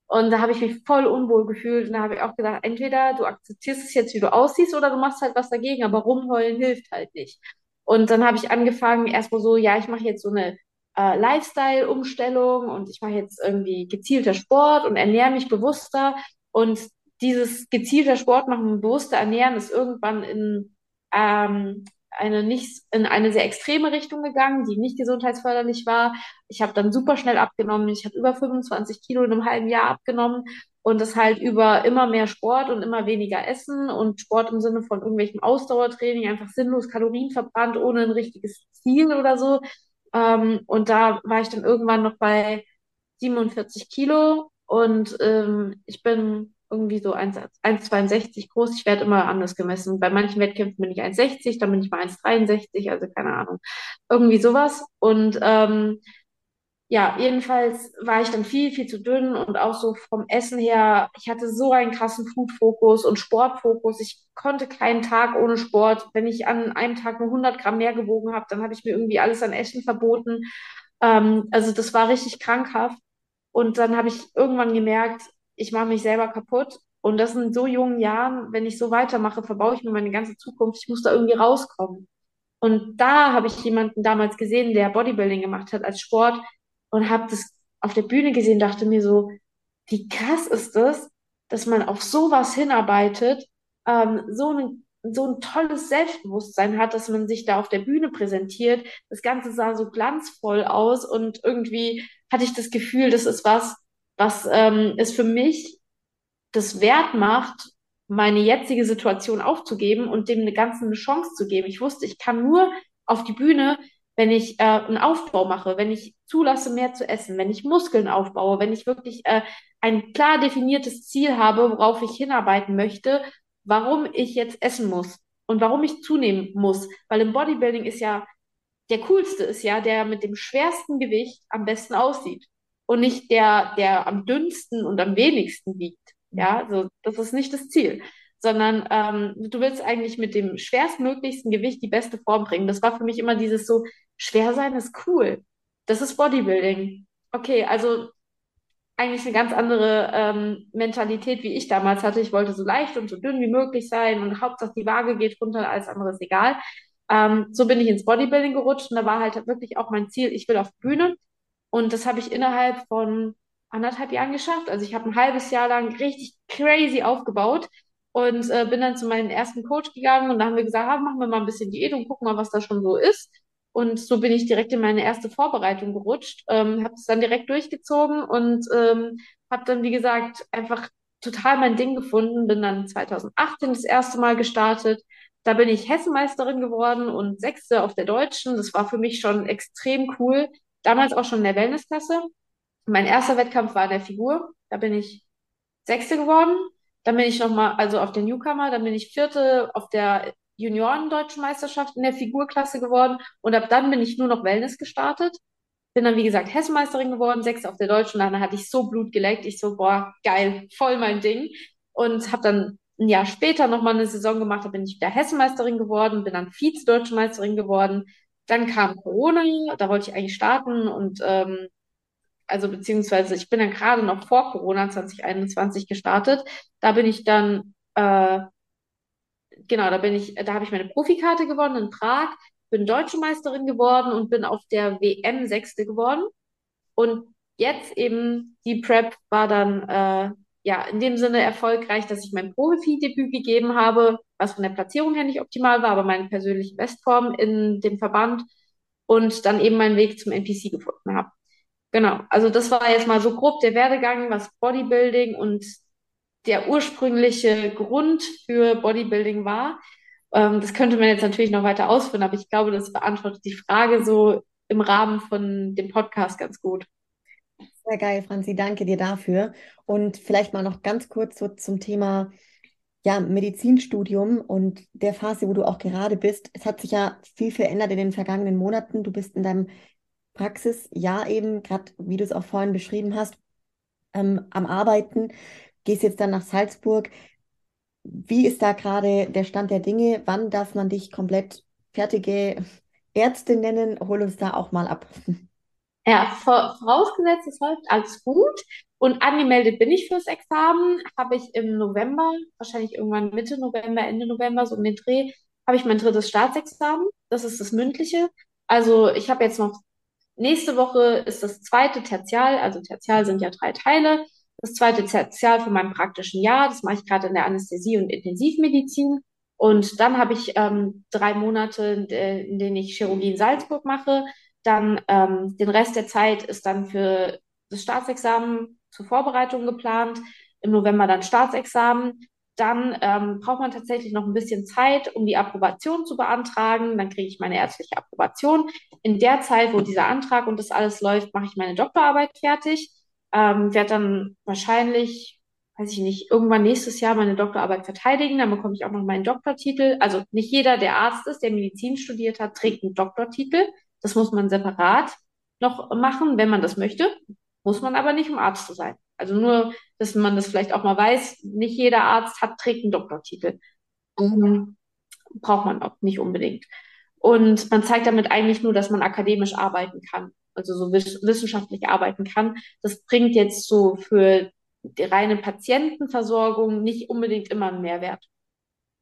Und da habe ich mich voll unwohl gefühlt. Und da habe ich auch gedacht, entweder du akzeptierst es jetzt, wie du aussiehst, oder du machst halt was dagegen. Aber rumheulen hilft halt nicht. Und dann habe ich angefangen, erstmal so, ja, ich mache jetzt so eine äh, Lifestyle-Umstellung und ich mache jetzt irgendwie gezielter Sport und ernähre mich bewusster. Und dieses gezielter Sport machen, bewusster ernähren, ist irgendwann in ähm, eine nicht in eine sehr extreme Richtung gegangen, die nicht gesundheitsförderlich war. Ich habe dann super schnell abgenommen. Ich habe über 25 Kilo in einem halben Jahr abgenommen und das halt über immer mehr Sport und immer weniger Essen und Sport im Sinne von irgendwelchem Ausdauertraining, einfach sinnlos Kalorien verbrannt, ohne ein richtiges Ziel oder so. Ähm, und da war ich dann irgendwann noch bei 47 Kilo und ähm, ich bin irgendwie so 1,62 groß. Ich werde immer anders gemessen. Bei manchen Wettkämpfen bin ich 1,60, dann bin ich mal 1,63, also keine Ahnung. Irgendwie sowas. Und ähm, ja, jedenfalls war ich dann viel, viel zu dünn und auch so vom Essen her, ich hatte so einen krassen Food-Fokus und Sportfokus. Ich konnte keinen Tag ohne Sport. Wenn ich an einem Tag nur 100 Gramm mehr gewogen habe, dann habe ich mir irgendwie alles an Essen verboten. Ähm, also das war richtig krankhaft. Und dann habe ich irgendwann gemerkt, ich mache mich selber kaputt. Und das in so jungen Jahren, wenn ich so weitermache, verbaue ich mir meine ganze Zukunft. Ich muss da irgendwie rauskommen. Und da habe ich jemanden damals gesehen, der Bodybuilding gemacht hat als Sport und habe das auf der Bühne gesehen, dachte mir so, wie krass ist das, dass man auf sowas hinarbeitet, ähm, so ein so ein tolles Selbstbewusstsein hat, dass man sich da auf der Bühne präsentiert. Das Ganze sah so glanzvoll aus und irgendwie hatte ich das Gefühl, das ist was, was ähm, es für mich das wert macht, meine jetzige Situation aufzugeben und dem eine ganze Chance zu geben. Ich wusste, ich kann nur auf die Bühne, wenn ich äh, einen Aufbau mache, wenn ich zulasse, mehr zu essen, wenn ich Muskeln aufbaue, wenn ich wirklich äh, ein klar definiertes Ziel habe, worauf ich hinarbeiten möchte, warum ich jetzt essen muss und warum ich zunehmen muss. Weil im Bodybuilding ist ja der coolste ist ja, der mit dem schwersten Gewicht am besten aussieht und nicht der, der am dünnsten und am wenigsten wiegt. Ja, also das ist nicht das Ziel, sondern ähm, du willst eigentlich mit dem schwerstmöglichsten Gewicht die beste Form bringen. Das war für mich immer dieses so, schwer sein ist cool. Das ist Bodybuilding. Okay, also eigentlich eine ganz andere ähm, Mentalität, wie ich damals hatte. Ich wollte so leicht und so dünn wie möglich sein und Hauptsache die Waage geht runter, alles andere ist egal. Ähm, so bin ich ins Bodybuilding gerutscht und da war halt wirklich auch mein Ziel, ich will auf Bühne und das habe ich innerhalb von anderthalb Jahren geschafft. Also ich habe ein halbes Jahr lang richtig crazy aufgebaut und äh, bin dann zu meinem ersten Coach gegangen und da haben wir gesagt, ah, machen wir mal ein bisschen Diät und gucken mal, was da schon so ist. Und so bin ich direkt in meine erste Vorbereitung gerutscht, ähm, habe es dann direkt durchgezogen und ähm, habe dann, wie gesagt, einfach total mein Ding gefunden. Bin dann 2018 das erste Mal gestartet. Da bin ich Hessenmeisterin geworden und Sechste auf der Deutschen. Das war für mich schon extrem cool damals auch schon in der Wellnessklasse. Mein erster Wettkampf war in der Figur. Da bin ich Sechste geworden. Dann bin ich nochmal, also auf der Newcomer, dann bin ich Vierte auf der Junioren-Deutschen Meisterschaft in der Figurklasse geworden. Und ab dann bin ich nur noch Wellness gestartet. Bin dann, wie gesagt, Hessenmeisterin geworden, Sechste auf der Deutschen. Dann hatte ich so Blut geleckt. Ich so, boah, geil, voll mein Ding. Und habe dann ein Jahr später nochmal eine Saison gemacht. Da bin ich wieder Hessenmeisterin geworden, bin dann Vize-Deutsche Meisterin geworden, dann kam Corona, da wollte ich eigentlich starten und ähm, also beziehungsweise ich bin dann gerade noch vor Corona 2021 gestartet. Da bin ich dann, äh, genau, da bin ich, da habe ich meine Profikarte gewonnen in Prag, bin Deutsche Meisterin geworden und bin auf der WM Sechste geworden. Und jetzt eben die Prep war dann äh, ja in dem Sinne erfolgreich, dass ich mein Profi-Debüt gegeben habe, was von der Platzierung her nicht optimal war, aber meine persönliche Bestform in dem Verband und dann eben meinen Weg zum NPC gefunden habe. Genau, also das war jetzt mal so grob der Werdegang, was Bodybuilding und der ursprüngliche Grund für Bodybuilding war. Ähm, das könnte man jetzt natürlich noch weiter ausführen, aber ich glaube, das beantwortet die Frage so im Rahmen von dem Podcast ganz gut. Sehr geil, Franzi, danke dir dafür. Und vielleicht mal noch ganz kurz so zum Thema ja, Medizinstudium und der Phase, wo du auch gerade bist. Es hat sich ja viel verändert in den vergangenen Monaten. Du bist in deinem Praxisjahr eben, gerade wie du es auch vorhin beschrieben hast, ähm, am Arbeiten, gehst jetzt dann nach Salzburg. Wie ist da gerade der Stand der Dinge? Wann darf man dich komplett fertige Ärztin nennen? Hol uns da auch mal ab. Ja, vorausgesetzt, es läuft alles gut. Und angemeldet bin ich fürs Examen. Habe ich im November, wahrscheinlich irgendwann Mitte November, Ende November, so um den Dreh, habe ich mein drittes Staatsexamen. Das ist das mündliche. Also ich habe jetzt noch, nächste Woche ist das zweite Tertial, also Tertial sind ja drei Teile. Das zweite Tertial von meinem praktischen Jahr, das mache ich gerade in der Anästhesie und Intensivmedizin. Und dann habe ich ähm, drei Monate, in denen ich Chirurgie in Salzburg mache. Dann ähm, den Rest der Zeit ist dann für das Staatsexamen zur Vorbereitung geplant. Im November dann Staatsexamen. Dann ähm, braucht man tatsächlich noch ein bisschen Zeit, um die Approbation zu beantragen. Dann kriege ich meine ärztliche Approbation. In der Zeit, wo dieser Antrag und das alles läuft, mache ich meine Doktorarbeit fertig. Ähm, werde dann wahrscheinlich, weiß ich nicht, irgendwann nächstes Jahr meine Doktorarbeit verteidigen. Dann bekomme ich auch noch meinen Doktortitel. Also nicht jeder, der Arzt ist, der Medizin studiert hat, trägt einen Doktortitel. Das muss man separat noch machen, wenn man das möchte. Muss man aber nicht, um Arzt zu sein. Also nur, dass man das vielleicht auch mal weiß, nicht jeder Arzt hat, trägt einen Doktortitel. Mhm. Braucht man auch nicht unbedingt. Und man zeigt damit eigentlich nur, dass man akademisch arbeiten kann, also so wissenschaftlich arbeiten kann. Das bringt jetzt so für die reine Patientenversorgung nicht unbedingt immer einen Mehrwert.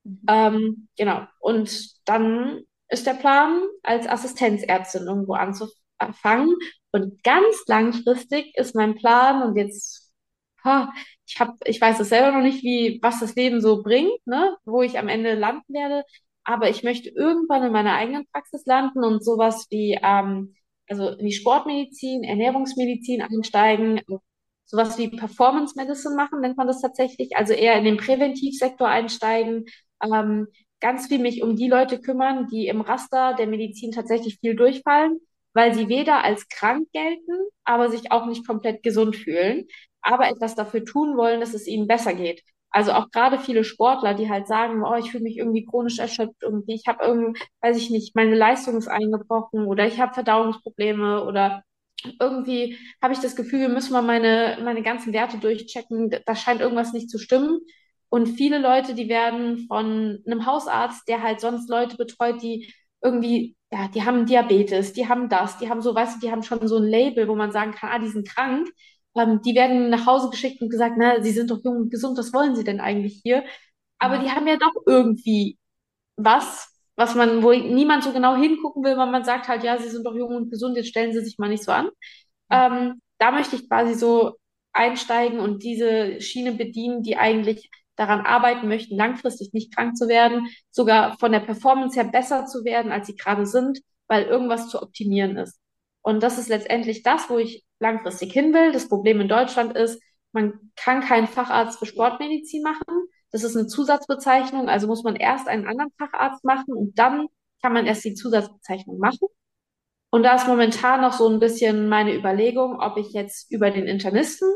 Mhm. Ähm, genau. Und dann ist der Plan, als Assistenzärztin irgendwo anzufangen. Und ganz langfristig ist mein Plan, und jetzt, ha, ich hab, ich weiß es selber noch nicht, wie, was das Leben so bringt, ne, wo ich am Ende landen werde. Aber ich möchte irgendwann in meiner eigenen Praxis landen und sowas wie, ähm, also die Sportmedizin, Ernährungsmedizin einsteigen, sowas wie Performance Medicine machen, nennt man das tatsächlich, also eher in den Präventivsektor einsteigen, ähm, ganz viel mich um die Leute kümmern, die im Raster der Medizin tatsächlich viel durchfallen, weil sie weder als krank gelten, aber sich auch nicht komplett gesund fühlen, aber etwas dafür tun wollen, dass es ihnen besser geht. Also auch gerade viele Sportler, die halt sagen, oh, ich fühle mich irgendwie chronisch erschöpft und ich habe irgendwie, weiß ich nicht, meine Leistung ist eingebrochen oder ich habe Verdauungsprobleme oder irgendwie habe ich das Gefühl, wir müssen mal meine, meine ganzen Werte durchchecken. Da scheint irgendwas nicht zu stimmen. Und viele Leute, die werden von einem Hausarzt, der halt sonst Leute betreut, die irgendwie, ja, die haben Diabetes, die haben das, die haben so, weißt du, die haben schon so ein Label, wo man sagen kann, ah, die sind krank. Ähm, die werden nach Hause geschickt und gesagt, na, sie sind doch jung und gesund, was wollen sie denn eigentlich hier? Aber die haben ja doch irgendwie was, was man, wo niemand so genau hingucken will, weil man sagt halt, ja, sie sind doch jung und gesund, jetzt stellen sie sich mal nicht so an. Ähm, da möchte ich quasi so einsteigen und diese Schiene bedienen, die eigentlich daran arbeiten möchten, langfristig nicht krank zu werden, sogar von der Performance her besser zu werden, als sie gerade sind, weil irgendwas zu optimieren ist. Und das ist letztendlich das, wo ich langfristig hin will. Das Problem in Deutschland ist, man kann keinen Facharzt für Sportmedizin machen. Das ist eine Zusatzbezeichnung, also muss man erst einen anderen Facharzt machen und dann kann man erst die Zusatzbezeichnung machen. Und da ist momentan noch so ein bisschen meine Überlegung, ob ich jetzt über den Internisten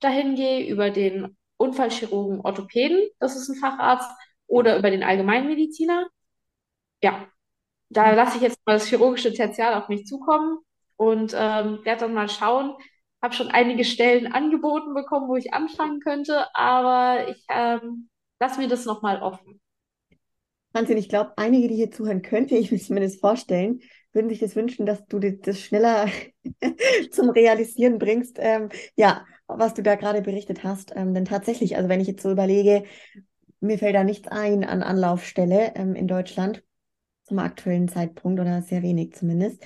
dahin gehe, über den Unfallchirurgen, Orthopäden, das ist ein Facharzt, oder über den Allgemeinmediziner. Ja, da lasse ich jetzt mal das chirurgische Tertial auf mich zukommen und ähm, werde dann mal schauen. Habe schon einige Stellen angeboten bekommen, wo ich anfangen könnte, aber ich ähm, lasse mir das nochmal offen. Wahnsinn, ich glaube, einige, die hier zuhören, könnte (laughs) ich mir zumindest vorstellen, würden sich das wünschen, dass du das schneller (laughs) zum Realisieren bringst. Ähm, ja, was du da gerade berichtet hast. Ähm, denn tatsächlich, also wenn ich jetzt so überlege, mir fällt da nichts ein an Anlaufstelle ähm, in Deutschland zum aktuellen Zeitpunkt oder sehr wenig zumindest.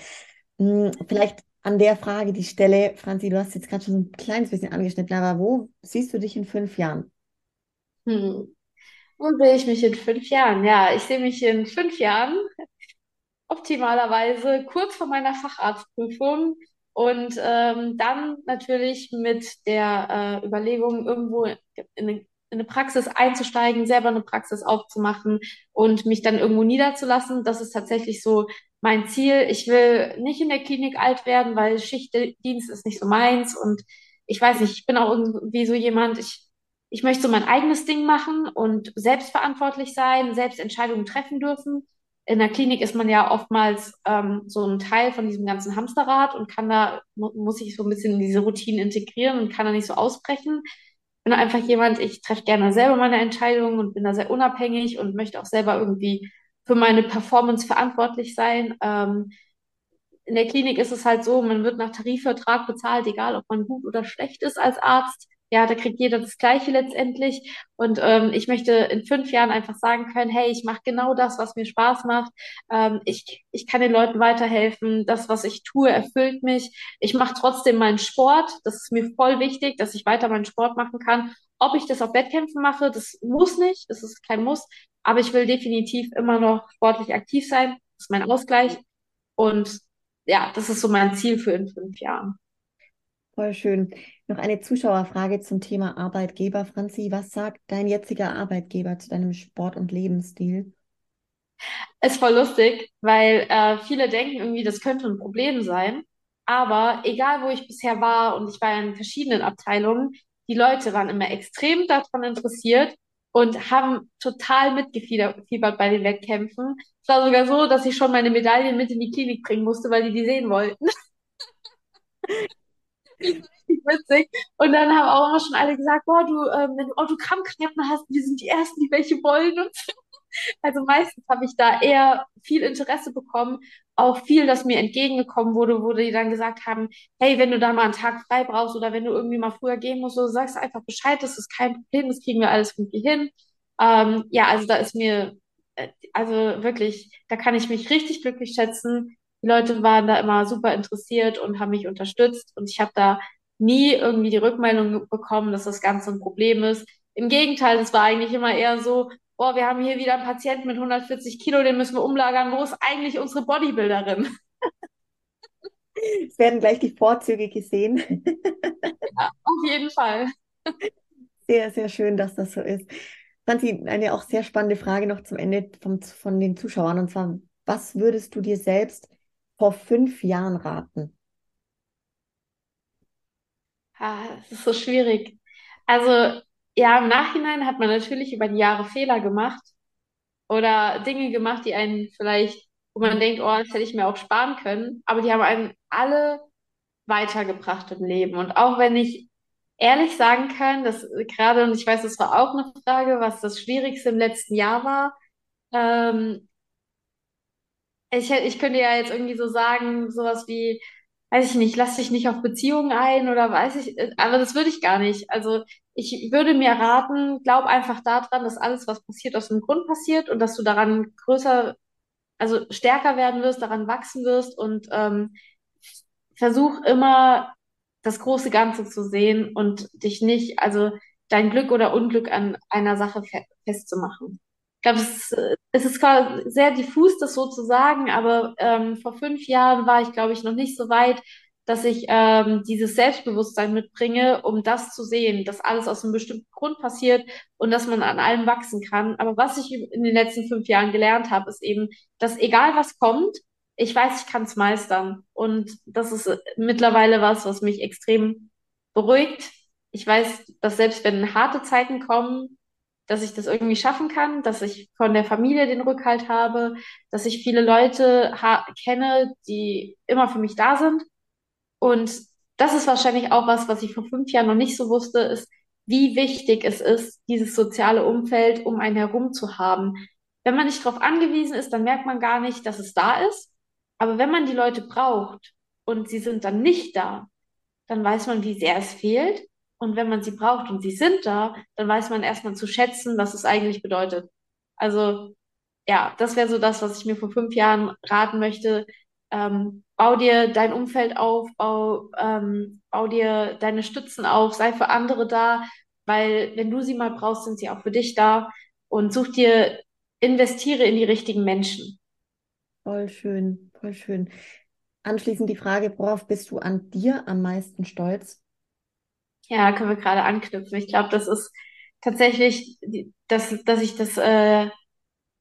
Hm, vielleicht an der Frage die Stelle, Franzi, du hast jetzt gerade schon so ein kleines bisschen angeschnitten, aber wo siehst du dich in fünf Jahren? Hm. Wo sehe ich mich in fünf Jahren? Ja, ich sehe mich in fünf Jahren optimalerweise kurz vor meiner Facharztprüfung und ähm, dann natürlich mit der äh, Überlegung, irgendwo in eine in eine Praxis einzusteigen, selber eine Praxis aufzumachen und mich dann irgendwo niederzulassen. Das ist tatsächlich so mein Ziel. Ich will nicht in der Klinik alt werden, weil Schichtdienst ist nicht so meins und ich weiß nicht, ich bin auch irgendwie so jemand, ich, ich möchte so mein eigenes Ding machen und selbstverantwortlich sein, selbst Entscheidungen treffen dürfen. In der Klinik ist man ja oftmals ähm, so ein Teil von diesem ganzen Hamsterrad und kann da, muss sich so ein bisschen in diese Routinen integrieren und kann da nicht so ausbrechen bin einfach jemand, ich treffe gerne selber meine Entscheidungen und bin da sehr unabhängig und möchte auch selber irgendwie für meine Performance verantwortlich sein. Ähm, in der Klinik ist es halt so, man wird nach Tarifvertrag bezahlt, egal ob man gut oder schlecht ist als Arzt ja, da kriegt jeder das Gleiche letztendlich. Und ähm, ich möchte in fünf Jahren einfach sagen können, hey, ich mache genau das, was mir Spaß macht. Ähm, ich, ich kann den Leuten weiterhelfen. Das, was ich tue, erfüllt mich. Ich mache trotzdem meinen Sport. Das ist mir voll wichtig, dass ich weiter meinen Sport machen kann. Ob ich das auf Wettkämpfen mache, das muss nicht. Das ist kein Muss. Aber ich will definitiv immer noch sportlich aktiv sein. Das ist mein Ausgleich. Und ja, das ist so mein Ziel für in fünf Jahren. Voll schön. Noch eine Zuschauerfrage zum Thema Arbeitgeber. Franzi, was sagt dein jetziger Arbeitgeber zu deinem Sport- und Lebensstil? Ist voll lustig, weil äh, viele denken irgendwie, das könnte ein Problem sein. Aber egal, wo ich bisher war und ich war in verschiedenen Abteilungen, die Leute waren immer extrem daran interessiert und haben total mitgefiebert bei den Wettkämpfen. Es war sogar so, dass ich schon meine Medaillen mit in die Klinik bringen musste, weil die die sehen wollten. (laughs) (laughs) witzig. Und dann haben auch immer schon alle gesagt, boah, du, ähm, wenn du Autogrammkarten hast, wir sind die Ersten, die welche wollen und so. (laughs) Also meistens habe ich da eher viel Interesse bekommen, auch viel, das mir entgegengekommen wurde, wo die dann gesagt haben, hey, wenn du da mal einen Tag frei brauchst oder wenn du irgendwie mal früher gehen musst, so sagst du einfach Bescheid, das ist kein Problem, das kriegen wir alles irgendwie hin. Ähm, ja, also da ist mir, äh, also wirklich, da kann ich mich richtig glücklich schätzen. Die Leute waren da immer super interessiert und haben mich unterstützt und ich habe da nie irgendwie die Rückmeldung bekommen, dass das Ganze ein Problem ist. Im Gegenteil, es war eigentlich immer eher so, boah, wir haben hier wieder einen Patienten mit 140 Kilo, den müssen wir umlagern. Wo ist eigentlich unsere Bodybuilderin? (laughs) Es werden gleich die Vorzüge gesehen. Ja, auf jeden Fall. Sehr, sehr schön, dass das so ist. Franzi, eine auch sehr spannende Frage noch zum Ende vom, von den Zuschauern. Und zwar, was würdest du dir selbst vor fünf Jahren raten? Ah, es ist so schwierig. Also, ja, im Nachhinein hat man natürlich über die Jahre Fehler gemacht oder Dinge gemacht, die einen vielleicht, wo man denkt, oh, das hätte ich mir auch sparen können, aber die haben einen alle weitergebracht im Leben. Und auch wenn ich ehrlich sagen kann, dass gerade, und ich weiß, das war auch eine Frage, was das Schwierigste im letzten Jahr war, ähm, ich, ich könnte ja jetzt irgendwie so sagen, sowas wie, weiß ich nicht, lass dich nicht auf Beziehungen ein oder weiß ich, äh, aber das würde ich gar nicht. Also ich würde mir raten, glaub einfach daran, dass alles, was passiert, aus dem Grund passiert und dass du daran größer, also stärker werden wirst, daran wachsen wirst und ähm, versuch immer das große Ganze zu sehen und dich nicht, also dein Glück oder Unglück an einer Sache festzumachen. Ich glaube, es, es ist zwar sehr diffus, das so zu sagen, aber ähm, vor fünf Jahren war ich, glaube ich, noch nicht so weit, dass ich ähm, dieses Selbstbewusstsein mitbringe, um das zu sehen, dass alles aus einem bestimmten Grund passiert und dass man an allem wachsen kann. Aber was ich in den letzten fünf Jahren gelernt habe, ist eben, dass egal was kommt, ich weiß, ich kann es meistern. Und das ist mittlerweile was, was mich extrem beruhigt. Ich weiß, dass selbst wenn harte Zeiten kommen, dass ich das irgendwie schaffen kann, dass ich von der Familie den Rückhalt habe, dass ich viele Leute kenne, die immer für mich da sind. Und das ist wahrscheinlich auch was, was ich vor fünf Jahren noch nicht so wusste, ist, wie wichtig es ist, dieses soziale Umfeld um einen herum zu haben. Wenn man nicht darauf angewiesen ist, dann merkt man gar nicht, dass es da ist. Aber wenn man die Leute braucht und sie sind dann nicht da, dann weiß man, wie sehr es fehlt und wenn man sie braucht und sie sind da, dann weiß man erstmal zu schätzen, was es eigentlich bedeutet. Also ja, das wäre so das, was ich mir vor fünf Jahren raten möchte. Ähm, bau dir dein Umfeld auf, bau, ähm, bau dir deine Stützen auf, sei für andere da, weil wenn du sie mal brauchst, sind sie auch für dich da und such dir, investiere in die richtigen Menschen. Voll schön, voll schön. Anschließend die Frage, worauf bist du an dir am meisten stolz? Ja, können wir gerade anknüpfen. Ich glaube, das ist tatsächlich, dass, dass ich das äh,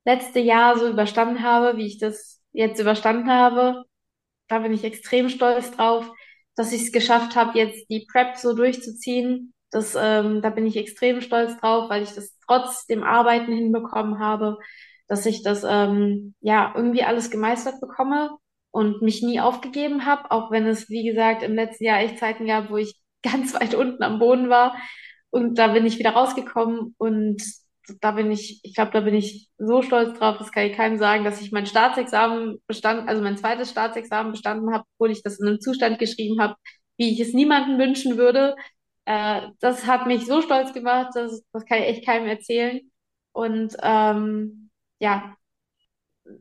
letzte Jahr so überstanden habe, wie ich das jetzt überstanden habe. Da bin ich extrem stolz drauf, dass ich es geschafft habe, jetzt die Prep so durchzuziehen. Das, ähm, da bin ich extrem stolz drauf, weil ich das trotz dem Arbeiten hinbekommen habe, dass ich das ähm, ja irgendwie alles gemeistert bekomme und mich nie aufgegeben habe, auch wenn es, wie gesagt, im letzten Jahr echt Zeiten gab, wo ich ganz weit unten am Boden war. Und da bin ich wieder rausgekommen und da bin ich, ich glaube, da bin ich so stolz drauf, das kann ich keinem sagen, dass ich mein Staatsexamen bestanden, also mein zweites Staatsexamen bestanden habe, obwohl ich das in einem Zustand geschrieben habe, wie ich es niemandem wünschen würde. Äh, das hat mich so stolz gemacht, das, das kann ich echt keinem erzählen. Und ähm, ja,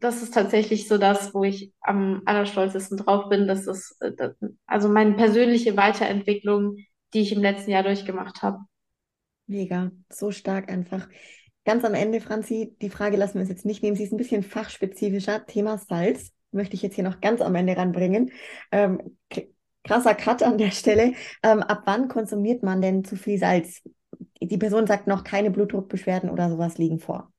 das ist tatsächlich so das, wo ich am allerstolzesten drauf bin. Das ist äh, das, also meine persönliche Weiterentwicklung, die ich im letzten Jahr durchgemacht habe. Mega, so stark einfach. Ganz am Ende, Franzi, die Frage lassen wir uns jetzt nicht nehmen. Sie ist ein bisschen fachspezifischer. Thema Salz möchte ich jetzt hier noch ganz am Ende ranbringen. Ähm, krasser Cut an der Stelle. Ähm, ab wann konsumiert man denn zu viel Salz? Die Person sagt noch, keine Blutdruckbeschwerden oder sowas liegen vor.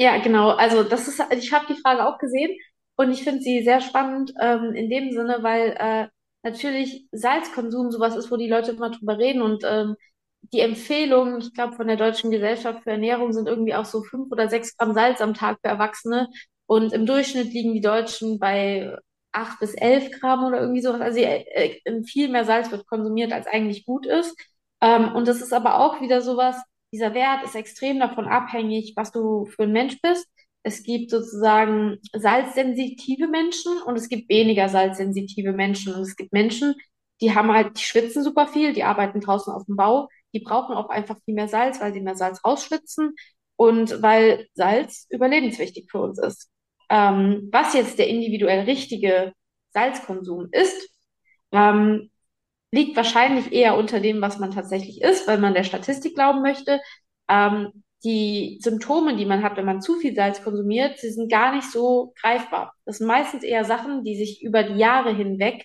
Ja, genau. Also das ist, ich habe die Frage auch gesehen und ich finde sie sehr spannend ähm, in dem Sinne, weil äh, natürlich Salzkonsum sowas ist, wo die Leute immer drüber reden und ähm, die Empfehlungen, ich glaube, von der Deutschen Gesellschaft für Ernährung sind irgendwie auch so fünf oder sechs Gramm Salz am Tag für Erwachsene. Und im Durchschnitt liegen die Deutschen bei acht bis elf Gramm oder irgendwie sowas. Also äh, viel mehr Salz wird konsumiert, als eigentlich gut ist. Ähm, und das ist aber auch wieder sowas, dieser Wert ist extrem davon abhängig, was du für ein Mensch bist. Es gibt sozusagen salzsensitive Menschen und es gibt weniger salzsensitive Menschen. Und es gibt Menschen, die haben halt, die schwitzen super viel, die arbeiten draußen auf dem Bau, die brauchen auch einfach viel mehr Salz, weil sie mehr Salz rausschwitzen und weil Salz überlebenswichtig für uns ist. Ähm, was jetzt der individuell richtige Salzkonsum ist, ähm, liegt wahrscheinlich eher unter dem, was man tatsächlich ist, weil man der Statistik glauben möchte. Ähm, die Symptome, die man hat, wenn man zu viel Salz konsumiert, sie sind gar nicht so greifbar. Das sind meistens eher Sachen, die sich über die Jahre hinweg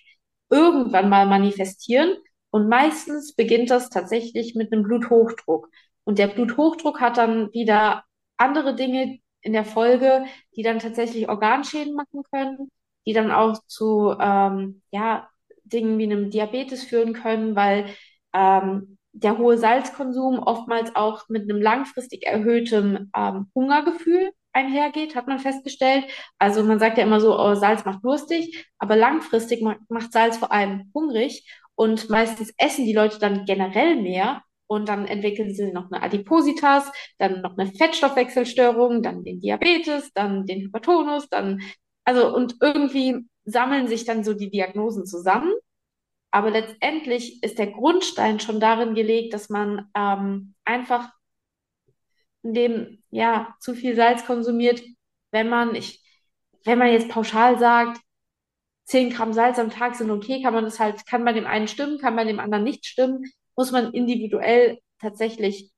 irgendwann mal manifestieren und meistens beginnt das tatsächlich mit einem Bluthochdruck. Und der Bluthochdruck hat dann wieder andere Dinge in der Folge, die dann tatsächlich Organschäden machen können, die dann auch zu ähm, ja, Dingen wie einem Diabetes führen können, weil ähm, der hohe Salzkonsum oftmals auch mit einem langfristig erhöhtem ähm, Hungergefühl einhergeht, hat man festgestellt. Also man sagt ja immer so, oh, Salz macht durstig, aber langfristig macht Salz vor allem hungrig. Und meistens essen die Leute dann generell mehr und dann entwickeln sie noch eine Adipositas, dann noch eine Fettstoffwechselstörung, dann den Diabetes, dann den Hypertonus, dann, also und irgendwie sammeln sich dann so die Diagnosen zusammen. Aber letztendlich ist der Grundstein schon darin gelegt, dass man ähm, einfach dem ja zu viel Salz konsumiert, wenn man ich, wenn man jetzt pauschal sagt, 10 Gramm Salz am Tag sind okay, kann man das halt, kann bei dem einen stimmen, kann bei dem anderen nicht stimmen, muss man individuell tatsächlich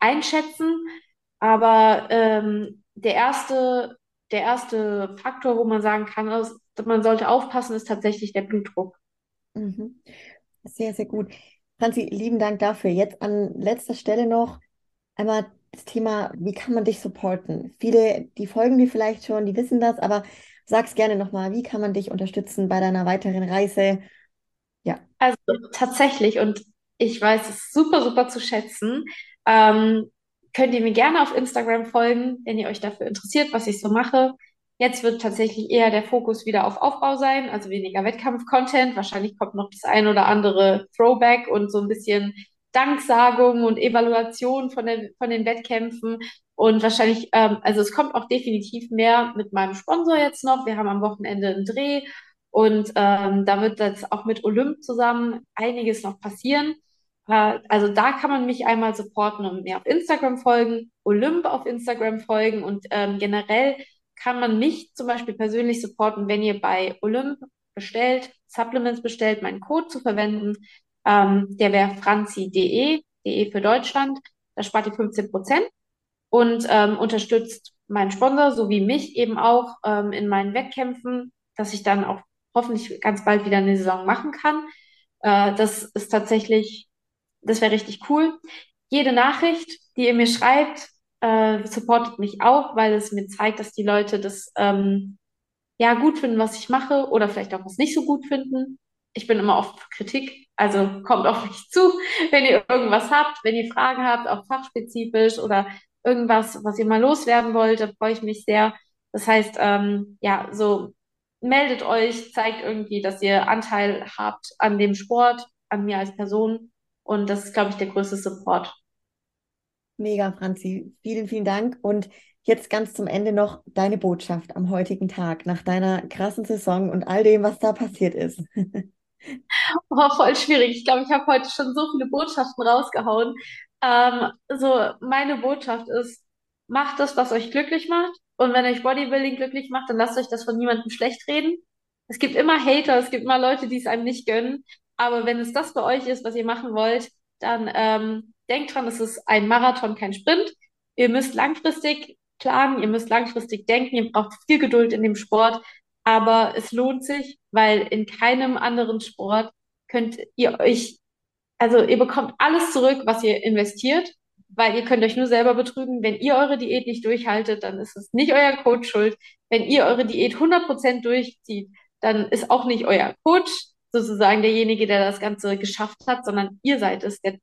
einschätzen. Aber ähm, der erste, der erste Faktor, wo man sagen kann, ist, man sollte aufpassen, ist tatsächlich der Blutdruck. Mhm. Sehr, sehr gut. Franzi, lieben Dank dafür. Jetzt an letzter Stelle noch einmal das Thema, wie kann man dich supporten? Viele, die folgen dir vielleicht schon, die wissen das, aber Sag's gerne nochmal, wie kann man dich unterstützen bei deiner weiteren Reise? Ja. Also tatsächlich, und ich weiß es super, super zu schätzen, ähm, könnt ihr mir gerne auf Instagram folgen, wenn ihr euch dafür interessiert, was ich so mache. Jetzt wird tatsächlich eher der Fokus wieder auf Aufbau sein, also weniger Wettkampf-Content. Wahrscheinlich kommt noch das ein oder andere Throwback und so ein bisschen Danksagung und Evaluation von, der, von den Wettkämpfen. Und wahrscheinlich, ähm, also es kommt auch definitiv mehr mit meinem Sponsor jetzt noch. Wir haben am Wochenende einen Dreh und ähm, da wird jetzt auch mit Olymp zusammen einiges noch passieren. Äh, also da kann man mich einmal supporten und mir auf Instagram folgen, Olymp auf Instagram folgen und ähm, generell kann man mich zum Beispiel persönlich supporten, wenn ihr bei Olymp bestellt, Supplements bestellt, meinen Code zu verwenden. Ähm, der wäre franzi.de, de für Deutschland. Da spart ihr 15 Prozent und ähm, unterstützt meinen Sponsor sowie mich eben auch ähm, in meinen Wettkämpfen, dass ich dann auch hoffentlich ganz bald wieder eine Saison machen kann. Äh, das ist tatsächlich, das wäre richtig cool. jede Nachricht, die ihr mir schreibt, äh, supportet mich auch, weil es mir zeigt, dass die Leute das ähm, ja gut finden, was ich mache oder vielleicht auch was nicht so gut finden. Ich bin immer offen Kritik, also kommt auf mich zu, (laughs) wenn ihr irgendwas habt, wenn ihr Fragen habt, auch fachspezifisch oder irgendwas, was ihr mal loswerden wollt, da freue ich mich sehr. Das heißt, ähm, ja, so meldet euch, zeigt irgendwie, dass ihr Anteil habt an dem Sport, an mir als Person. Und das ist, glaube ich, der größte Support. Mega, Franzi. Vielen, vielen Dank. Und jetzt ganz zum Ende noch deine Botschaft am heutigen Tag, nach deiner krassen Saison und all dem, was da passiert ist. (laughs) oh, voll schwierig. Ich glaube, ich habe heute schon so viele Botschaften rausgehauen. Ähm, so, meine Botschaft ist, macht das, was euch glücklich macht. Und wenn euch Bodybuilding glücklich macht, dann lasst euch das von niemandem schlecht reden. Es gibt immer Hater, es gibt immer Leute, die es einem nicht gönnen. Aber wenn es das bei euch ist, was ihr machen wollt, dann ähm, denkt dran, es ist ein Marathon, kein Sprint. Ihr müsst langfristig planen, ihr müsst langfristig denken, ihr braucht viel Geduld in dem Sport, aber es lohnt sich, weil in keinem anderen Sport könnt ihr euch, also ihr bekommt alles zurück, was ihr investiert, weil ihr könnt euch nur selber betrügen. Wenn ihr eure Diät nicht durchhaltet, dann ist es nicht euer Coach schuld. Wenn ihr eure Diät 100% durchzieht, dann ist auch nicht euer Coach sozusagen derjenige, der das Ganze geschafft hat, sondern ihr seid es, der,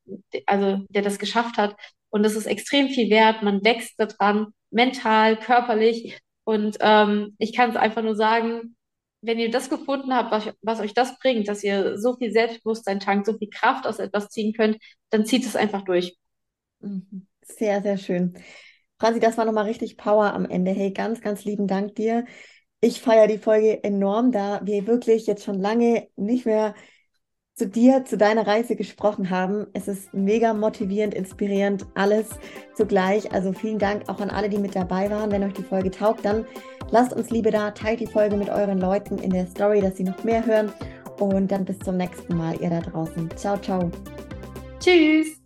also der das geschafft hat. Und das ist extrem viel wert. Man wächst daran, mental, körperlich. Und ähm, ich kann es einfach nur sagen, wenn ihr das gefunden habt, was, was euch das bringt, dass ihr so viel Selbstbewusstsein tankt, so viel Kraft aus etwas ziehen könnt, dann zieht es einfach durch. Mhm. Sehr, sehr schön. Franzi, das war nochmal richtig Power am Ende. Hey, ganz, ganz lieben Dank dir. Ich feiere die Folge enorm, da wir wirklich jetzt schon lange nicht mehr zu dir, zu deiner Reise gesprochen haben. Es ist mega motivierend, inspirierend, alles zugleich. Also vielen Dank auch an alle, die mit dabei waren. Wenn euch die Folge taugt, dann lasst uns Liebe da, teilt die Folge mit euren Leuten in der Story, dass sie noch mehr hören. Und dann bis zum nächsten Mal, ihr da draußen. Ciao, ciao. Tschüss.